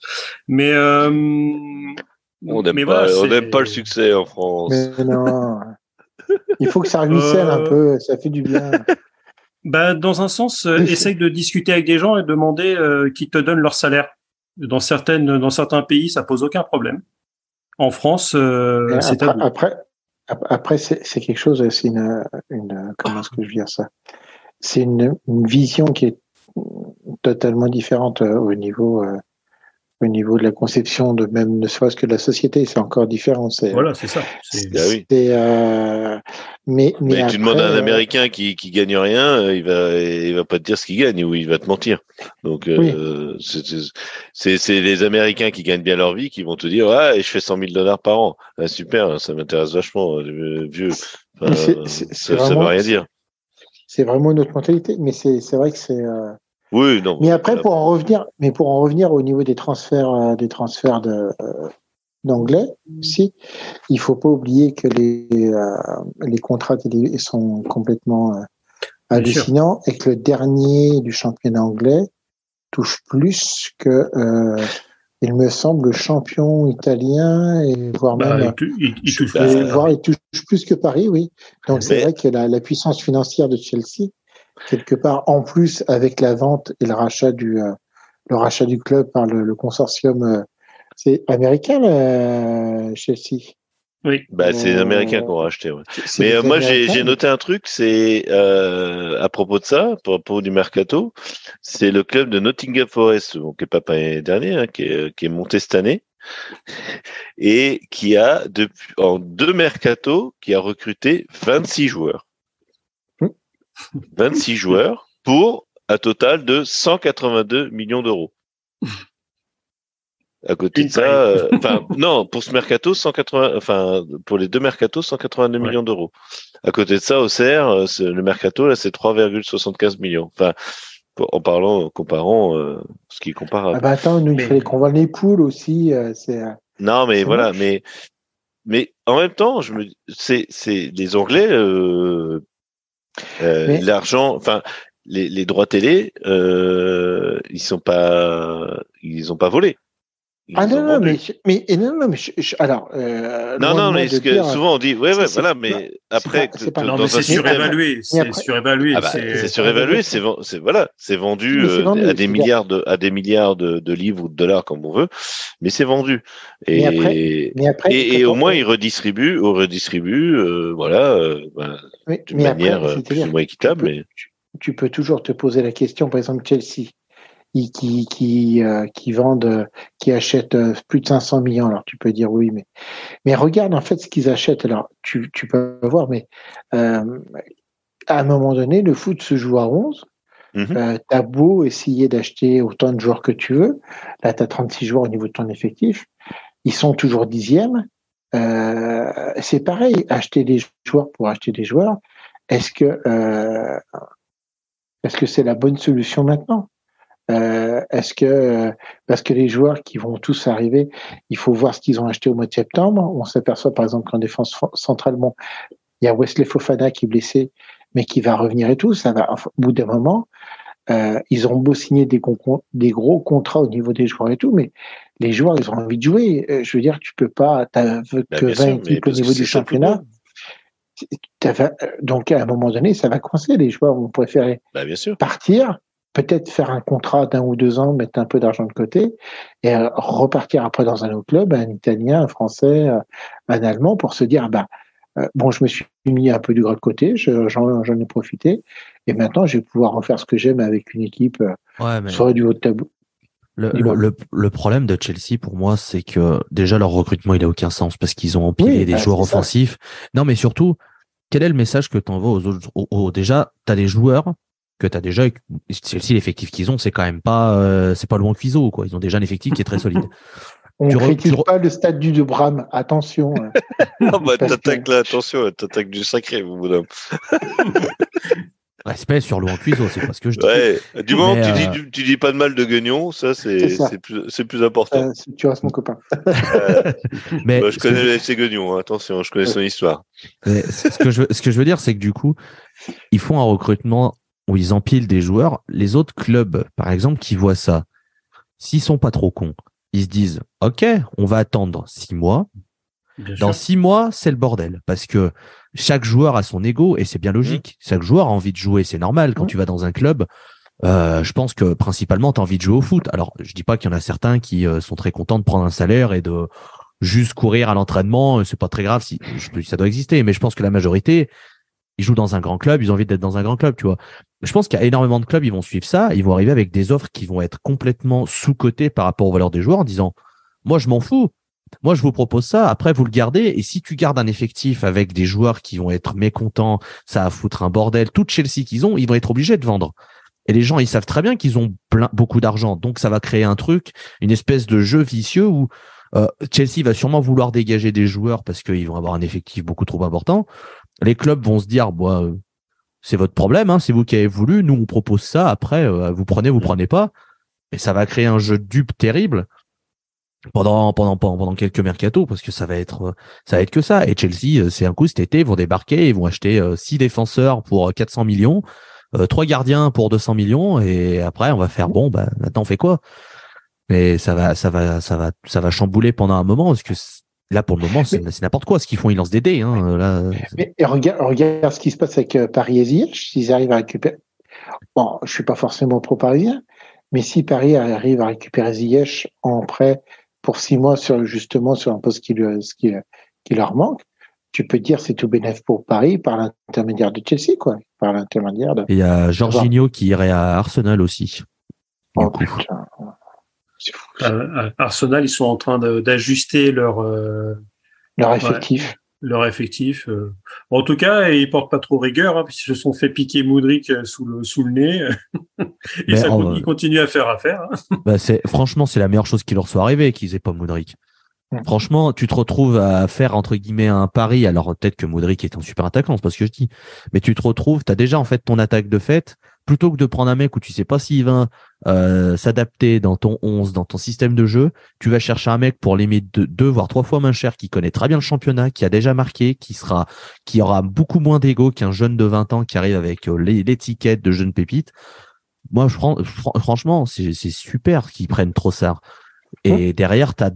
A: Mais euh,
C: on n'aime pas,
A: voilà,
C: on
A: c'est-
C: n'aime pas le succès en France
B: Mais non. Il faut que ça ruisselle un
A: Euh,
B: peu, ça fait du bien.
A: Bah, dans un sens, euh, essaye de discuter avec des gens et demander euh, qu'ils te donnent leur salaire. Dans certaines, dans certains pays, ça pose aucun problème. En France, euh, c'est
B: après,
A: tabou.
B: après, ap- après c'est c'est quelque chose, c'est une, une, comment est-ce que je veux dire ça? C'est une, une vision qui est totalement différente euh, au niveau, euh, au niveau de la conception de même, ne serait-ce que de la société, c'est encore différent. C'est,
A: Voilà, c'est ça. C'est-
C: Ah oui.
B: c'est, euh, mais, mais,
C: Mais,
B: après,
C: tu demandes à un
B: euh,
C: Américain qui, qui gagne rien, euh, il va il va pas te dire ce qu'il gagne ou il va te mentir. Donc euh, c'est- c'est- c'est les Américains qui gagnent bien leur vie qui vont te dire ah je fais 100 000 dollars par an. Ah, super, ça m'intéresse vachement euh, vieux. Enfin,
B: Mais c'est- c'est- c'est
C: ça, ça veut
B: vraiment-
C: rien dire.
B: c'est vraiment une autre mentalité. Mais c'est, c'est vrai que c'est. euh,
C: Oui non.
B: Mais après, pour en revenir, mais pour en revenir au niveau des transferts, euh, des transferts de euh, d'anglais aussi, il faut pas oublier que les euh, les contrats télé sont complètement euh, hallucinants et que le dernier du championnat anglais touche plus que euh, il me semble le champion italien et voire
A: Bah,
B: même
A: il, tou- il- il touche plus que-
B: voire il touche plus que Paris, oui. Donc c'est vrai que la, la puissance financière de Chelsea, quelque part, en plus avec la vente et le rachat du euh, le rachat du club par le, le consortium, euh, c'est américain le, Chelsea.
A: Oui.
C: Bah, c'est les Américains qui ont racheté. Ouais. Mais euh, moi, j'ai noté un truc, c'est euh, à propos de ça, à propos du mercato, c'est le club de Nottingham Forest, bon, qui est pas l'année dernière, hein, qui, est, qui est monté cette année, et qui a depuis en deux mercato, qui a recruté 26 joueurs. 26 joueurs pour un total de 182 millions d'euros. À côté de ça, euh, <laughs> non, pour ce mercato, 180, enfin pour les deux mercatos, 182 millions d'euros. À côté de ça, au CR, euh, le mercato là, c'est 3,75 millions. Enfin, en parlant, comparant euh, ce qui compare.
B: Ah bah attends, nous, il fallait qu'on les poules aussi. c'est.
C: Non, mais voilà, mais mais en même temps, je me, c'est c'est les Anglais. Euh, L'argent, enfin, les, les, droits télé, euh, ils sont pas, ils ont pas volé.
B: Ah non, non, mais, mais, non, non, mais alors.
C: Euh, non, non, mais ce que souvent on dit, ouais, ouais, voilà, mais après.
A: C'est surévalué. C'est surévalué.
C: Ah bah, c'est surévalué, c'est voilà, c'est vendu, euh, à des milliards de, à des milliards de, de, livres ou de dollars comme on veut, mais c'est vendu. Et, mais après, mais après, et, et au moins ils redistribuent, on redistribue, euh, voilà, euh, d'une manière après, plus ou moins équitable. Tu peux,
B: mais... tu, tu peux toujours te poser la question, par exemple Chelsea qui qui euh, qui, vendent, qui achètent euh, plus de 500 millions. Alors tu peux dire oui, mais mais regarde en fait ce qu'ils achètent. Alors tu tu peux voir, mais euh, à un moment donné, le foot se joue à 11. Mm t'as beau essayer d'acheter autant de joueurs que tu veux, là tu as 36 joueurs au niveau de ton effectif, ils sont toujours dixièmes. C'est pareil, acheter des joueurs pour acheter des joueurs. Est-ce que est-ce que c'est la bonne solution maintenant? Euh, Est-ce que euh, parce que les joueurs qui vont tous arriver, il faut voir ce qu'ils ont acheté au mois de septembre. On s'aperçoit par exemple qu'en défense centrale, il y a Wesley Fofana qui est blessé, mais qui va revenir et tout. Ça va au bout d'un moment. Euh, ils ont beau signer des, des gros contrats au niveau des joueurs et tout, mais les joueurs, ils ont envie de jouer. Euh, je veux dire, tu peux pas, t'as que bah, 20 équipes au niveau du championnat. Donc, à un moment donné, ça va coincer. Les joueurs vont préférer
C: bah, bien sûr.
B: partir peut-être faire un contrat d'un ou deux ans, mettre un peu d'argent de côté et euh, repartir après dans un autre club, un Italien, un Français, euh, un Allemand, pour se dire bah euh, bon, je me suis mis un peu du gras de côté, j'en ai profité et maintenant je vais pouvoir refaire ce que j'aime avec une équipe ouais, soit du haut de tableau.
D: Le, le, le, problème de Chelsea pour moi, c'est que déjà leur recrutement il a aucun sens parce qu'ils ont empilé des bah, joueurs offensifs. Non, mais surtout, quel est le message que tu envoies aux autres Déjà, tu as des joueurs que tu as déjà Chelsea l'effectif qu'ils ont c'est quand même pas euh, c'est pas loin cuiseau quoi ils ont déjà un effectif qui est très solide <laughs>
B: on ne critique pas le statut de Bram attention
C: hein. <laughs> non bah t'attaques là attention t'attaques du sacré mon bonhomme <laughs>
D: Respect sur Laurent Cuiseau, c'est pas ce que je dis.
C: Ouais, du moment que tu, dis, euh, tu, dis pas de mal de Guignon, ça c'est plus, plus important. Euh,
B: tu restes mon copain. <laughs>
C: mais bah, je connais le FC Guignon, hein, attention, je connais son histoire.
D: ce, que je, ce que je veux dire, c'est que du coup, ils font un recrutement où ils empilent des joueurs, les autres clubs, par exemple, qui voient ça, s'ils sont pas trop cons, ils se disent, OK, on va attendre six mois. Dans six mois, c'est le bordel parce que chaque joueur a son ego et c'est bien logique. Mmh. Chaque joueur a envie de jouer, c'est normal. Quand mmh. tu vas dans un club, euh, je pense que principalement, tu as envie de jouer au foot. Alors, je dis pas qu'il y en a certains qui euh, sont très contents de prendre un salaire et de juste courir à l'entraînement. C'est pas très grave si ça doit exister, mais je pense que la majorité, ils jouent dans un grand club, ils ont envie d'être dans un grand club, tu vois. Je pense qu'il y a énormément de clubs, ils vont suivre ça, ils vont arriver avec des offres qui vont être complètement sous-cotées par rapport aux valeurs des joueurs en disant, moi, je m'en fous. Moi, je vous propose ça. Après, vous le gardez. Et si tu gardes un effectif avec des joueurs qui vont être mécontents, ça va foutre un bordel. Tout Chelsea qu'ils ont, ils vont être obligés de vendre. Et les gens, ils savent très bien qu'ils ont plein, beaucoup d'argent. Donc, ça va créer un truc, une espèce de jeu vicieux où euh, Chelsea va sûrement vouloir dégager des joueurs parce qu'ils vont avoir un effectif beaucoup trop important les clubs vont se dire, bah, euh, c'est votre problème, hein, c'est vous qui avez voulu, nous on propose ça, après euh, vous prenez, vous prenez pas, et ça va créer un jeu de dupe terrible pendant pendant pendant quelques mercato parce que ça va être ça va être que ça. Et Chelsea, euh, c'est un coup cet été, ils vont débarquer, ils vont acheter six défenseurs pour 400 millions, trois gardiens pour 200 millions, et après on va faire bon, bah maintenant on fait quoi? Mais ça va ça va ça va ça va chambouler pendant un moment parce que Là, pour le moment, c'est n'importe quoi ce qu'ils font. Ils lancent des dés. Hein, là.
B: Mais, regarde, regarde ce qui se passe avec euh, Paris et Ziyech. S'ils arrivent à récupérer. Bon, je suis pas forcément pro-parisien, mais si Paris arrive à récupérer Ziyech en prêt pour six mois sur justement sur un poste qui lui, qui, qui leur manque, tu peux dire c'est tout bénéf pour Paris par l'intermédiaire de Chelsea, quoi. Par l'intermédiaire de.
D: Et il y a Jorginho qui irait à Arsenal aussi.
B: Oh, putain.
A: Euh, Arsenal, ils sont en train d'ajuster leur euh,
B: leur effectif.
A: Leur effectif. Euh. en tout cas, ils portent pas trop rigueur, hein, puisqu'ils se sont fait piquer Moudric sous le sous le nez. <laughs> Et ça,
D: oh,
A: ils continuent à faire affaire. Hein. <laughs>
D: Bah, c'est franchement, c'est la meilleure chose qui leur soit arrivée qu'ils aient pas Moudric.
B: Ouais.
D: Franchement, tu te retrouves à faire entre guillemets un pari. Alors peut-être que Modric est un super attaquant, c'est pas ce que je dis. Mais tu te retrouves, tu as déjà en fait ton attaque de fait. Plutôt que de prendre un mec où tu sais pas s'il va euh, s'adapter dans ton 11, dans ton système de jeu, tu vas chercher un mec pour limite deux, deux voire trois fois moins cher, qui connaît très bien le championnat, qui a déjà marqué, qui sera, qui aura beaucoup moins d'ego qu'un jeune de 20 ans qui arrive avec euh, l'étiquette de jeune pépite. Moi, je, franchement, c'est super qu'ils prennent Trossard. Et derrière, tu as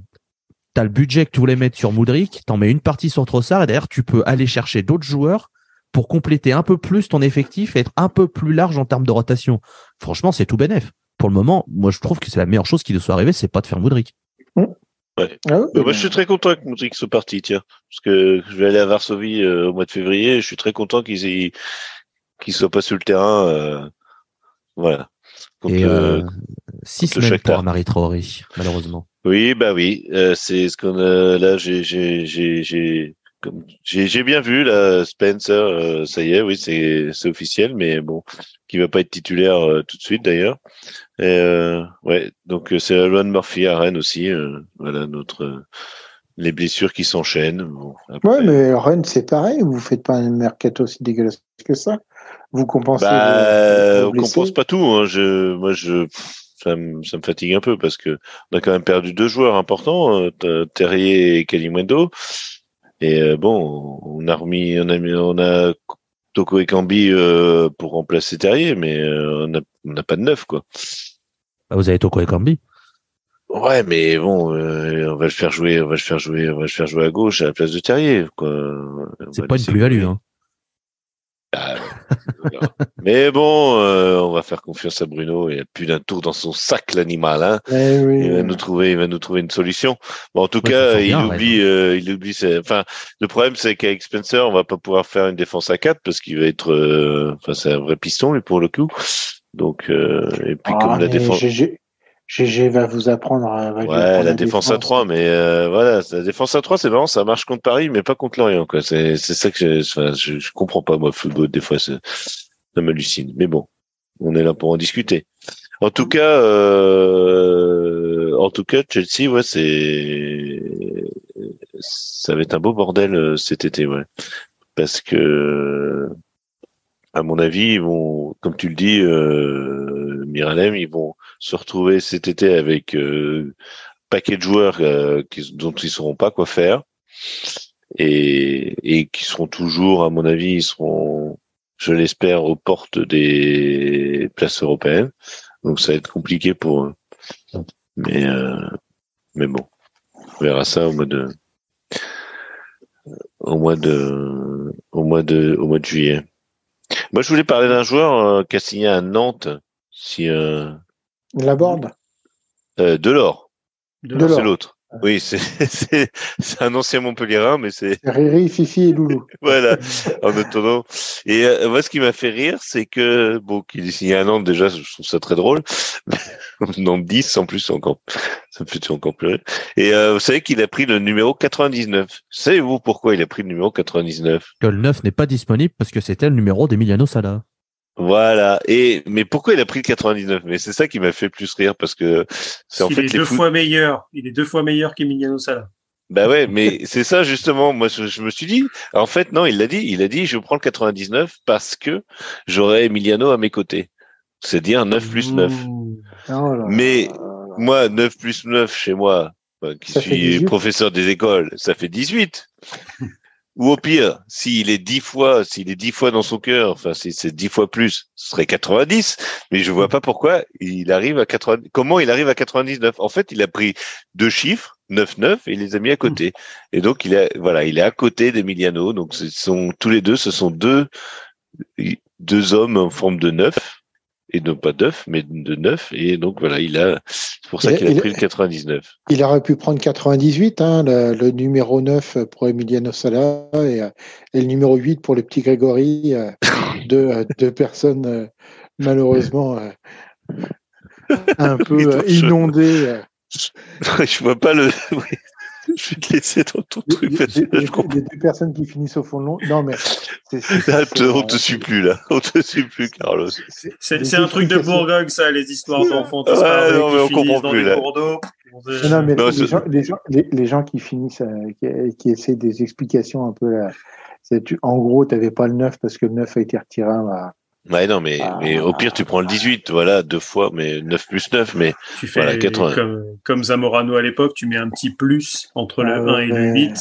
D: t'as le budget que tu voulais mettre sur Moudric, t'en mets une partie sur Trossard et derrière tu peux aller chercher d'autres joueurs pour compléter un peu plus ton effectif et être un peu plus large en termes de rotation. Franchement, c'est tout bénef. Pour le moment, moi je trouve que c'est la meilleure chose qui doit soit arriver, c'est pas de faire Moudric.
C: Ouais. Ah oui, bah, moi, je suis très content que Moudric soit parti, tiens, parce que je vais aller à Varsovie euh, au mois de février. Et je suis très content qu'ils aient qu'ils soient pas sur le terrain. Euh, voilà.
D: Contre, et euh, six semaines pour Marie Traoré, malheureusement.
C: Oui, bah oui, euh, c'est ce qu'on a là. J'ai j'ai j'ai bien vu là Spencer. Euh, ça y est, oui, c'est c'est officiel, mais bon, qui va pas être titulaire euh, tout de suite d'ailleurs. Euh, ouais, donc c'est la loi de Murphy à Rennes aussi. voilà notre les blessures qui s'enchaînent. Bon.
B: Ouais, mais Rennes c'est pareil. Vous faites pas un mercato aussi dégueulasse que ça. Vous compensez.
C: Bah, on compense pas tout. Hein. Je, moi, je ça me, ça me fatigue un peu parce que on a quand même perdu deux joueurs importants, euh, Terrier et Kalimundo. Et euh, bon, on a remis, on a mis, on a Toko et Kambi euh, pour remplacer Terrier, mais euh, on n'a pas de neuf quoi.
D: Ah, vous avez Toko et Kambi?
C: Ouais, mais bon, euh, on va le faire jouer, on va le faire jouer, on va le faire jouer à gauche à la place de Terrier quoi.
D: C'est pas une plus-value hein.
C: Ah, <laughs> mais bon, euh, on va faire confiance à Bruno. Il a plus d'un tour dans son sac, l'animal. Hein.
B: Eh oui,
C: il va nous trouver, il va nous trouver une solution. Bon, en tout ouais, cas, il bien, oublie, ouais. euh, il oublie. Enfin, le problème, c'est qu'avec Spencer, on va pas pouvoir faire une défense à 4 parce qu'il va être, euh... enfin, c'est un vrai piston, lui, pour le coup. Donc, euh, et puis
B: ah,
C: comme la défense.
B: GG va vous apprendre à.
C: Ouais, la, la défense, défense, à 3, mais euh, voilà, la défense à 3, c'est marrant, ça marche contre Paris, mais pas contre Lorient, quoi. C'est, c'est ça que je, enfin, je, je, comprends pas, moi, football, des fois, ça m'hallucine. Mais bon, on est là pour en discuter. En tout cas, euh, en tout cas, Chelsea, ouais, c'est, ça va être un beau bordel euh, cet été, ouais. Parce que, à mon avis, ils vont, comme tu le dis, euh, Miralem, ils vont se retrouver cet été avec euh, paquet de joueurs euh, qui, dont ils sauront pas quoi faire et, et qui seront toujours, à mon avis, ils seront, je l'espère, aux portes des places européennes. Donc ça va être compliqué pour eux. Mais euh, mais bon, on verra ça au mois de au mois de au mois de au mois de juillet. Moi, je voulais parler d'un joueur euh, qui a signé à Nantes. Si euh,
B: la Borde
C: euh, Delors.
B: Delors.
C: C'est l'autre. Oui, <laughs> c'est c'est un ancien Montpellierin, mais c'est
B: Riri, Fifi et Loulou. <laughs>
C: voilà, en attendant. Et euh, moi, ce qui m'a fait rire, c'est que bon, qu'il ait signé à Nantes déjà, je trouve ça très drôle. <laughs> Nantes 10, en plus, encore, ça me fait encore pleurer. Et euh, vous savez qu'il a pris le numéro 99. Savez-vous pourquoi il a pris le numéro 99
D: Que le 9 n'est pas disponible parce que c'était le numéro d'Emiliano Sala.
C: Voilà. Et mais pourquoi il a pris le 99 Mais c'est ça qui m'a fait plus rire parce que c'est en
A: il
C: fait
A: est deux fou... fois meilleur. Il est deux fois meilleur qu'Emiliano Sala.
C: Bah ouais, mais c'est ça justement. Moi, je, me suis dit. En fait, non, il l'a dit. Il a dit, je prends le 99 parce que j'aurai Emiliano à mes côtés. C'est dire 9 plus 9.
B: Oh là
C: mais
B: là là.
C: moi, 9 plus 9 chez moi, qui
B: Ça fait
C: suis
B: 18.
C: professeur des écoles, ça fait 18. <laughs> Ou au pire, s'il est dix fois, s'il est dix fois dans son cœur, enfin, si c'est dix fois plus, ce serait 90. Mais je vois pas pourquoi il arrive à 80, comment il arrive à 99. En fait, il a pris deux chiffres, 9, 9, et il les a mis à côté. Et donc, il est, voilà, il est à côté d'Emiliano. Donc, ce sont, tous les deux, ce sont deux, deux hommes en forme de neuf. Et non pas d'œuf, mais de neuf. Et donc voilà, il a, c'est pour ça qu'il a
B: il
C: pris le 99.
B: Il aurait pu prendre 98, hein, le, le numéro 9 pour Emiliano Sala et, euh, et le numéro 8 pour le petit Grégory. euh, deux, euh, deux personnes euh, malheureusement un <laughs> peu inondées. <laughs>
C: je vois pas le. <laughs> <laughs> Je vais te laisser dans ton
B: Les,
C: truc.
B: les-
C: parce que là,
B: les-
C: je
B: les deux personnes qui finissent au fond de l'eau. Non, mais c'est- c'est- <laughs>
C: Là,
B: c'est, <laughs>
C: on te suit plus là. On te suit plus, Carlos.
B: c'est-
A: un truc de. Bourgogne, ça, les histoires d'enfants
C: Ouais,
A: disparus
C: non, mais on
A: qui finissent
C: comprend
A: dans
C: plus,
A: des
C: là.
A: cours d'eau.
B: Non, mais
C: Non,
B: les, gens, les, gens, les, les gens qui finissent, euh, qui, qui essaient des explications un peu là. tu- En gros, tu n'avais pas le 9 parce que le 9 a été retiré. Là.
C: Ouais, non, mais,
B: Ah.
C: mais au pire, tu prends le 18, voilà, deux fois, mais 9 plus 9, mais
A: Tu fais
C: Voilà, 80.
A: comme, comme Zamorano à l'époque, tu mets un petit plus entre le
B: Ah
A: 1 et le
B: ouais.
A: 8.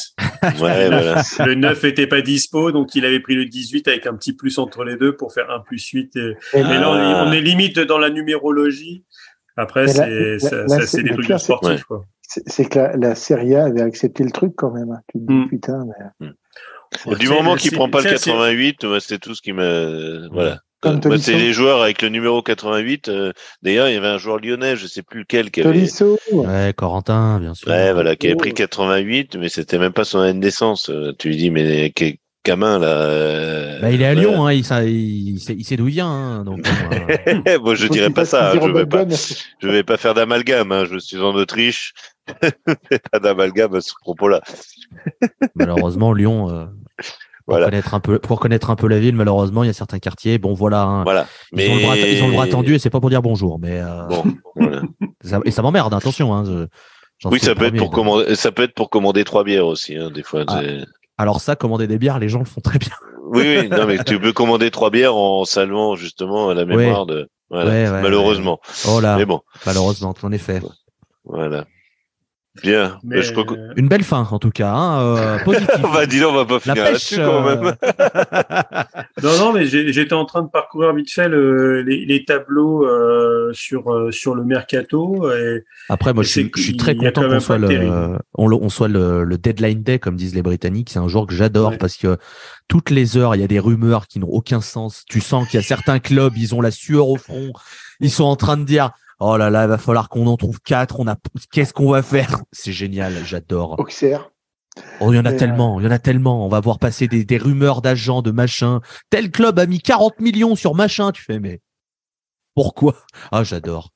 C: ouais, <laughs> voilà.
A: Le 9 était pas dispo, donc il avait pris le 18 avec un petit plus entre les deux pour faire 1 plus 8. Et...
B: Et
A: Mais là, on est,
C: Ah.
A: on est limite dans la numérologie. Après, c'est
B: là-
A: ça-
B: là,
A: ça,
B: c'est-
A: c'est des trucs sportifs.
C: Ouais.
A: Quoi.
B: C'est que la, la Serie A avait accepté le truc quand même. hein. Tu te dis,
A: Mm.
B: putain, mais...
C: du
A: C'est-
C: moment qu'il
A: c'est-
C: prend pas le
A: c'est- c'est-
C: 88, moi, c'est tout ce qui me, voilà.
B: Comme
C: Euh,
B: Tolisso.
C: c'est les joueurs avec le numéro 88. euh, D'ailleurs, il y avait un joueur lyonnais, je sais plus lequel, qui avait,
D: Ouais, Corentin, bien sûr.
C: ouais, voilà, qui avait pris
B: Oh.
C: 88, mais c'était même pas son année de naissance. Euh, Tu lui dis, mais quel gamin, là. euh,
D: Bah, il est à. Lyon, hein, il, sa- il, sait, il sait d'où il vient. hein, donc, bon, <laughs> euh,
C: Moi, je
B: faut
C: dirais pas ça. hein, Je vais pas, je vais pas faire d'amalgame. Hein, je suis en Autriche. Fais <laughs> pas d'amalgame à ce propos-là.
D: malheureusement, Lyon, euh,
C: Voilà.
D: connaître un peu, pour connaître un peu la ville, malheureusement, il y a certains quartiers. Bon, voilà. hein,
C: Voilà.
D: ils,
C: Mais
D: ont le bras, ils ont le bras tendu et c'est pas pour dire bonjour. Mais, euh,
C: Bon, voilà. <laughs>
D: ça- et ça m'emmerde, attention. Hein, je-
C: Oui, ça peut être pour commander, ça peut être pour commander trois bières aussi, hein, des fois.
D: Ah. Alors ça, commander des bières, les gens le font très bien.
C: Oui, oui, non, mais tu <laughs> peux commander trois bières en saluant justement la mémoire de. Voilà,
D: Ouais, ouais,
C: malheureusement.
D: Oh là,
C: Mais bon,
D: malheureusement, en effet.
C: voilà. Bien.
A: Mais,
C: je crois que...
A: euh,
D: Une belle fin, en tout cas. Hein, euh, <laughs> positif.
C: bah, dis donc, on va pas finir là-dessus quand même.
D: euh, <laughs> <laughs>
A: Non, non, mais j'ai- j'étais en train de parcourir vite fait le- les, les tableaux euh, sur euh, sur le mercato. Et
D: Après, moi,
A: Et
D: je suis, je suis très content qu'on soit, le, on, le- on soit le, le deadline day, comme disent les Britanniques. C'est un jour que j'adore
A: Ouais.
D: parce que toutes les heures, il y a des rumeurs qui n'ont aucun sens. Tu sens qu'il y a certains clubs, ils ont la sueur au front. Ils sont en train de dire, oh là là, il va falloir qu'on en trouve quatre. On a, qu'est-ce qu'on va faire? C'est génial, j'adore.
B: Auxerre.
D: Oh, il y en a tellement, il y en a tellement. On va voir passer des, des rumeurs d'agents, de machin. Tel club a mis 40 millions sur machin. Tu fais, mais pourquoi? Ah, j'adore.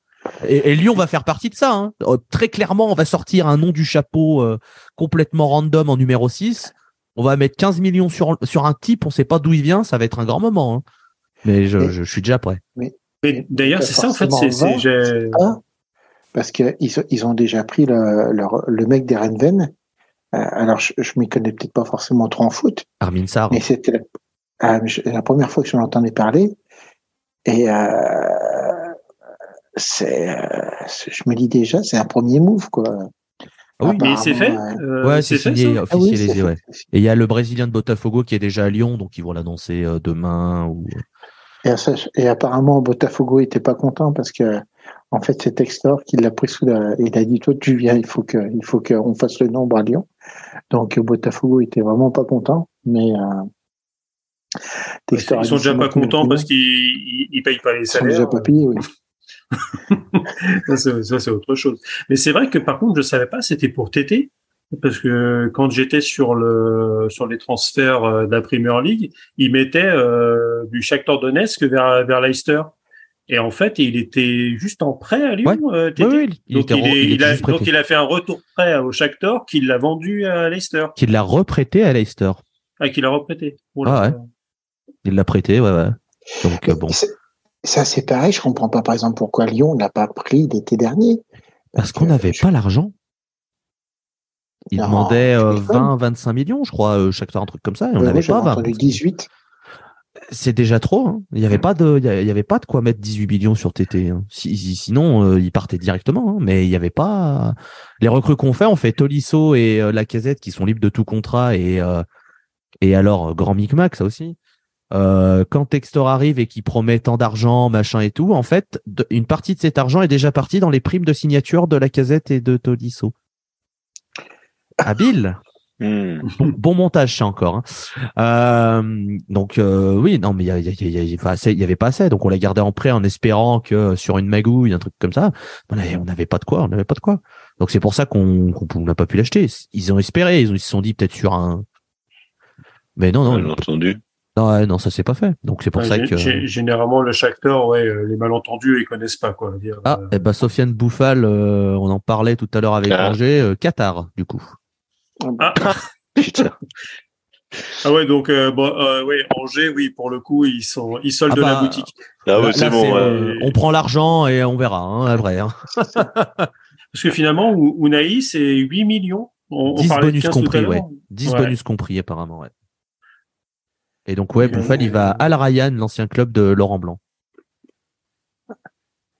D: Et, et Lyon va faire partie de ça. hein. Euh, Très clairement, on va sortir un nom du chapeau euh, complètement random en numéro 6. On va mettre 15 millions sur, sur un type, on sait pas d'où il vient, ça va être un grand moment. hein. Mais je,
B: Et-
D: je, je suis déjà prêt.
A: mais d'ailleurs, c'est ça en fait. C'est
B: parce qu'ils ils ont déjà pris le, leur- le mec d'Erenven. Euh, alors, je, je m'y connais peut-être pas forcément trop en foot,
D: Armin Sarr.
B: mais c'était la, ah, mais je- la première fois que j'en entendais parler. Et euh, c'est, euh, c'est- je me dis déjà, c'est un premier move, quoi.
D: Ah oui,
A: Mais c'est fait. Euh,
D: ouais, c'est
A: fait,
D: signé,
B: Ah oui,
D: officialisé,
B: c'est-
D: ouais. Et il y a le Brésilien de Botafogo qui est déjà à Lyon, donc ils vont l'annoncer demain. Ou...
B: Et, ça- et apparemment, Botafogo était pas content parce que, en fait, c'est Textor qui l'a pris sous la, il a dit, toi, tu viens, il faut que, il faut qu'on fasse le nombre à Lyon. Donc, Botafogo était vraiment pas content, mais, euh, Textor
A: Ils sont déjà pas contents parce qu'ils ils, ils payent pas les
B: Ils sont
A: salaires.
B: déjà pas payés, oui. <laughs>
A: Ça, c'est autre chose. Mais c'est vrai que par contre, je savais pas, c'était pour TT. Parce que quand j'étais sur le sur les transferts euh, de la Premier League, ils mettaient euh, du Shakhtar Donetsk vers vers Leicester. Et en fait, il était juste en prêt à Lyon, euh, TT.
D: Oui, oui, il
A: donc,
D: était,
A: il, est-
D: il
A: il a,
D: juste
A: donc il a fait un retour prêt au Shakhtar qu'il l'a vendu à Leicester,
D: Qu'il l'a reprêté à Leicester.
A: ah, qu'il a reprêté. Oh
D: Ah
A: là.
D: Il l'a prêté, ouais, ouais. Donc, euh, bon.
B: Ça, c'est pareil. Je comprends pas, par exemple, pourquoi Lyon n'a pas pris l'été dernier.
D: Parce qu'on n'avait
B: je-
D: pas l'argent. Il
B: Non,
D: demandait
B: tu
D: euh,
B: déconnes.
D: 20, 25 millions, je crois, euh, chaque fois, un truc comme ça. Et on n'avait pas 20.
B: entendu 18.
D: C'est déjà trop. hein. Il n'y avait pas de, il y avait- pas de quoi mettre 18 millions sur TT. hein. Si- si- sinon, euh, il partait directement. hein. Mais il n'y avait pas. Les recrues qu'on fait, on fait Tolisso et euh, Lacazette qui sont libres de tout contrat et euh, et alors grand micmac ça aussi. Euh, quand Textor arrive et qu'il promet tant d'argent, machin et tout, en fait, de- une partie de cet argent est déjà partie dans les primes de signature de Lacazette et de Tolisso. Habile. <laughs>
C: Hmm.
D: Bon, bon montage, ça encore. hein. Euh, donc euh, oui, non, mais il y, avait pas assez, donc on l'a gardé en prêt en espérant que sur une magouille, un truc comme ça, on avait- on n'avait pas de quoi, on n'avait pas de quoi. Donc c'est pour ça qu'on n'a pas pu l'acheter. Ils ont espéré, ils, ont- ils se sont dit peut-être sur un. Mais non, non,
C: Bien entendu.
D: non, ouais, non, ça s'est pas fait. Donc c'est pour ça que.
A: gé- Généralement, le Shakhtar, ouais, euh, les malentendus, ils connaissent pas quoi. Dire,
D: Ah,
A: euh,
D: eh ben Sofiane Bouffal, euh, on en parlait tout à l'heure avec
C: Ah.
D: Angers, euh, Qatar, du coup.
A: Ah, <laughs>
C: Putain.
A: ah ouais, donc euh, bon, euh, ouais, Angers, oui, pour le coup, ils sont, ils soldent
D: Ah bah,
A: la boutique.
C: Ah ouais, c'est bon.
D: euh, on prend l'argent et on verra, hein, après. Hein. <laughs>
A: Parce que finalement, Unai, c'est 8 millions. On, on
D: 10
A: parlait de
D: bonus
A: 15 tout à
D: compris, ouais. 10
A: Ouais.
D: bonus compris, apparemment, ouais. Et donc, ouais. Bouffal, il va à Al Rayyan, l'ancien club de Laurent Blanc.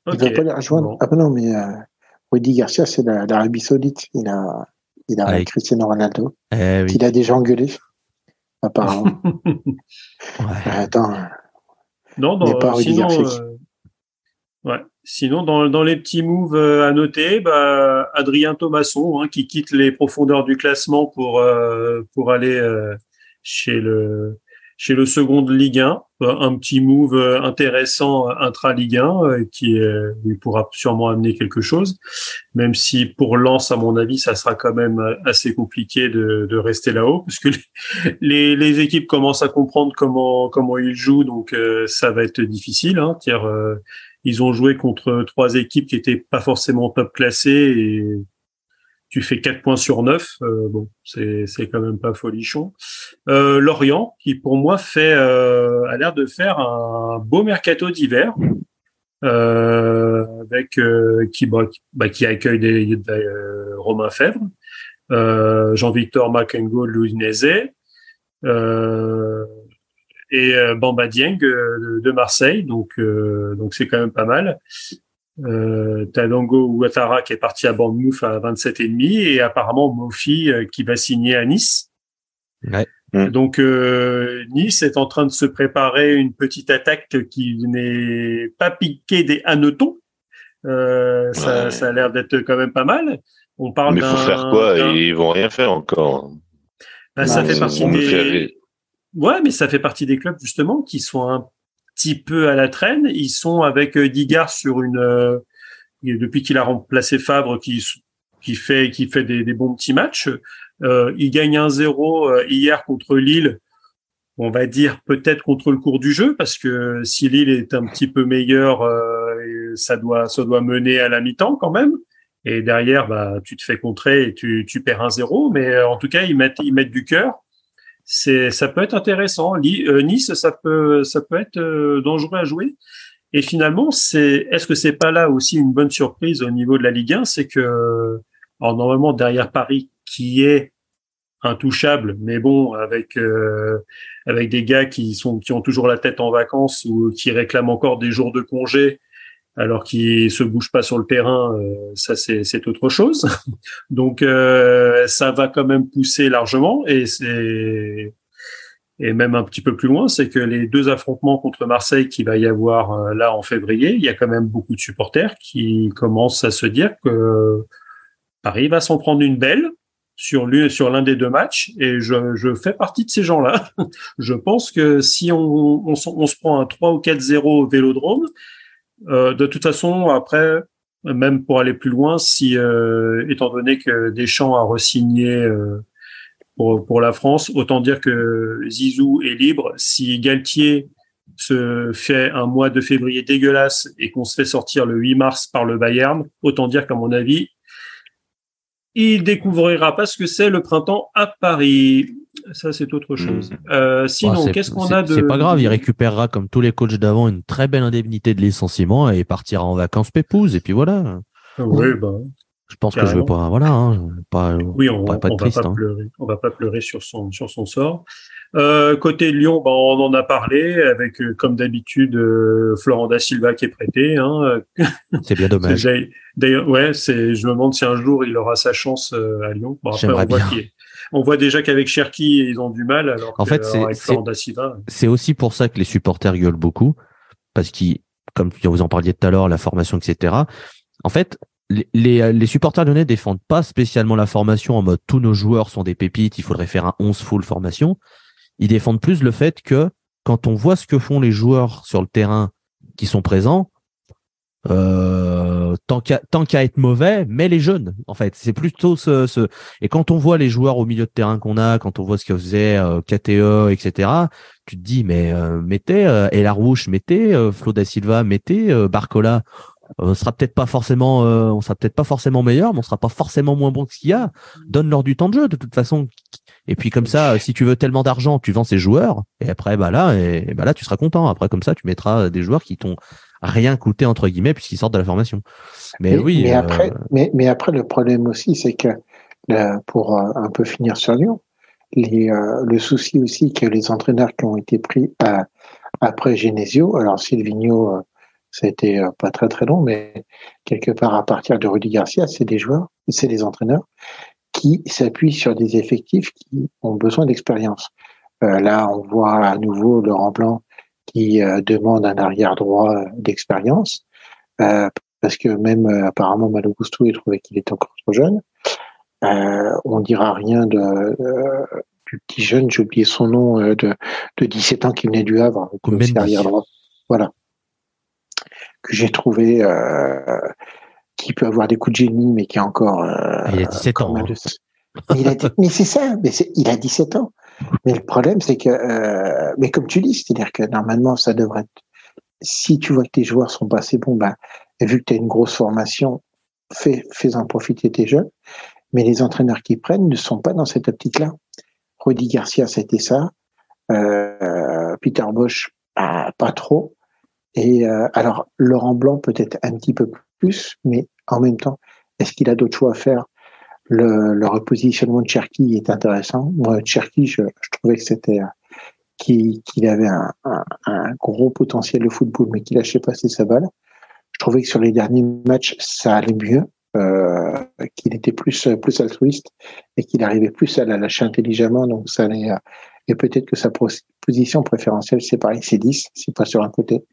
B: Il
A: Ok.
B: ne veut pas les rejoindre.
A: Bon.
B: Ah ben non, mais euh, Rudy Garcia, c'est la- l'Arabie Saoudite. Il a, il a
D: Avec-
B: Cristiano Ronaldo,
D: Eh oui.
B: qu'il a déjà engueulé, apparemment. <laughs>
D: Ouais.
B: Attends,
A: Non, dans,
B: pas Rudy
A: sinon, euh, ouais. Sinon, dans, dans les petits moves euh, à noter, bah, Adrien Thomasson, hein, qui quitte les profondeurs du classement pour euh, pour aller euh, chez le chez le second Ligue 1. Euh, Un petit move euh, intéressant intra Ligue 1 euh, qui euh, lui pourra sûrement amener quelque chose. Même si pour Lens, à mon avis, ça sera quand même assez compliqué de, rester là-haut, parce que <laughs> les, équipes commencent à comprendre comment comment ils jouent, donc euh, ça va être difficile. Hein, euh, ils ont joué contre trois équipes qui étaient pas forcément top classées tu fais 4 points sur 9, euh, bon, c'est quand même pas folichon. Euh, Lorient, qui pour moi fait euh, a l'air de faire un beau mercato d'hiver, avec qui bah, qui- accueille des, Romain Fèvre, Jean-Victor Makengo Louinese, euh, et Bamba Dieng de, de Marseille, donc donc c'est quand même pas mal. Euh, Tadongo Ouattara qui est parti à Bournemouth à 27 et demi et apparemment Mofi euh, qui va signer à Nice.
D: Ouais.
C: Mm.
A: Donc euh, Nice est en train de se préparer une petite attaque qui n'est pas piquée des hannetons. Euh, ça,
C: Ouais.
A: ça a l'air d'être quand même pas mal. On parle
C: Mais faut faire quoi? Ils vont rien faire encore.
A: Ben, ça fait partie des Ouais, mais ça fait partie des clubs justement qui sont un petit peu à la traîne. Ils sont avec euh, Digard sur une euh, depuis qu'il a remplacé Fabre qui qui fait qui fait des, des bons petits matchs. Euh, il gagne 1-0 euh, hier contre Lille. On va dire peut-être contre le cours du jeu parce que si Lille est un petit peu meilleur, euh, ça doit ça doit mener à la mi-temps quand même. Et derrière, bah, tu te fais contrer et tu, tu perds 1-0. Mais euh, en tout cas, ils mettent ils mettent du cœur c'est ça peut être intéressant. Euh, Nice, ça peut ça peut être euh, dangereux à jouer. Et finalement, c'est est-ce que c'est pas là aussi une bonne surprise au niveau de la Ligue 1, c'est que alors normalement derrière Paris qui est intouchable, mais bon avec euh, avec des gars qui sont qui ont toujours la tête en vacances ou qui réclament encore des jours de congé alors qu'ils se bougent pas sur le terrain, euh, ça c'est autre chose. <laughs> Donc euh, ça va quand même pousser largement et c'est et même un petit peu plus loin, c'est que les deux affrontements contre Marseille qui va y avoir euh, là en février, il y a quand même beaucoup de supporters qui commencent à se dire que Paris va s'en prendre une belle sur lui sur l'un des deux matchs et je, je fais partie de ces gens-là. <laughs> je pense que si on, on, on se prend un 3 ou 4-0 au Vélodrome, de toute façon après même pour aller plus loin, si euh, étant donné que Deschamps a resigné euh, pour, pour la France, autant dire que Zizou est libre. Si Galtier se fait un mois de février dégueulasse et qu'on se fait sortir le 8 mars par le Bayern, autant dire qu'à mon avis, il découvrira pas ce que c'est le printemps à Paris. Ça, c'est autre chose. Euh, sinon,
D: Bah, c'est-
A: qu'est-ce qu'on a de...
D: C'est pas grave, il récupérera comme tous les coachs d'avant une très belle indemnité de licenciement et partira en vacances pépouze et puis voilà.
A: Oui, ben,
D: Je pense que je veux pas, voilà, hein, pas,
A: Oui, on,
D: pas, pas
A: on
D: de
A: va
D: triste.
A: pas
D: hein.
A: pleurer. On va pas pleurer sur son sur son sort. Euh, côté Lyon, ben, on en a parlé avec euh, comme d'habitude euh, Florent da Silva qui est prêté. Hein.
D: C'est bien <laughs> dommage.
A: D'ailleurs, ouais. Je me demande si un jour il aura sa chance à Lyon. Bon, après, on voit, qu'il est- on voit déjà qu'avec Cherki ils ont du mal. Alors
D: En fait,
A: alors,
D: c'est- aussi pour ça que les supporters gueulent beaucoup, parce qu'ils, comme vous en parliez tout à l'heure, la formation, etc. En fait, les, les, les supporters lyonnais défendent pas spécialement la formation en mode tous nos joueurs sont des pépites, il faudrait faire un 11 full formation. Ils défendent plus le fait que quand on voit ce que font les joueurs sur le terrain qui sont présents, euh, tant qu'à qu'à être mauvais, mais les jeunes, en fait, c'est plutôt ce, ce, Et quand on voit les joueurs au milieu de terrain qu'on a, quand on voit ce que faisait euh, KTE, etc., tu te dis mais euh, mettez euh, Elarouche, mettez euh, Flo da Silva, mettez euh, Barcola. On sera peut-être pas forcément, euh, on sera peut-être pas forcément meilleur, mais on sera pas forcément moins bon que ce qu'il y a. Donne-leur du temps de jeu de toute façon. Et puis comme ça, si tu veux tellement d'argent, tu vends ces joueurs. Et après, bah là, et, bah là, tu seras content. Après, comme ça, tu mettras des joueurs qui t'ont rien coûté entre guillemets puisqu'ils sortent de la formation. Mais, oui.
B: Mais
D: euh,
B: après, mais, mais après, le problème aussi, c'est que là, pour euh, un peu finir sur Lyon, les, euh, le souci aussi que les entraîneurs qui ont été pris à- après Genesio, alors Silvino, euh, ça a été euh, pas très très long, mais quelque part à partir de Rudy Garcia, c'est des joueurs, c'est des entraîneurs qui s'appuient sur des effectifs qui ont besoin d'expérience. Euh, là, on voit à nouveau Laurent Blanc qui euh, demande un arrière droit euh, d'expérience, euh, parce que même apparemment Malo Gusto, il trouvait qu'il était encore trop jeune. On dira rien de, du petit jeune, j'ai oublié son nom, de, de 17 ans qui venait du Havre, est
D: Mendy.
B: arrière droit. Voilà. Que j'ai trouvé, qui peut avoir des coups de génie, mais qui a encore.
D: Il a 17 ans, hein.
B: de- Mais, a mais c'est ça, mais il a 17 ans. Mais le problème, c'est que, euh, mais comme tu dis, c'est-à-dire que normalement, ça devrait être, si tu vois que tes joueurs sont pas assez bons, ben, vu que tu as une grosse formation, fais, fais-en profiter tes jeunes. Mais les entraîneurs qui prennent ne sont pas dans cette optique-là. Rudy Garcia, c'était ça. Euh, Peter Bosch, ah, pas trop. Et euh, alors, Laurent Blanc, peut-être un petit peu plus, mais en même temps, est-ce qu'il a d'autres choix à faire le, le repositionnement de Cherki est intéressant. Moi, Cherki, je, je trouvais que c'était euh, qu'il qu'il avait un, un, un gros potentiel de football, mais qu'il lâchait passer sa balle. Je trouvais que sur les derniers matchs, ça allait mieux, euh, qu'il était plus plus altruiste et qu'il arrivait plus à la lâcher intelligemment. Donc ça allait. euh, et peut-être que sa position préférentielle, c'est pareil, c'est 10, c'est pas sur un côté.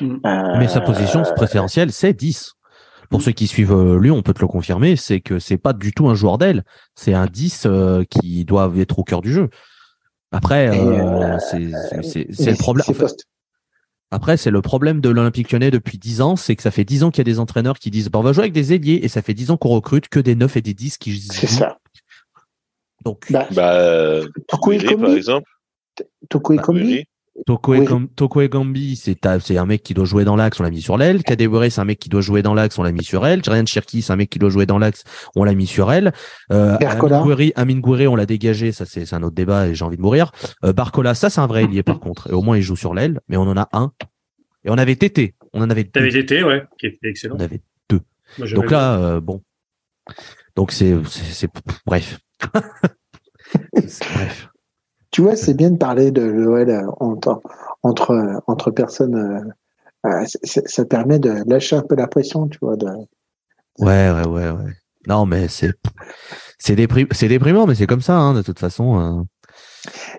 A: Mm.
B: Euh,
D: Mais sa position préférentielle, c'est 10. Pour ceux qui suivent euh, Lyon, on peut te le confirmer, c'est que c'est pas du tout un joueur d'aile, c'est un 10 euh, qui doit être au cœur du jeu. Après, euh,
B: euh,
D: c'est le problème. Après, c'est le problème de l'Olympique lyonnais depuis 10 ans, c'est que ça fait 10 ans qu'il y a des entraîneurs qui disent bah, on va jouer avec des ailiers et ça fait 10 ans qu'on recrute que des 9 et des 10 qui
B: C'est ça.
D: Donc,
B: Bah,
C: Bah,
B: Toko
C: Willy, par exemple.
B: Toko Ekambi,
C: Willy.
D: Toko,
B: Oui.
D: Toko Ekambi, c'est un mec qui doit jouer dans l'axe, on l'a mis sur l'aile. Kadewere, c'est un mec qui doit jouer dans l'axe, on l'a mis sur elle. Ryan Cherki, c'est un mec qui doit jouer dans l'axe, on l'a mis sur elle. Euh. Amin Gouiri, on l'a dégagé, ça c'est c'est un autre débat et j'ai envie de mourir. Euh, Barcola, ça c'est un vrai ailier par contre, et au moins il joue sur l'aile, mais on en a un. Et on avait Tété, on en avait deux.
A: T'avais été, ouais, qui était excellent.
D: On avait
A: Moi, j'aimais
D: donc là, euh, bon. Donc c'est, c'est, c'est- bref. <laughs> C'est- bref.
B: Tu vois, c'est bien de parler de l'OL euh, entre, entre, entre personnes. euh, euh, ça permet de lâcher un peu la pression, tu vois. De...
D: Ouais, ouais, ouais, ouais. Non, mais c'est, c'est déprim- c'est déprimant, mais c'est comme ça, hein, de toute façon. euh.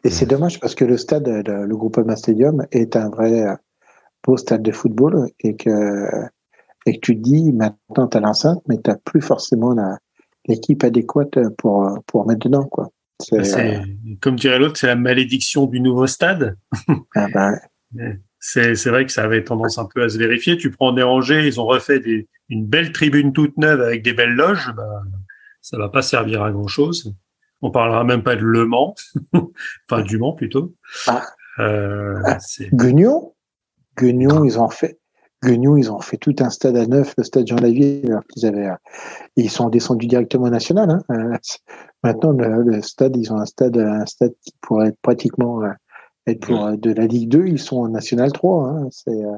B: Et c'est dommage parce que le stade, le, le Groupama Stadium, est un vrai euh, beau stade de football et que, et que tu te dis, maintenant, tu as l'enceinte, mais tu plus forcément l'équipe adéquate pour, pour mettre dedans, quoi. C'est,
A: Bah,
B: euh,
A: comme dirait l'autre, c'est la malédiction du nouveau stade. <laughs>
B: ah ben,
A: C'est, c'est vrai que ça avait tendance un peu à se vérifier. Tu prends des rangées, ils ont refait des, une belle tribune toute neuve avec des belles loges. Bah, ça va pas servir à grand chose. On parlera même pas de Le Mans, <laughs> enfin du Mans plutôt.
B: Ah.
A: Euh,
B: Ah.
A: c'est-
B: Guignon, Guignon, ils ont fait, Guignon, ils ont fait tout un stade à neuf, le stade Jean Lavier, alors qu'ils avaient, euh, ils sont descendus directement au national. Hein. Maintenant, le, le stade, ils ont un stade, un stade qui pourrait être pratiquement euh, être pour euh, de la Ligue 2, ils sont en National 3. Hein. C'est, euh,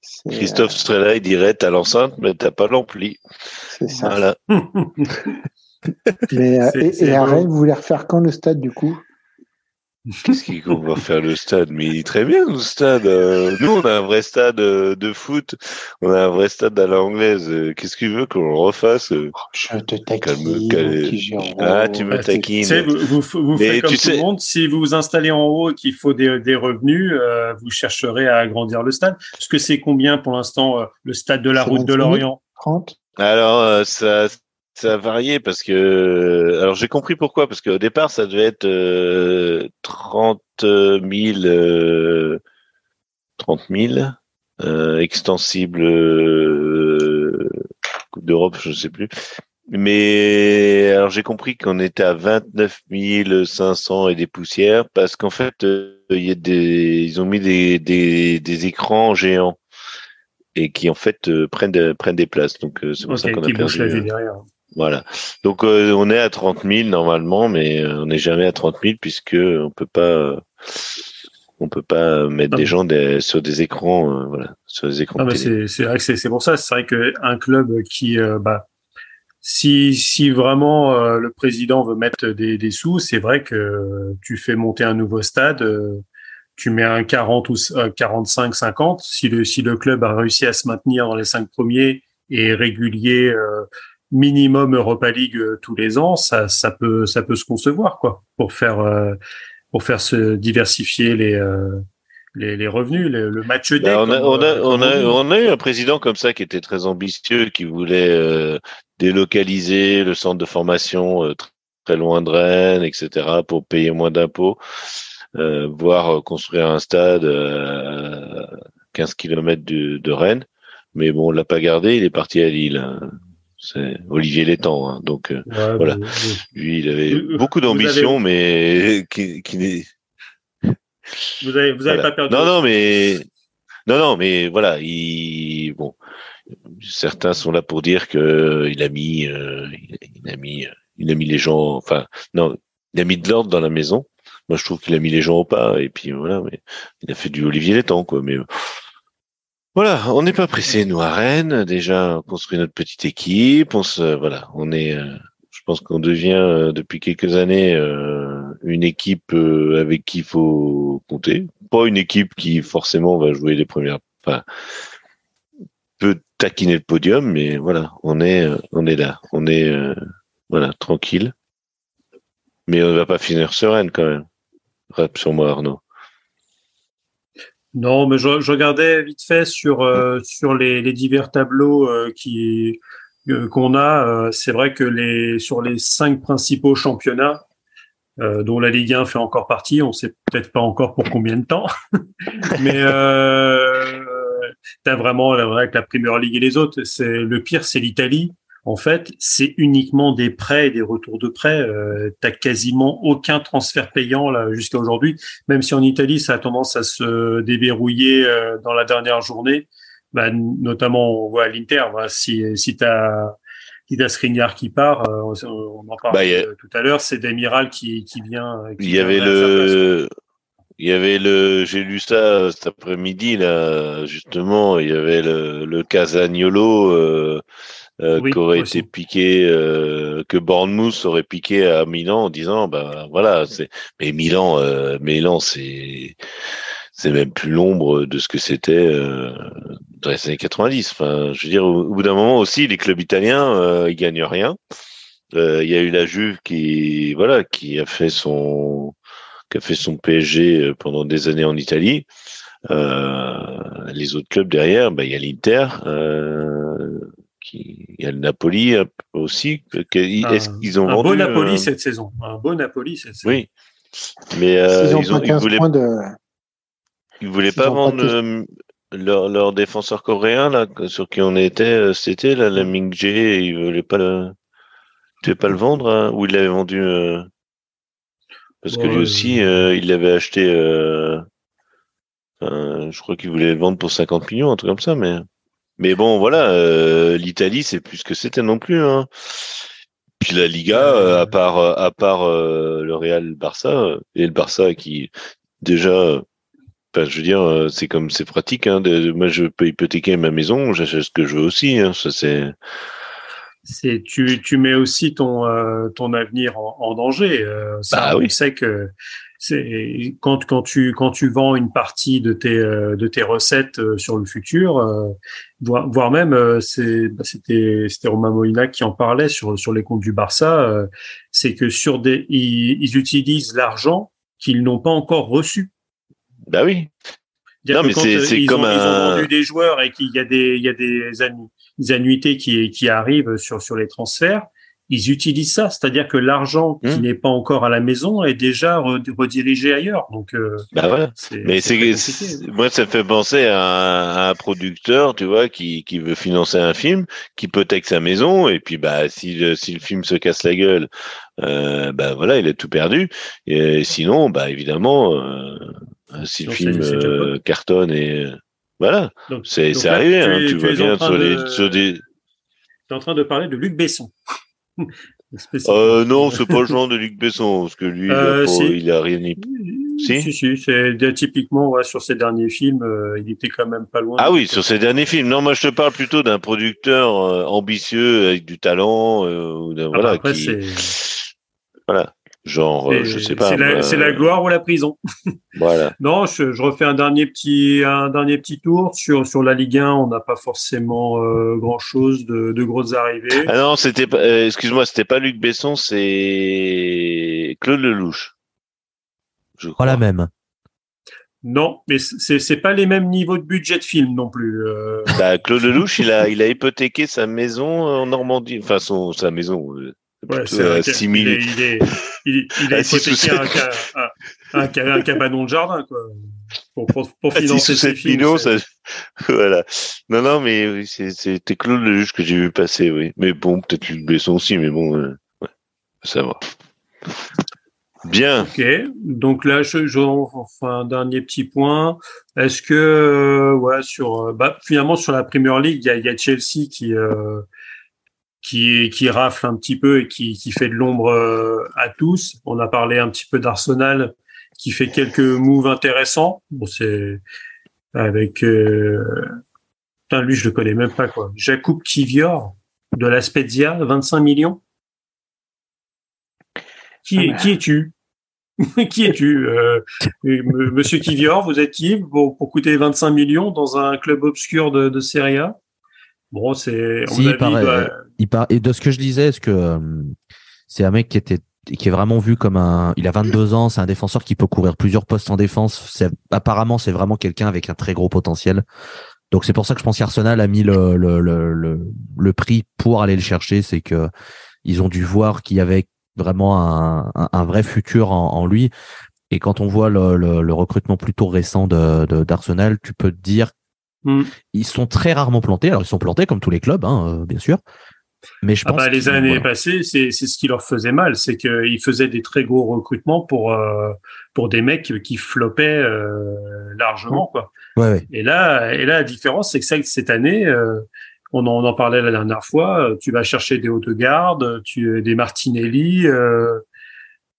B: c'est,
C: Christophe Strella, il dirait t'as l'enceinte, mais t'as pas l'ampli.
B: c'est ça.
C: Voilà.
B: Mais, euh, <laughs>
A: C'est-
B: et, et à
A: beau.
B: Rennes, vous voulez refaire quand le stade du coup?
C: Qu'est-ce qu'il qu'on va faire le stade? Mais il est très bien le stade. Euh, Nous, on a un vrai stade euh, de foot. On a un vrai stade à l'anglaise. Euh, Qu'est-ce qu'il veut qu'on le refasse? Euh
B: Je te taquine,
C: calme-. Ah, tu me
A: tu
C: taquines.
A: sais, vous, vous, faites comme
C: tu
A: tout le
C: sais-
A: monde. Si vous vous installez en haut et qu'il faut des, des revenus, euh, vous chercherez à agrandir le stade. Parce que c'est combien pour l'instant euh, le stade de la route de
B: 25 000.
A: l'Orient?
B: 30
C: Alors, ça, ça a varié parce que. Alors, j'ai compris pourquoi. Parce qu'au départ, ça devait être euh, 30 000. Euh, 30 000 euh, extensible euh, Coupe d'Europe, je ne sais plus. Mais alors j'ai compris qu'on était à 29 500 et des poussières parce qu'en fait euh, il y a des ils ont mis des, des, des écrans géants et qui en fait euh, prennent prennent des places donc c'est pour ça qu'on a perdu.
A: La vue derrière.
C: Voilà. Donc on est à 30 000 normalement, mais on n'est jamais à 30 000 puisque on peut pas on peut pas mettre des gens sur des écrans, euh, voilà, sur des écrans.
A: c'est vrai que c'est pour ça. C'est vrai qu'un club qui, euh, bah, si, si vraiment euh, le président veut mettre des, des sous, c'est vrai que tu fais monter un nouveau stade, tu mets un 40 ou 45, 50. Si le, si le club a réussi à se maintenir dans les cinq premiers et régulier minimum Europa League tous les ans, ça, ça peut, ça peut se concevoir, quoi, pour faire pour faire se diversifier les euh, les, les, revenus, le match day.
C: Bah, on, a, on, a, euh, on, a, on, a, eu un président comme ça qui était très ambitieux, qui voulait euh, délocaliser le centre de formation très loin de Rennes, etc., pour payer moins d'impôts, voire construire un stade à 15 km de, de Rennes. Mais bon, on l'a pas gardé, il est parti à Lille. Hein. C'est Olivier Létang. Hein. Donc euh, voilà, lui, il avait beaucoup d'ambition, mais qui, qui n'est.
A: Vous avez, vous avez pas perdu.
C: Non, non, mais non, non, mais voilà, il bon. Certains sont là pour dire que il a mis, euh, il a mis, il a mis les gens. Enfin, non, il a mis de l'ordre dans la maison. Moi, je trouve qu'il a mis les gens au pas. Et puis voilà, mais il a fait du Olivier Létang, quoi. Mais voilà, on n'est pas pressé, nous à Rennes. Déjà, on construit notre petite équipe. On se, voilà, on est. Euh, je pense qu'on devient euh, depuis quelques années euh, une équipe avec qui il faut compter. Pas une équipe qui forcément va jouer les premières. Enfin, peut taquiner le podium, mais voilà, on est, on est là, on est, voilà, tranquille. Mais on ne va pas finir sereine quand même. Rap sur moi, Arnaud.
A: Non, mais je, regardais vite fait sur euh, sur les, divers tableaux euh, qui euh, qu'on a. c'est vrai que les sur les cinq principaux championnats, dont la Ligue 1 fait encore partie, on sait peut-être pas encore pour combien de temps, <laughs> mais euh, t'as vraiment avec la Premier League et les autres. Le pire, c'est l'Italie en fait, c'est uniquement des prêts et des retours de prêts. Euh, tu quasiment aucun transfert payant là jusqu'à aujourd'hui, même si en Italie ça a tendance à se déverrouiller euh, dans la dernière journée. Bah, notamment, on voit à l'Inter, si si t'as si t'as Skriniar qui part, euh, on, en parlait bah, tout à l'heure, c'est Demiral qui qui vient.
C: il y avait le il y avait le, j'ai lu ça cet après-midi là, justement, il y avait le, le Casagnolo euh, euh, qui aurait été piqué, euh, que Bournemouth aurait piqué à Milan en disant, ben voilà, c'est, mais Milan, euh, Milan, c'est, c'est même plus l'ombre de ce que c'était euh, dans les années 90. Enfin, je veux dire, au, bout d'un moment aussi, les clubs italiens, ils gagnent rien. Il y a eu la Juve qui, voilà, qui a fait son, qui a fait son PSG pendant des années en Italie. les autres clubs derrière, ben, il y a l'Inter. Euh, il y a le Napoli euh, aussi. Est-ce qu'ils ont
A: un
C: vendu
A: beau Napoli euh, cette saison. Un beau Napoli cette saison.
C: Oui, mais euh, ils, ont, voulaient, ils voulaient pas vendre leur, leur défenseur coréen là, sur qui on était c'était là, la Ming Jae. Ils voulaient pas le, tu pas le vendre hein, ou il l'avait vendu parce que lui aussi il l'avait acheté. je crois qu'il voulait le vendre pour 50 millions, un truc comme ça, mais. Mais bon, voilà, euh, l'Italie, c'est plus que c'était non plus. Hein. Puis la Liga, euh, à part euh, à part le Real Barça et le Barça qui déjà, je veux dire, c'est comme c'est pratique. Hein, de, moi, je peux hypothéquer ma maison, j'achète ce que je veux aussi. Hein, ça c'est.
A: C'est tu, tu mets aussi ton ton avenir en, en danger. ça, bah, oui. On que c'est quand quand tu quand tu vends une partie de tes euh, de tes recettes euh, sur le futur, euh, voire, voire même c'est bah, c'était c'était Romain Molina qui en parlait sur sur les comptes du Barça, c'est que sur des ils, utilisent l'argent qu'ils n'ont pas encore reçu.
C: Bah oui.
A: Non, mais c'est comme un... ils ont vendu des joueurs et qu'il y a des il y a des années annuités qui, qui arrivent sur, sur les transferts, ils utilisent ça, c'est-à-dire que l'argent qui mmh. n'est pas encore à la maison est déjà redirigé ailleurs. Donc, euh,
C: bah voilà. Mais c'est moi ça fait penser à un, producteur, tu vois, qui, qui veut financer un film, qui peut être sa maison et puis bah si le, si le film se casse la gueule, euh, bah voilà, il a tout perdu. Et sinon, bah évidemment, euh, si le film euh, cartonne et voilà, c'est arrivé. Tu, hein, tu vois bien sur, les, sur des. Tu
A: es en train de parler de Luc Besson. <laughs>
C: euh, non, c'est pas le genre de Luc Besson, parce que lui, il, a, euh, a rien.
A: Si, si, si c'est typiquement ouais, sur ses derniers films, euh, il était quand même pas loin.
C: Ah oui, sur ses derniers films. Non, moi je te parle plutôt d'un producteur euh, ambitieux avec du talent, ah bah voilà, après, qui... voilà. Genre, euh, je sais pas.
A: C'est la, gloire ou la prison. <laughs>
C: Voilà.
A: non, je, je, refais un dernier petit, un dernier petit tour sur sur la Ligue 1. On n'a pas forcément euh, grand chose de, de grosses arrivées.
C: Ah non, c'était pas. Euh, excuse-moi, c'était pas Luc Besson, c'est Claude Lelouch.
D: Je crois la même.
A: Non, mais c'est c'est pas les mêmes niveaux de budget de film non plus.
C: Bah, Claude Lelouch, il a il a hypothéqué sa maison en Normandie, enfin son sa maison.
A: Ouais, c'est euh, 6 000... Il, est, il, est, il, il a hypothéqué un, un, un, un, cabanon de jardin, quoi. Pour, pour, pour financer ses films. Millions, ça... <laughs>
C: voilà. Non, non, mais c'était Claude le juge que j'ai vu passer, oui. Mais bon, peut-être Luc Besson aussi, mais bon, euh, ouais, ça va. Bien.
A: Ok. Donc là, je, je enfin, un dernier petit point. Est-ce que, euh, ouais, sur, bah, finalement, sur la Premier League, il y a, y a Chelsea qui, euh, qui, qui rafle un petit peu et qui, qui fait de l'ombre euh, à tous. On a parlé un petit peu d'Arsenal qui fait quelques moves intéressants. Bon, c'est avec euh... Putain, lui, je le connais même pas quoi. Jakub Kivior de la Spezia, 25 millions. Qui, qui es-tu? <laughs> Qui es-tu euh, Monsieur Kivior, vous êtes qui pour, pour coûter 25 millions dans un club obscur de, de Serie A? Bon, c'est.
D: Si, il, paraît, il part, et de ce que je disais, est-ce que euh, c'est un mec qui était qui est vraiment vu comme un. Il a 22 ans, c'est un défenseur qui peut courir plusieurs postes en défense. C'est apparemment c'est vraiment quelqu'un avec un très gros potentiel. Donc c'est pour ça que je pense qu'Arsenal a mis le, le, le, le, prix pour aller le chercher, c'est que ils ont dû voir qu'il y avait vraiment un, un, vrai futur en, en, lui. Et quand on voit le, le, recrutement plutôt récent de d'Arsenal, tu peux te dire Mm. Ils sont très rarement plantés. Alors, ils sont plantés comme tous les clubs, hein, euh, bien sûr. Mais je ah pense
A: bah, les années passées, c'est ce qui leur faisait mal, c'est qu'ils faisaient des très gros recrutements pour euh, pour des mecs qui floppaient euh, largement, quoi. Et là, et là, la différence, c'est que cette année, on en, on en parlait la dernière fois. Tu vas chercher des hautes gardes, tu des Martinelli,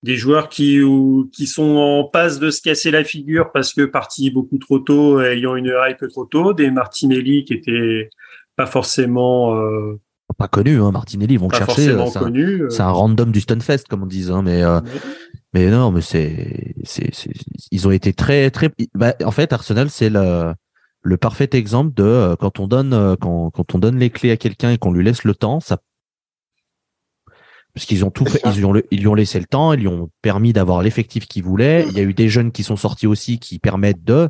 A: des joueurs qui ou, qui sont en passe de se casser la figure parce que partis beaucoup trop tôt, ayant une hype trop tôt, des Martinelli qui étaient pas forcément euh,
D: pas connus, hein, Martinelli, ils vont chercher. Euh, c'est un, un, random du Stunfest, comme on dit, hein, mais euh, mais non, mais c'est c'est ils ont été très très. Bah, en fait, Arsenal, c'est le le parfait exemple de euh, quand on donne quand, quand on donne les clés à quelqu'un et qu'on lui laisse le temps, ça parce qu'ils ont tout fait, ils lui ont, ils lui ont laissé le temps, ils lui ont permis d'avoir l'effectif qu'il voulait. Il y a eu des jeunes qui sont sortis aussi qui permettent de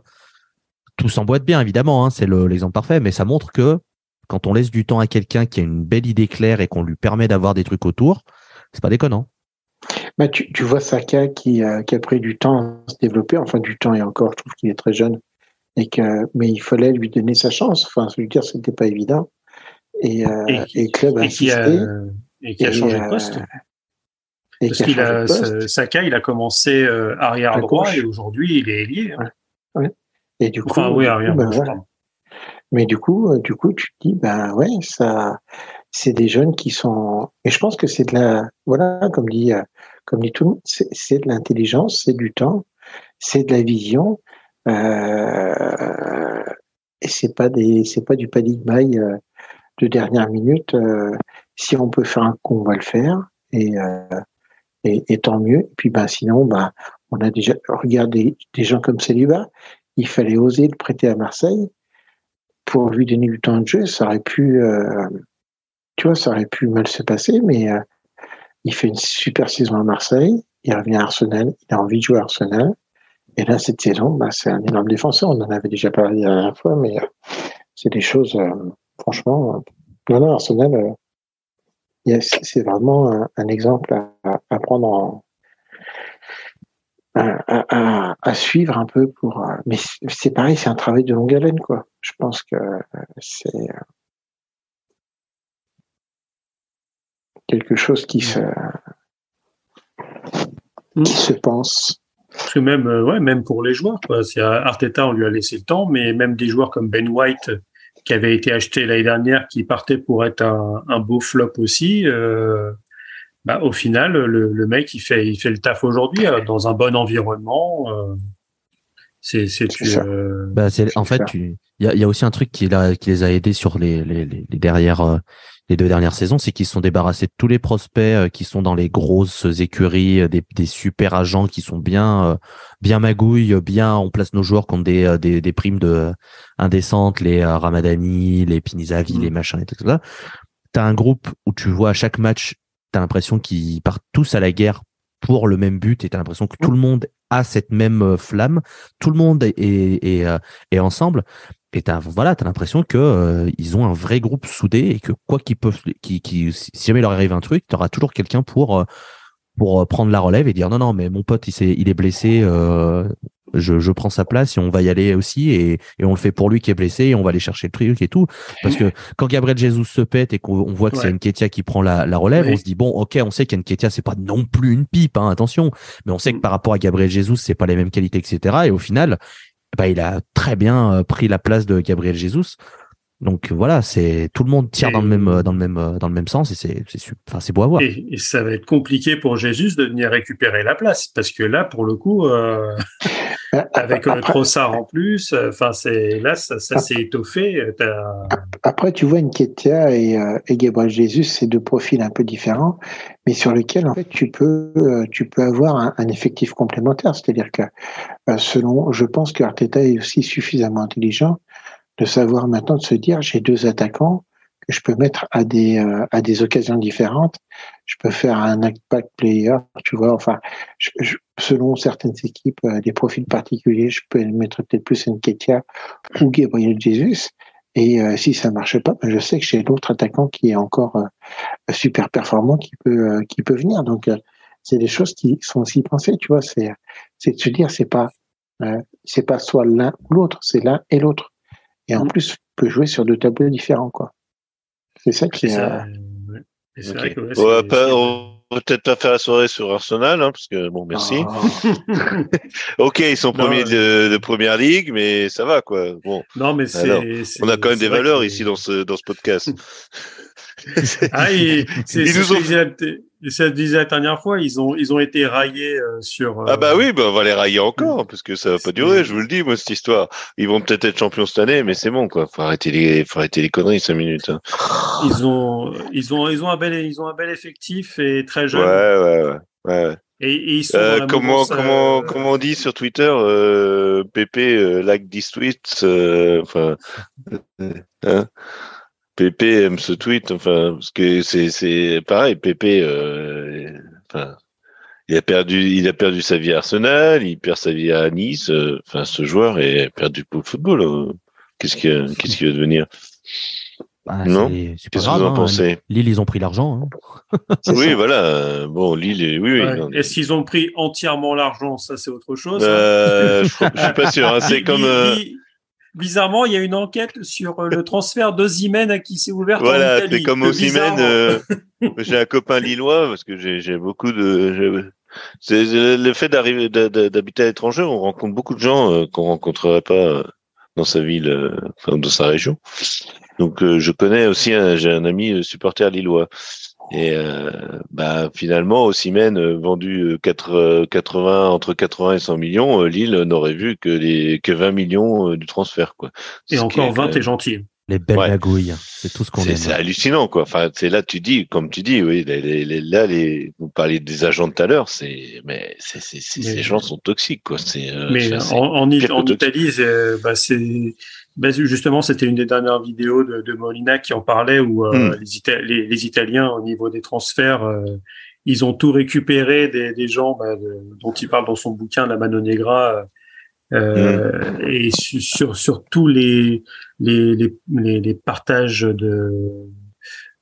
D: tout s'emboîte bien évidemment, hein, c'est l'exemple parfait, mais ça montre que quand on laisse du temps à quelqu'un qui a une belle idée claire et qu'on lui permet d'avoir des trucs autour, c'est pas déconnant.
B: Bah, tu, tu vois Saka qui, a qui a pris du temps à se développer, enfin du temps et encore, je trouve qu'il est très jeune, et que, mais il fallait lui donner sa chance. Enfin, je veux dire, c'était pas évident. Et, euh, et, Club a insisté.
A: Et qui a changé de poste. Euh, Parce qu'il a, Saka, il a commencé euh, arrière droit et aujourd'hui il est ailier.
B: Hein. Et du
A: enfin, coup, oui, arrière ben,
B: Mais du coup, euh, du coup, tu te dis, ben ouais, ça, c'est des jeunes qui sont. Et je pense que c'est de la, voilà, comme dit, comme dit tout le monde, c'est de l'intelligence, c'est du temps, c'est de la vision. Euh, et c'est pas des, c'est pas du panic buy de dernière minute. Euh, si on peut faire un coup, on va le faire. Et, euh, et, tant mieux. Et puis, ben, sinon, ben, on a déjà regardé des gens comme Saliba. Il fallait oser le prêter à Marseille pour lui donner du temps de jeu. Ça aurait pu, euh, tu vois, ça aurait pu mal se passer, mais euh, il fait une super saison à Marseille. Il revient à Arsenal. Il a envie de jouer à Arsenal. Et là, cette saison, ben, c'est un énorme défenseur. On en avait déjà parlé la dernière fois, mais c'est des choses, franchement, Non, non, Arsenal, c'est vraiment un, exemple à, prendre en. À, suivre un peu pour. Euh, mais c'est pareil, c'est un travail de longue haleine, quoi. Je pense que c'est quelque chose qui se, pense.
A: Parce que même, euh, ouais, même pour les joueurs, quoi. Arteta, on lui a laissé le temps, mais même des joueurs comme Ben White, qui avait été acheté l'année dernière, qui partait pour être un, beau flop aussi. Euh, bah, au final, le, mec, il fait, il fait le taf aujourd'hui euh, dans un bon environnement. c'est, c'est,
D: bah, en fait, il y a, y a, aussi un truc qui, qui les a aidés sur les, les, les, les derrière les deux dernières saisons, c'est qu'ils se sont débarrassés de tous les prospects euh, qui sont dans les grosses écuries, euh, des, des super agents qui sont bien euh, bien magouilles, bien on place nos joueurs contre des, des, des primes de indécentes, les Ramadani, les Pinizavi, mm. les machins et tout ça. T'as un groupe où tu vois à chaque match, t'as l'impression qu'ils partent tous à la guerre pour le même but et t'as l'impression que tout le monde a cette même flamme, tout le monde est, est, est, est ensemble. Et t'as voilà, t'as l'impression que euh, ils ont un vrai groupe soudé et que quoi qu'ils peuvent, qui, qui, si jamais leur arrive un truc, t'auras toujours quelqu'un pour euh, pour euh, prendre la relève et dire non non mais mon pote il, est, il est blessé, je, je prends sa place et on va y aller aussi et, et on le fait pour lui qui est blessé et on va aller chercher le truc et tout. Parce que quand Gabriel Jesus se pète et qu'on voit que c'est Nketia qui prend la, la relève, on se dit bon ok on sait qu'Nketia c'est pas non plus une pipe hein, attention, mais on sait que mm. par rapport à Gabriel Jesus c'est pas les mêmes qualités etc et au final bah, il a très bien euh, pris la place de Gabriel Jesus. Donc voilà, c'est tout le monde tire dans le même euh, dans le même euh, dans le même sens et c'est c'est enfin c'est beau à voir.
A: Et, ça va être compliqué pour Jésus de venir récupérer la place parce que là pour le coup euh, <laughs> avec le Trossard en plus, enfin c'est là ça, ça s'est étoffé.
B: Après tu vois Nketiah et, et Gabriel Jésus, c'est deux profils un peu différents, mais sur lesquels en fait tu peux tu peux avoir un, un effectif complémentaire, c'est-à-dire que selon je pense que Arteta est aussi suffisamment intelligent de savoir maintenant de se dire j'ai deux attaquants que je peux mettre à des euh, à des occasions différentes. Je peux faire un impact player, tu vois. Enfin, selon certaines équipes, euh, des profils particuliers, je peux mettre peut-être plus Nketia ou Gabriel Jesus. Et euh, si ça marche pas, ben je sais que j'ai l'autre attaquant qui est encore super performant qui peut qui peut venir. Donc c'est des choses qui sont aussi pensées, tu vois. C'est c'est de se dire c'est pas c'est pas soit l'un ou l'autre, c'est l'un et l'autre et en mm. plus peut jouer sur deux tableaux différents quoi. C'est ça qui est. Ça.
C: on, va peut-être pas faire la soirée sur Arsenal, hein, parce que bon, merci. Ah. <laughs> ok, ils sont premiers de, première ligue, mais ça va quoi. Bon.
A: Non, mais c'est.
C: On a quand même des valeurs ici dans ce dans ce podcast. <laughs>
A: ah, <laughs> c'est ça disait la dernière fois, ils ont, ils ont été raillés euh, sur.
C: Ah bah oui, bah on va les railler encore, parce que ça va pas durer, je vous le dis, moi, cette histoire. Ils vont peut-être être champions cette année, mais c'est bon, quoi. Faut arrêter les, faut arrêter les conneries, cinq minutes. Hein.
A: Ils ont, ils ont, ils ont un bel, ils ont un bel effectif et très jeune.
C: Ouais, ouais, ouais. ouais. Et, ils sont euh, comment, comment, euh, comment on dit sur Twitter, euh, Pépé, like this tweet, enfin, hein Pépé aime ce tweet, enfin, parce que c'est, c'est pareil, Pépé, euh, enfin, il a perdu, il a perdu sa vie à Arsenal, il perd sa vie à Nice, euh, enfin, ce joueur est perdu pour le football. Hein. Qu'est-ce qu'il, qu'est-ce qu'il va devenir?
D: Bah, non? Qu'est-ce que vous en hein. pensez? Lille, ils ont pris l'argent.
C: Hein. <laughs> oui, voilà. Bon, Lille, oui,
A: oui. Est-ce qu'ils ont pris entièrement l'argent? Ça, c'est autre chose.
C: Euh, je, je suis pas sûr. <laughs> C'est comme. Euh,
A: bizarrement, il y a une enquête sur euh, le transfert d'Ozimène à qui s'est ouvert.
C: Voilà, c'est comme Ozimène. Euh, j'ai un copain lillois parce que j'ai beaucoup de. C'est le fait d'arriver d'habiter à l'étranger, on rencontre beaucoup de gens euh, qu'on rencontrerait pas dans sa ville, enfin dans sa région. Donc je connais aussi, j'ai un ami supporter lillois. Et euh, bah, finalement, Ossimène euh, vendu 4, 80 euh, entre 80 et 100 millions, Lille n'aurait vu que les que 20 millions du transfert quoi.
A: Et encore 20 est gentil.
D: Les belles magouilles, c'est tout ce qu'on aime.
C: C'est hallucinant quoi. Enfin, c'est là tu dis, comme tu dis, oui, les, les, là les, vous parliez des agents tout à l'heure, c'est mais c'est ces gens sont toxiques quoi. C'est
A: mais en, en, en Italie, bah, c'est ben, justement, c'était une des dernières vidéos de, de Molina qui en parlait où euh, hmm. les, les, Italiens, au niveau des transferts, euh, ils ont tout récupéré des, des gens bah, dont il parle dans son bouquin La Mano Negra. Euh, hmm. Et sur, sur tous les, les, les, les, partages de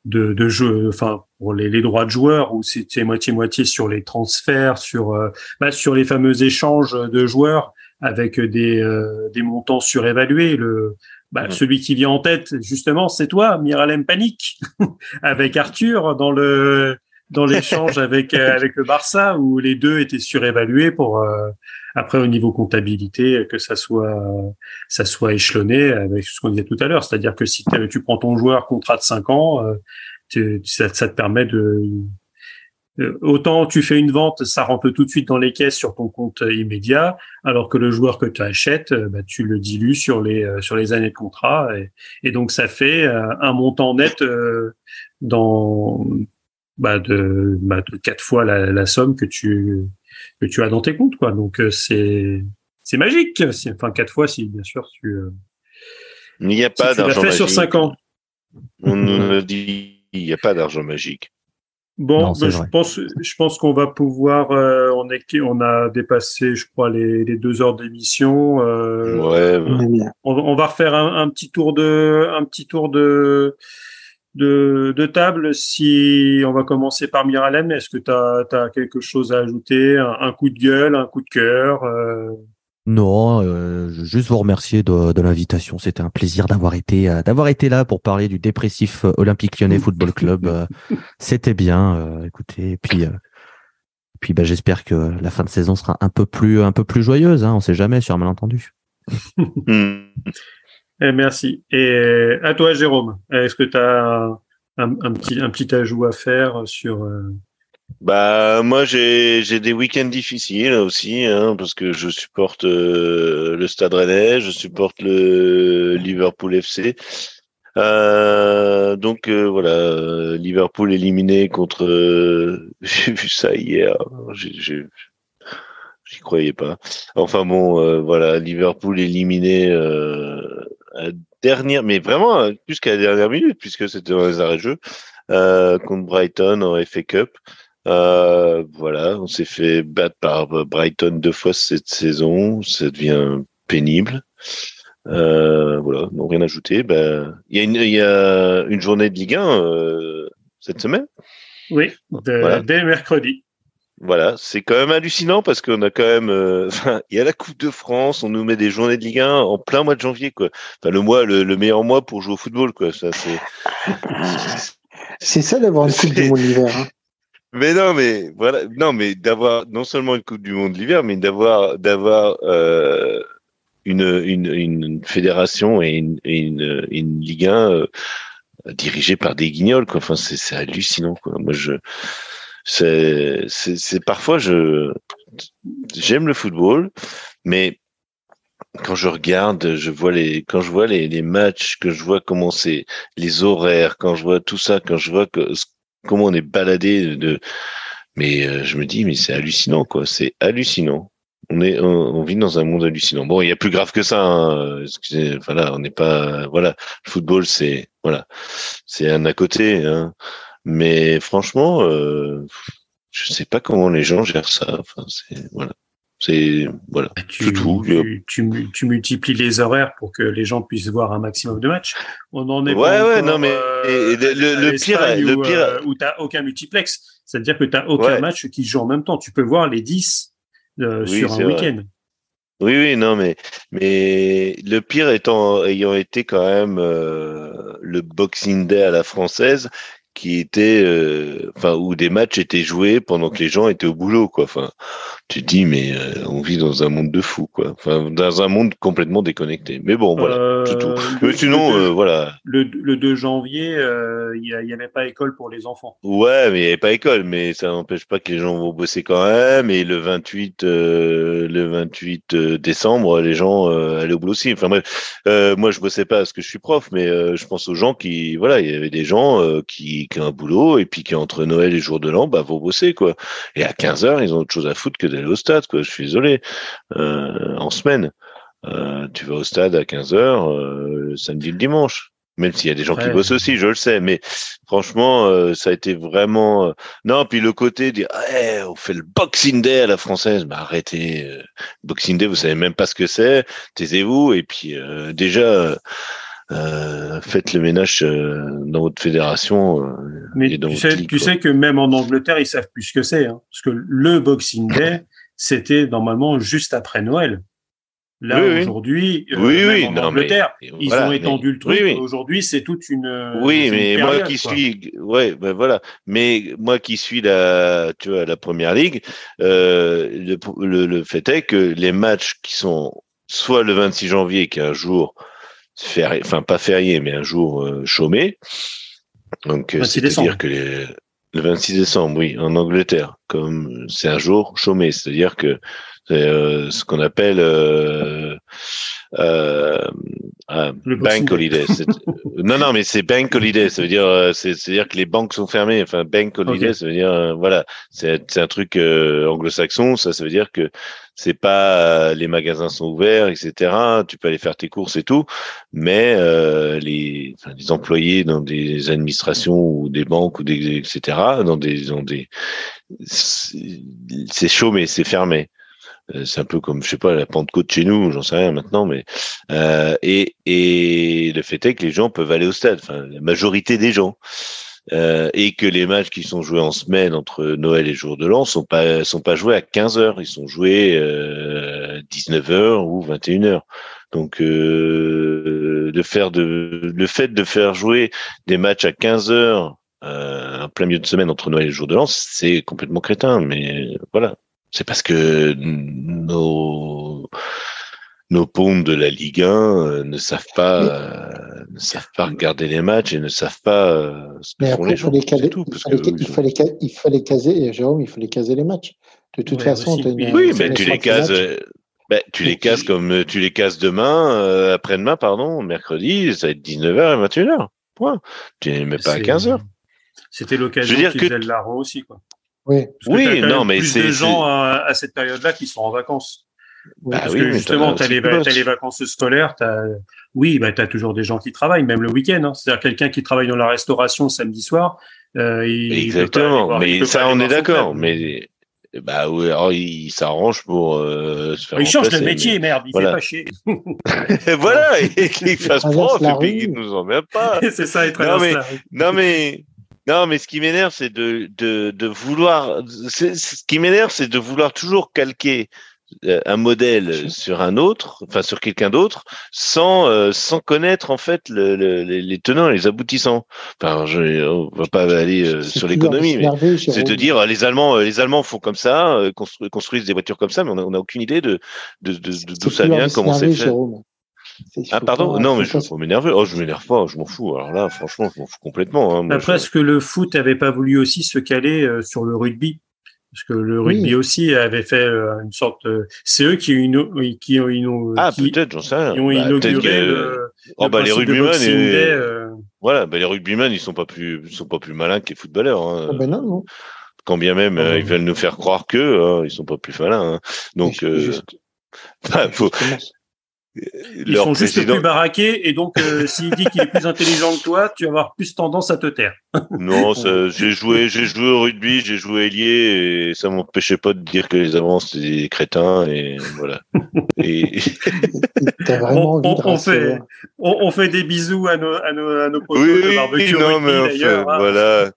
A: de, de jeu, enfin pour les, les droits de joueurs où c'était moitié moitié sur les transferts, sur euh, bah, sur les fameux échanges de joueurs avec des euh, des montants surévalués. Le bah, celui qui vient en tête justement, c'est toi, Miralem Panic, <laughs> avec Arthur dans le dans l'échange avec avec le Barça où les deux étaient surévalués pour après, au niveau comptabilité, que ça soit ça soit échelonné avec ce qu'on disait tout à l'heure, c'est-à-dire que si tu prends ton joueur contrat de 5 ans, euh, ça, te permet de euh, autant tu fais une vente, ça rentre tout de suite dans les caisses sur ton compte immédiat, alors que le joueur que tu achètes, euh, bah, tu le dilues sur les sur les années de contrat, et, donc ça fait un montant net dans bah de, bah de quatre fois la, la somme que tu que tu as dans tes comptes, quoi. Donc euh, c'est c'est magique. Enfin quatre fois si bien sûr tu. Euh,
C: il n'y a pas
A: si d'argent
C: magique.
A: sur cinq ans.
C: On nous <laughs> dit il n'y a pas d'argent magique.
A: Bon,
D: Non,
A: ben, je pense, je pense qu'on va pouvoir. euh, on est, on a dépassé, je crois, les, les deux heures d'émission. euh,
C: ouais,
B: On
A: va- on va refaire un, un petit tour de, un petit tour de, de, de table. Si on va commencer par Miralem, est-ce que tu as, quelque chose à ajouter, un, un coup de gueule, un coup de cœur euh,
D: Non, euh, juste vous remercier de, de l'invitation. C'était un plaisir d'avoir été euh, d'avoir été là pour parler du dépressif euh, Olympique Lyonnais Football Club. Euh, C'était bien. écoutez, et puis et puis bah, j'espère que la fin de saison sera un peu plus un peu plus joyeuse. Hein, on sait jamais sur un malentendu.
C: Hmm. <laughs>
A: eh, Merci. Et à toi, Jérôme. Est-ce que tu as un, un petit, un petit ajout à faire sur
C: Bah moi j'ai j'ai des week-ends difficiles aussi hein, parce que je supporte euh, le Stade Rennais, je supporte le Liverpool FC. Euh, donc euh, voilà, Liverpool éliminé contre. <laughs> j'ai vu ça hier. J'y croyais pas. Enfin bon, voilà, Liverpool éliminé à dernière, mais vraiment euh, plus qu'à la dernière minute puisque c'était dans les arrêts de jeu contre Brighton en FA Cup. Euh, voilà, on s'est fait battre par Brighton deux fois cette saison. Ça devient pénible. Euh, voilà, non rien ajouté. Ben, il y a une, il y a une journée de Ligue 1 euh, cette semaine.
A: oui, de-
C: Voilà.
A: dès mercredi.
C: Voilà, c'est quand même hallucinant parce qu'on a quand même, euh, <laughs> enfin, il y a la Coupe de France, on nous met des journées de Ligue 1 en plein mois de janvier, quoi. Enfin, le mois, le, le meilleur mois pour jouer au football, quoi. Ça, c'est. <laughs>
B: C'est ça d'avoir une Coupe du Monde l'hiver. hein.
C: Mais non, mais voilà, non, mais d'avoir non seulement une Coupe du Monde l'hiver, mais d'avoir d'avoir euh, une, une une fédération et une une, Ligue 1 euh, dirigée par des guignols. Enfin, c'est hallucinant. Moi, je c'est c'est parfois je j'aime le football, mais quand je regarde, je vois les, quand je vois les, les matchs, que je vois comment c'est les horaires, quand je vois tout ça, quand je vois que, comment on est baladé de, mais euh, je me dis, mais c'est hallucinant, quoi. C'est hallucinant. On est, vit dans un monde hallucinant. Bon, il y a plus grave que ça. Hein. Excusez, voilà, on n'est pas, voilà, le football, c'est, voilà, c'est un à côté. Hein. Mais franchement, euh, je sais pas comment les gens gèrent ça. Enfin, c'est, voilà, c'est, voilà.
A: Tu,
C: tout.
A: tu, tu mu- tu multiplies les horaires pour que les gens puissent voir un maximum de matchs. On en est
C: Ouais,
A: pas
C: ouais,
A: encore,
C: non, mais-
A: euh,
C: et le- le-
A: à
C: le pire- le
A: où,
C: pire-
A: euh, où t'as aucun multiplex. C'est-à-dire que t'as aucun
C: Ouais.
A: match qui joue en même temps. Tu peux voir les 10 euh,
C: Oui,
A: sur un week-end.
C: Oui, oui, non, mais mais le pire étant ayant été quand même le Boxing Day à la française, qui était, enfin, où des matchs étaient joués pendant que les gens étaient au boulot, quoi. Enfin, tu te dis, mais euh, on vit dans un monde de fous, quoi. Enfin, dans un monde complètement déconnecté. Mais bon, voilà,
A: Euh,
C: c'est tout.
A: le-
C: Mais sinon,
A: le,
C: euh, voilà.
A: le, le 2 janvier, euh, il n'y avait pas école pour les enfants.
C: Ouais, mais il n'y avait pas école, mais ça n'empêche pas que les gens vont bosser quand même. Et le 28, euh, le 28 euh, décembre, les gens euh, allaient au boulot aussi. Enfin bref, euh, moi je bossais pas parce que je suis prof, mais euh, je pense aux gens qui, voilà, il y avait des gens euh, qui, qui ont un boulot et puis qui entre Noël et jour de l'an, bah vont bosser quoi. Et à 15 heures, ils ont autre chose à foutre que d'aller au stade, quoi. Je suis désolé. Euh, en semaine, euh, tu vas au stade à 15 heures, euh, le samedi, le dimanche. Même s'il y a des gens qui bossent aussi, je le sais, mais franchement, euh, ça a été vraiment. euh, Non, puis le côté dire, Eh, on fait le Boxing Day à la française, bah arrêtez. euh, Boxing Day, vous savez même pas ce que c'est. Taisez-vous. Et puis déjà, euh, euh, faites le ménage dans votre fédération.
A: Mais tu, sais, tu sais que même en Angleterre, ils savent plus ce que c'est. Hein, parce que le Boxing <laughs> Day, c'était normalement juste après Noël. Là, aujourd'hui,
C: euh, oui,
A: en Angleterre, ils ont étendu le truc. Aujourd'hui, c'est toute une.
C: Euh, oui, mais moi qui suis, ouais, ben voilà. Mais moi qui suis la, tu vois, la première ligue, euh, le, le, fait est que les matchs qui sont soit le 26 janvier, qui est un jour férié, enfin pas férié, mais un jour euh, chômé. Donc, c'est-à-dire que les, le 26 décembre, oui, en Angleterre, comme c'est un jour chômé, c'est-à-dire que c'est euh, ce qu'on appelle euh, euh, bank holiday. <laughs> non, non, mais c'est bank holiday. Ça veut dire, euh, c'est-à-dire que les banques sont fermées. Enfin, bank holiday, ça veut dire, euh, voilà, c'est un truc anglo-saxon. Ça, ça veut dire que c'est pas les magasins sont ouverts, etc. Tu peux aller faire tes courses et tout, mais les, enfin, les employés dans des administrations ou des banques ou des etc. Dans des dans des c'est chaud mais c'est fermé. Euh, c'est un peu comme je sais pas la Pentecôte chez nous, j'en sais rien maintenant, mais euh, et et le fait est que les gens peuvent aller au stade, enfin la majorité des gens. Euh, et que les matchs qui sont joués en semaine entre Noël et jour de l'an sont pas sont pas joués à 15 heures, ils sont joués euh, 19 heures ou 21 heures. Donc euh, de faire de le fait de faire jouer des matchs à 15 heures euh, en plein milieu de semaine entre Noël et jour de l'an, c'est complètement crétin, mais voilà, c'est parce que nos nos ponts de la Ligue 1 euh, ne savent pas euh, ne savent pas regarder les matchs et ne savent pas euh, ce que font les gens.
B: il, fallait, il, fallait, il fallait caser, Jérôme, il fallait caser les matchs. De toute façon,
C: oui, mais tu les cases. Ben, tu les casses comme tu les casses demain, après-demain, pardon, mercredi, ça va être 19h et 21h. Point. Tu n'es même pas à 15h.
A: C'était l'occasion qu'ils que... le larron aussi, quoi.
B: Oui,
C: oui non, mais
A: c'est. de gens à, à, cette période-là qui sont en vacances. Bah parce que justement, tu as, les, les vacances scolaires, as, oui, bah, tu as toujours des gens qui travaillent, même le week-end. Hein. C'est-à-dire quelqu'un qui travaille dans la restauration samedi soir. Euh, il,
C: Exactement, mais ça, on est d'accord. Mais bah oui, alors il s'arrange pour euh, se faire.
A: Il change de métier, merde, il voilà. fait pas chier. <laughs> <laughs>
C: voilà, et qu'il fasse prof, et puis qu'il nous emmerde pas. <laughs>
A: C'est ça, il traverse
C: non, mais,
A: la rue.
C: Non mais non, mais ce qui m'énerve, c'est de, de, de vouloir. Ce qui m'énerve, c'est de vouloir toujours calquer euh, un modèle sur un autre, enfin sur quelqu'un d'autre, sans euh, sans connaître en fait le, le, les tenants, les aboutissants. Enfin, je, on va pas aller euh, sur l'économie, mais c'est de dire les Allemands, les Allemands font comme ça, construisent des voitures comme ça, mais on n'a aucune idée de d'où de, de, de, ça vient, comment c'est fait. Ah pardon Non, mais je vais m'énerver. Oh, je m'énerve pas, je m'en fous. Alors là, franchement, je m'en fous complètement. Hein.
A: Après, est-ce que le foot avait pas voulu aussi se caler euh, sur le rugby? Parce que le rugby aussi avait fait euh, une sorte. Euh, c'est eux qui ont, qui ont,
C: ah peut-être, j'en sais rien.
A: Qui ont bah, inauguré le,
C: oh, bah, les rugbymen. Et... Voilà, bah, les rugbymen, ils sont pas plus, ils sont pas plus malins que les footballeurs. Hein.
B: Ah ben non, non.
C: Quand bien même ils veulent nous faire croire que hein, ils sont pas plus malins. Hein. Donc. Juste... <laughs> Bah, faut,
A: ils sont juste plus baraqués et donc euh, <laughs> s'il dit qu'il est plus intelligent que toi, tu vas avoir plus tendance à te taire. <laughs>
C: non, j'ai joué, j'ai joué au rugby, j'ai joué ailier et ça m'empêchait pas de dire que les avants c'est des crétins et voilà. <laughs> et...
A: on, on, on, fait, on, fait, des bisous à nos à nos, à nos
C: oui, de barbecue non, mais en fait, hein. voilà.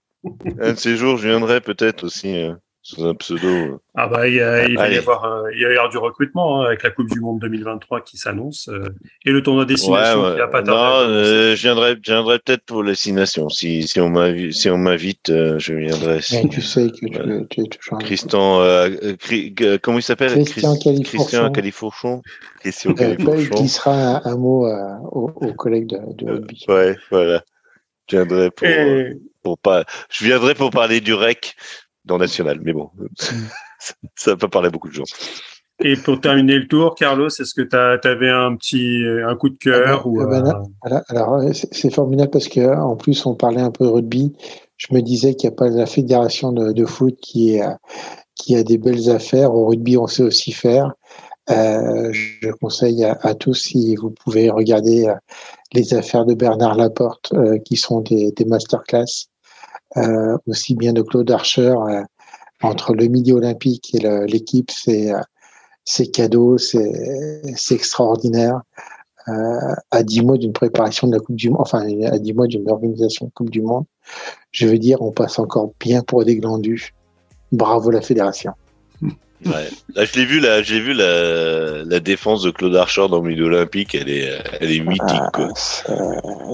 C: Un de ces jours, je viendrai peut-être aussi. Hein sous un pseudo.
A: Ah bah il, y a, il va y avoir euh, il y avoir du recrutement hein, avec la Coupe du Monde 2023 qui s'annonce euh, et le tournoi destination ouais, ouais. qui a pas tardé.
C: Non, euh, je viendrai je viendrai peut-être pour destination si si on m'invite si on m'invite je viendrai.
B: Si, tu sais que tu, tu, es toujours.
C: Christian comment il s'appelle?
B: Christian Califourchon.
C: Christian Califourchon. Christian Califourchon.
B: Qui sera un, un mot aux, aux, collègues de, de rugby.
C: ouais, voilà. Je viendrai pour, et... pour pas je viendrai pour parler du REC dans National. Mais bon, <laughs> ça va pas parler à beaucoup de gens.
A: Et pour terminer le tour, Carlos, est-ce que tu avais un petit un coup de cœur ou
B: ah ben, alors, alors c'est formidable parce que en plus on parlait un peu de rugby. Je me disais qu'il n'y a pas la fédération de, de, foot qui est qui a des belles affaires. Au rugby, on sait aussi faire. Euh, je conseille à, à, tous si vous pouvez regarder euh, les affaires de Bernard Laporte, euh, qui sont des, des masterclass euh, aussi bien de Claude Archer euh, entre le Midi Olympique et l'équipe, c'est euh, c'est cadeau, c'est extraordinaire. à 10 mois d'une préparation de la Coupe du Monde, enfin à 10 mois d'une organisation de Coupe du Monde, je veux dire, on passe encore bien pour des glandus. Bravo la fédération.
C: Ouais. Là, je l'ai vu, là, j'ai vu la, la défense de Claude Archer dans le milieu olympique, elle est, elle est mythique.
B: Ah,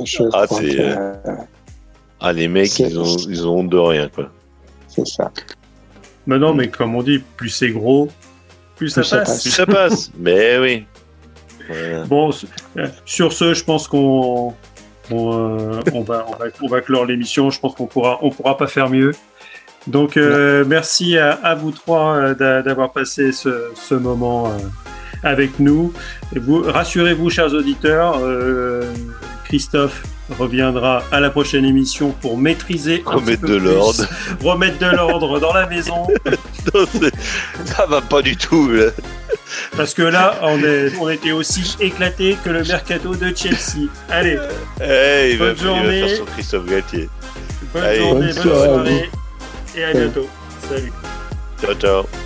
B: je
C: Ah,
B: crois
C: c'est,
B: que,
C: euh, Ah, les mecs, ils ont, ils ont honte de rien, quoi.
B: c'est ça.
A: Mais non, mais comme on dit, plus c'est gros, plus ça
B: Plus ça
A: passe.
B: passe.
C: Puis ça passe, <laughs> mais oui. Voilà.
A: Bon, euh, sur ce, je pense qu'on on, euh, on va, on, va, on va clore l'émission. Je pense qu'on pourra, on pourra pas faire mieux. Donc, euh, merci à, à vous trois euh, d'a- d'avoir passé ce, ce moment euh, avec nous. Et vous, rassurez-vous, chers auditeurs, euh, Christophe reviendra à la prochaine émission pour maîtriser un
C: Remettre
A: petit peu
C: de l'ordre. <laughs>
A: remettre de l'ordre dans la maison. <laughs>
C: Non, ça va pas du tout, là.
A: Parce que là, on, est, on était aussi éclatés que le mercato de Chelsea. Allez,
C: il, va,
A: Bonne
C: il va
A: journée.
C: faire son Christophe Galtier.
A: bonne
C: Allez.
A: journée,
B: Bonne
A: bonne
B: soirée
A: soirée et à bientôt. Salut.
C: Ciao, ciao.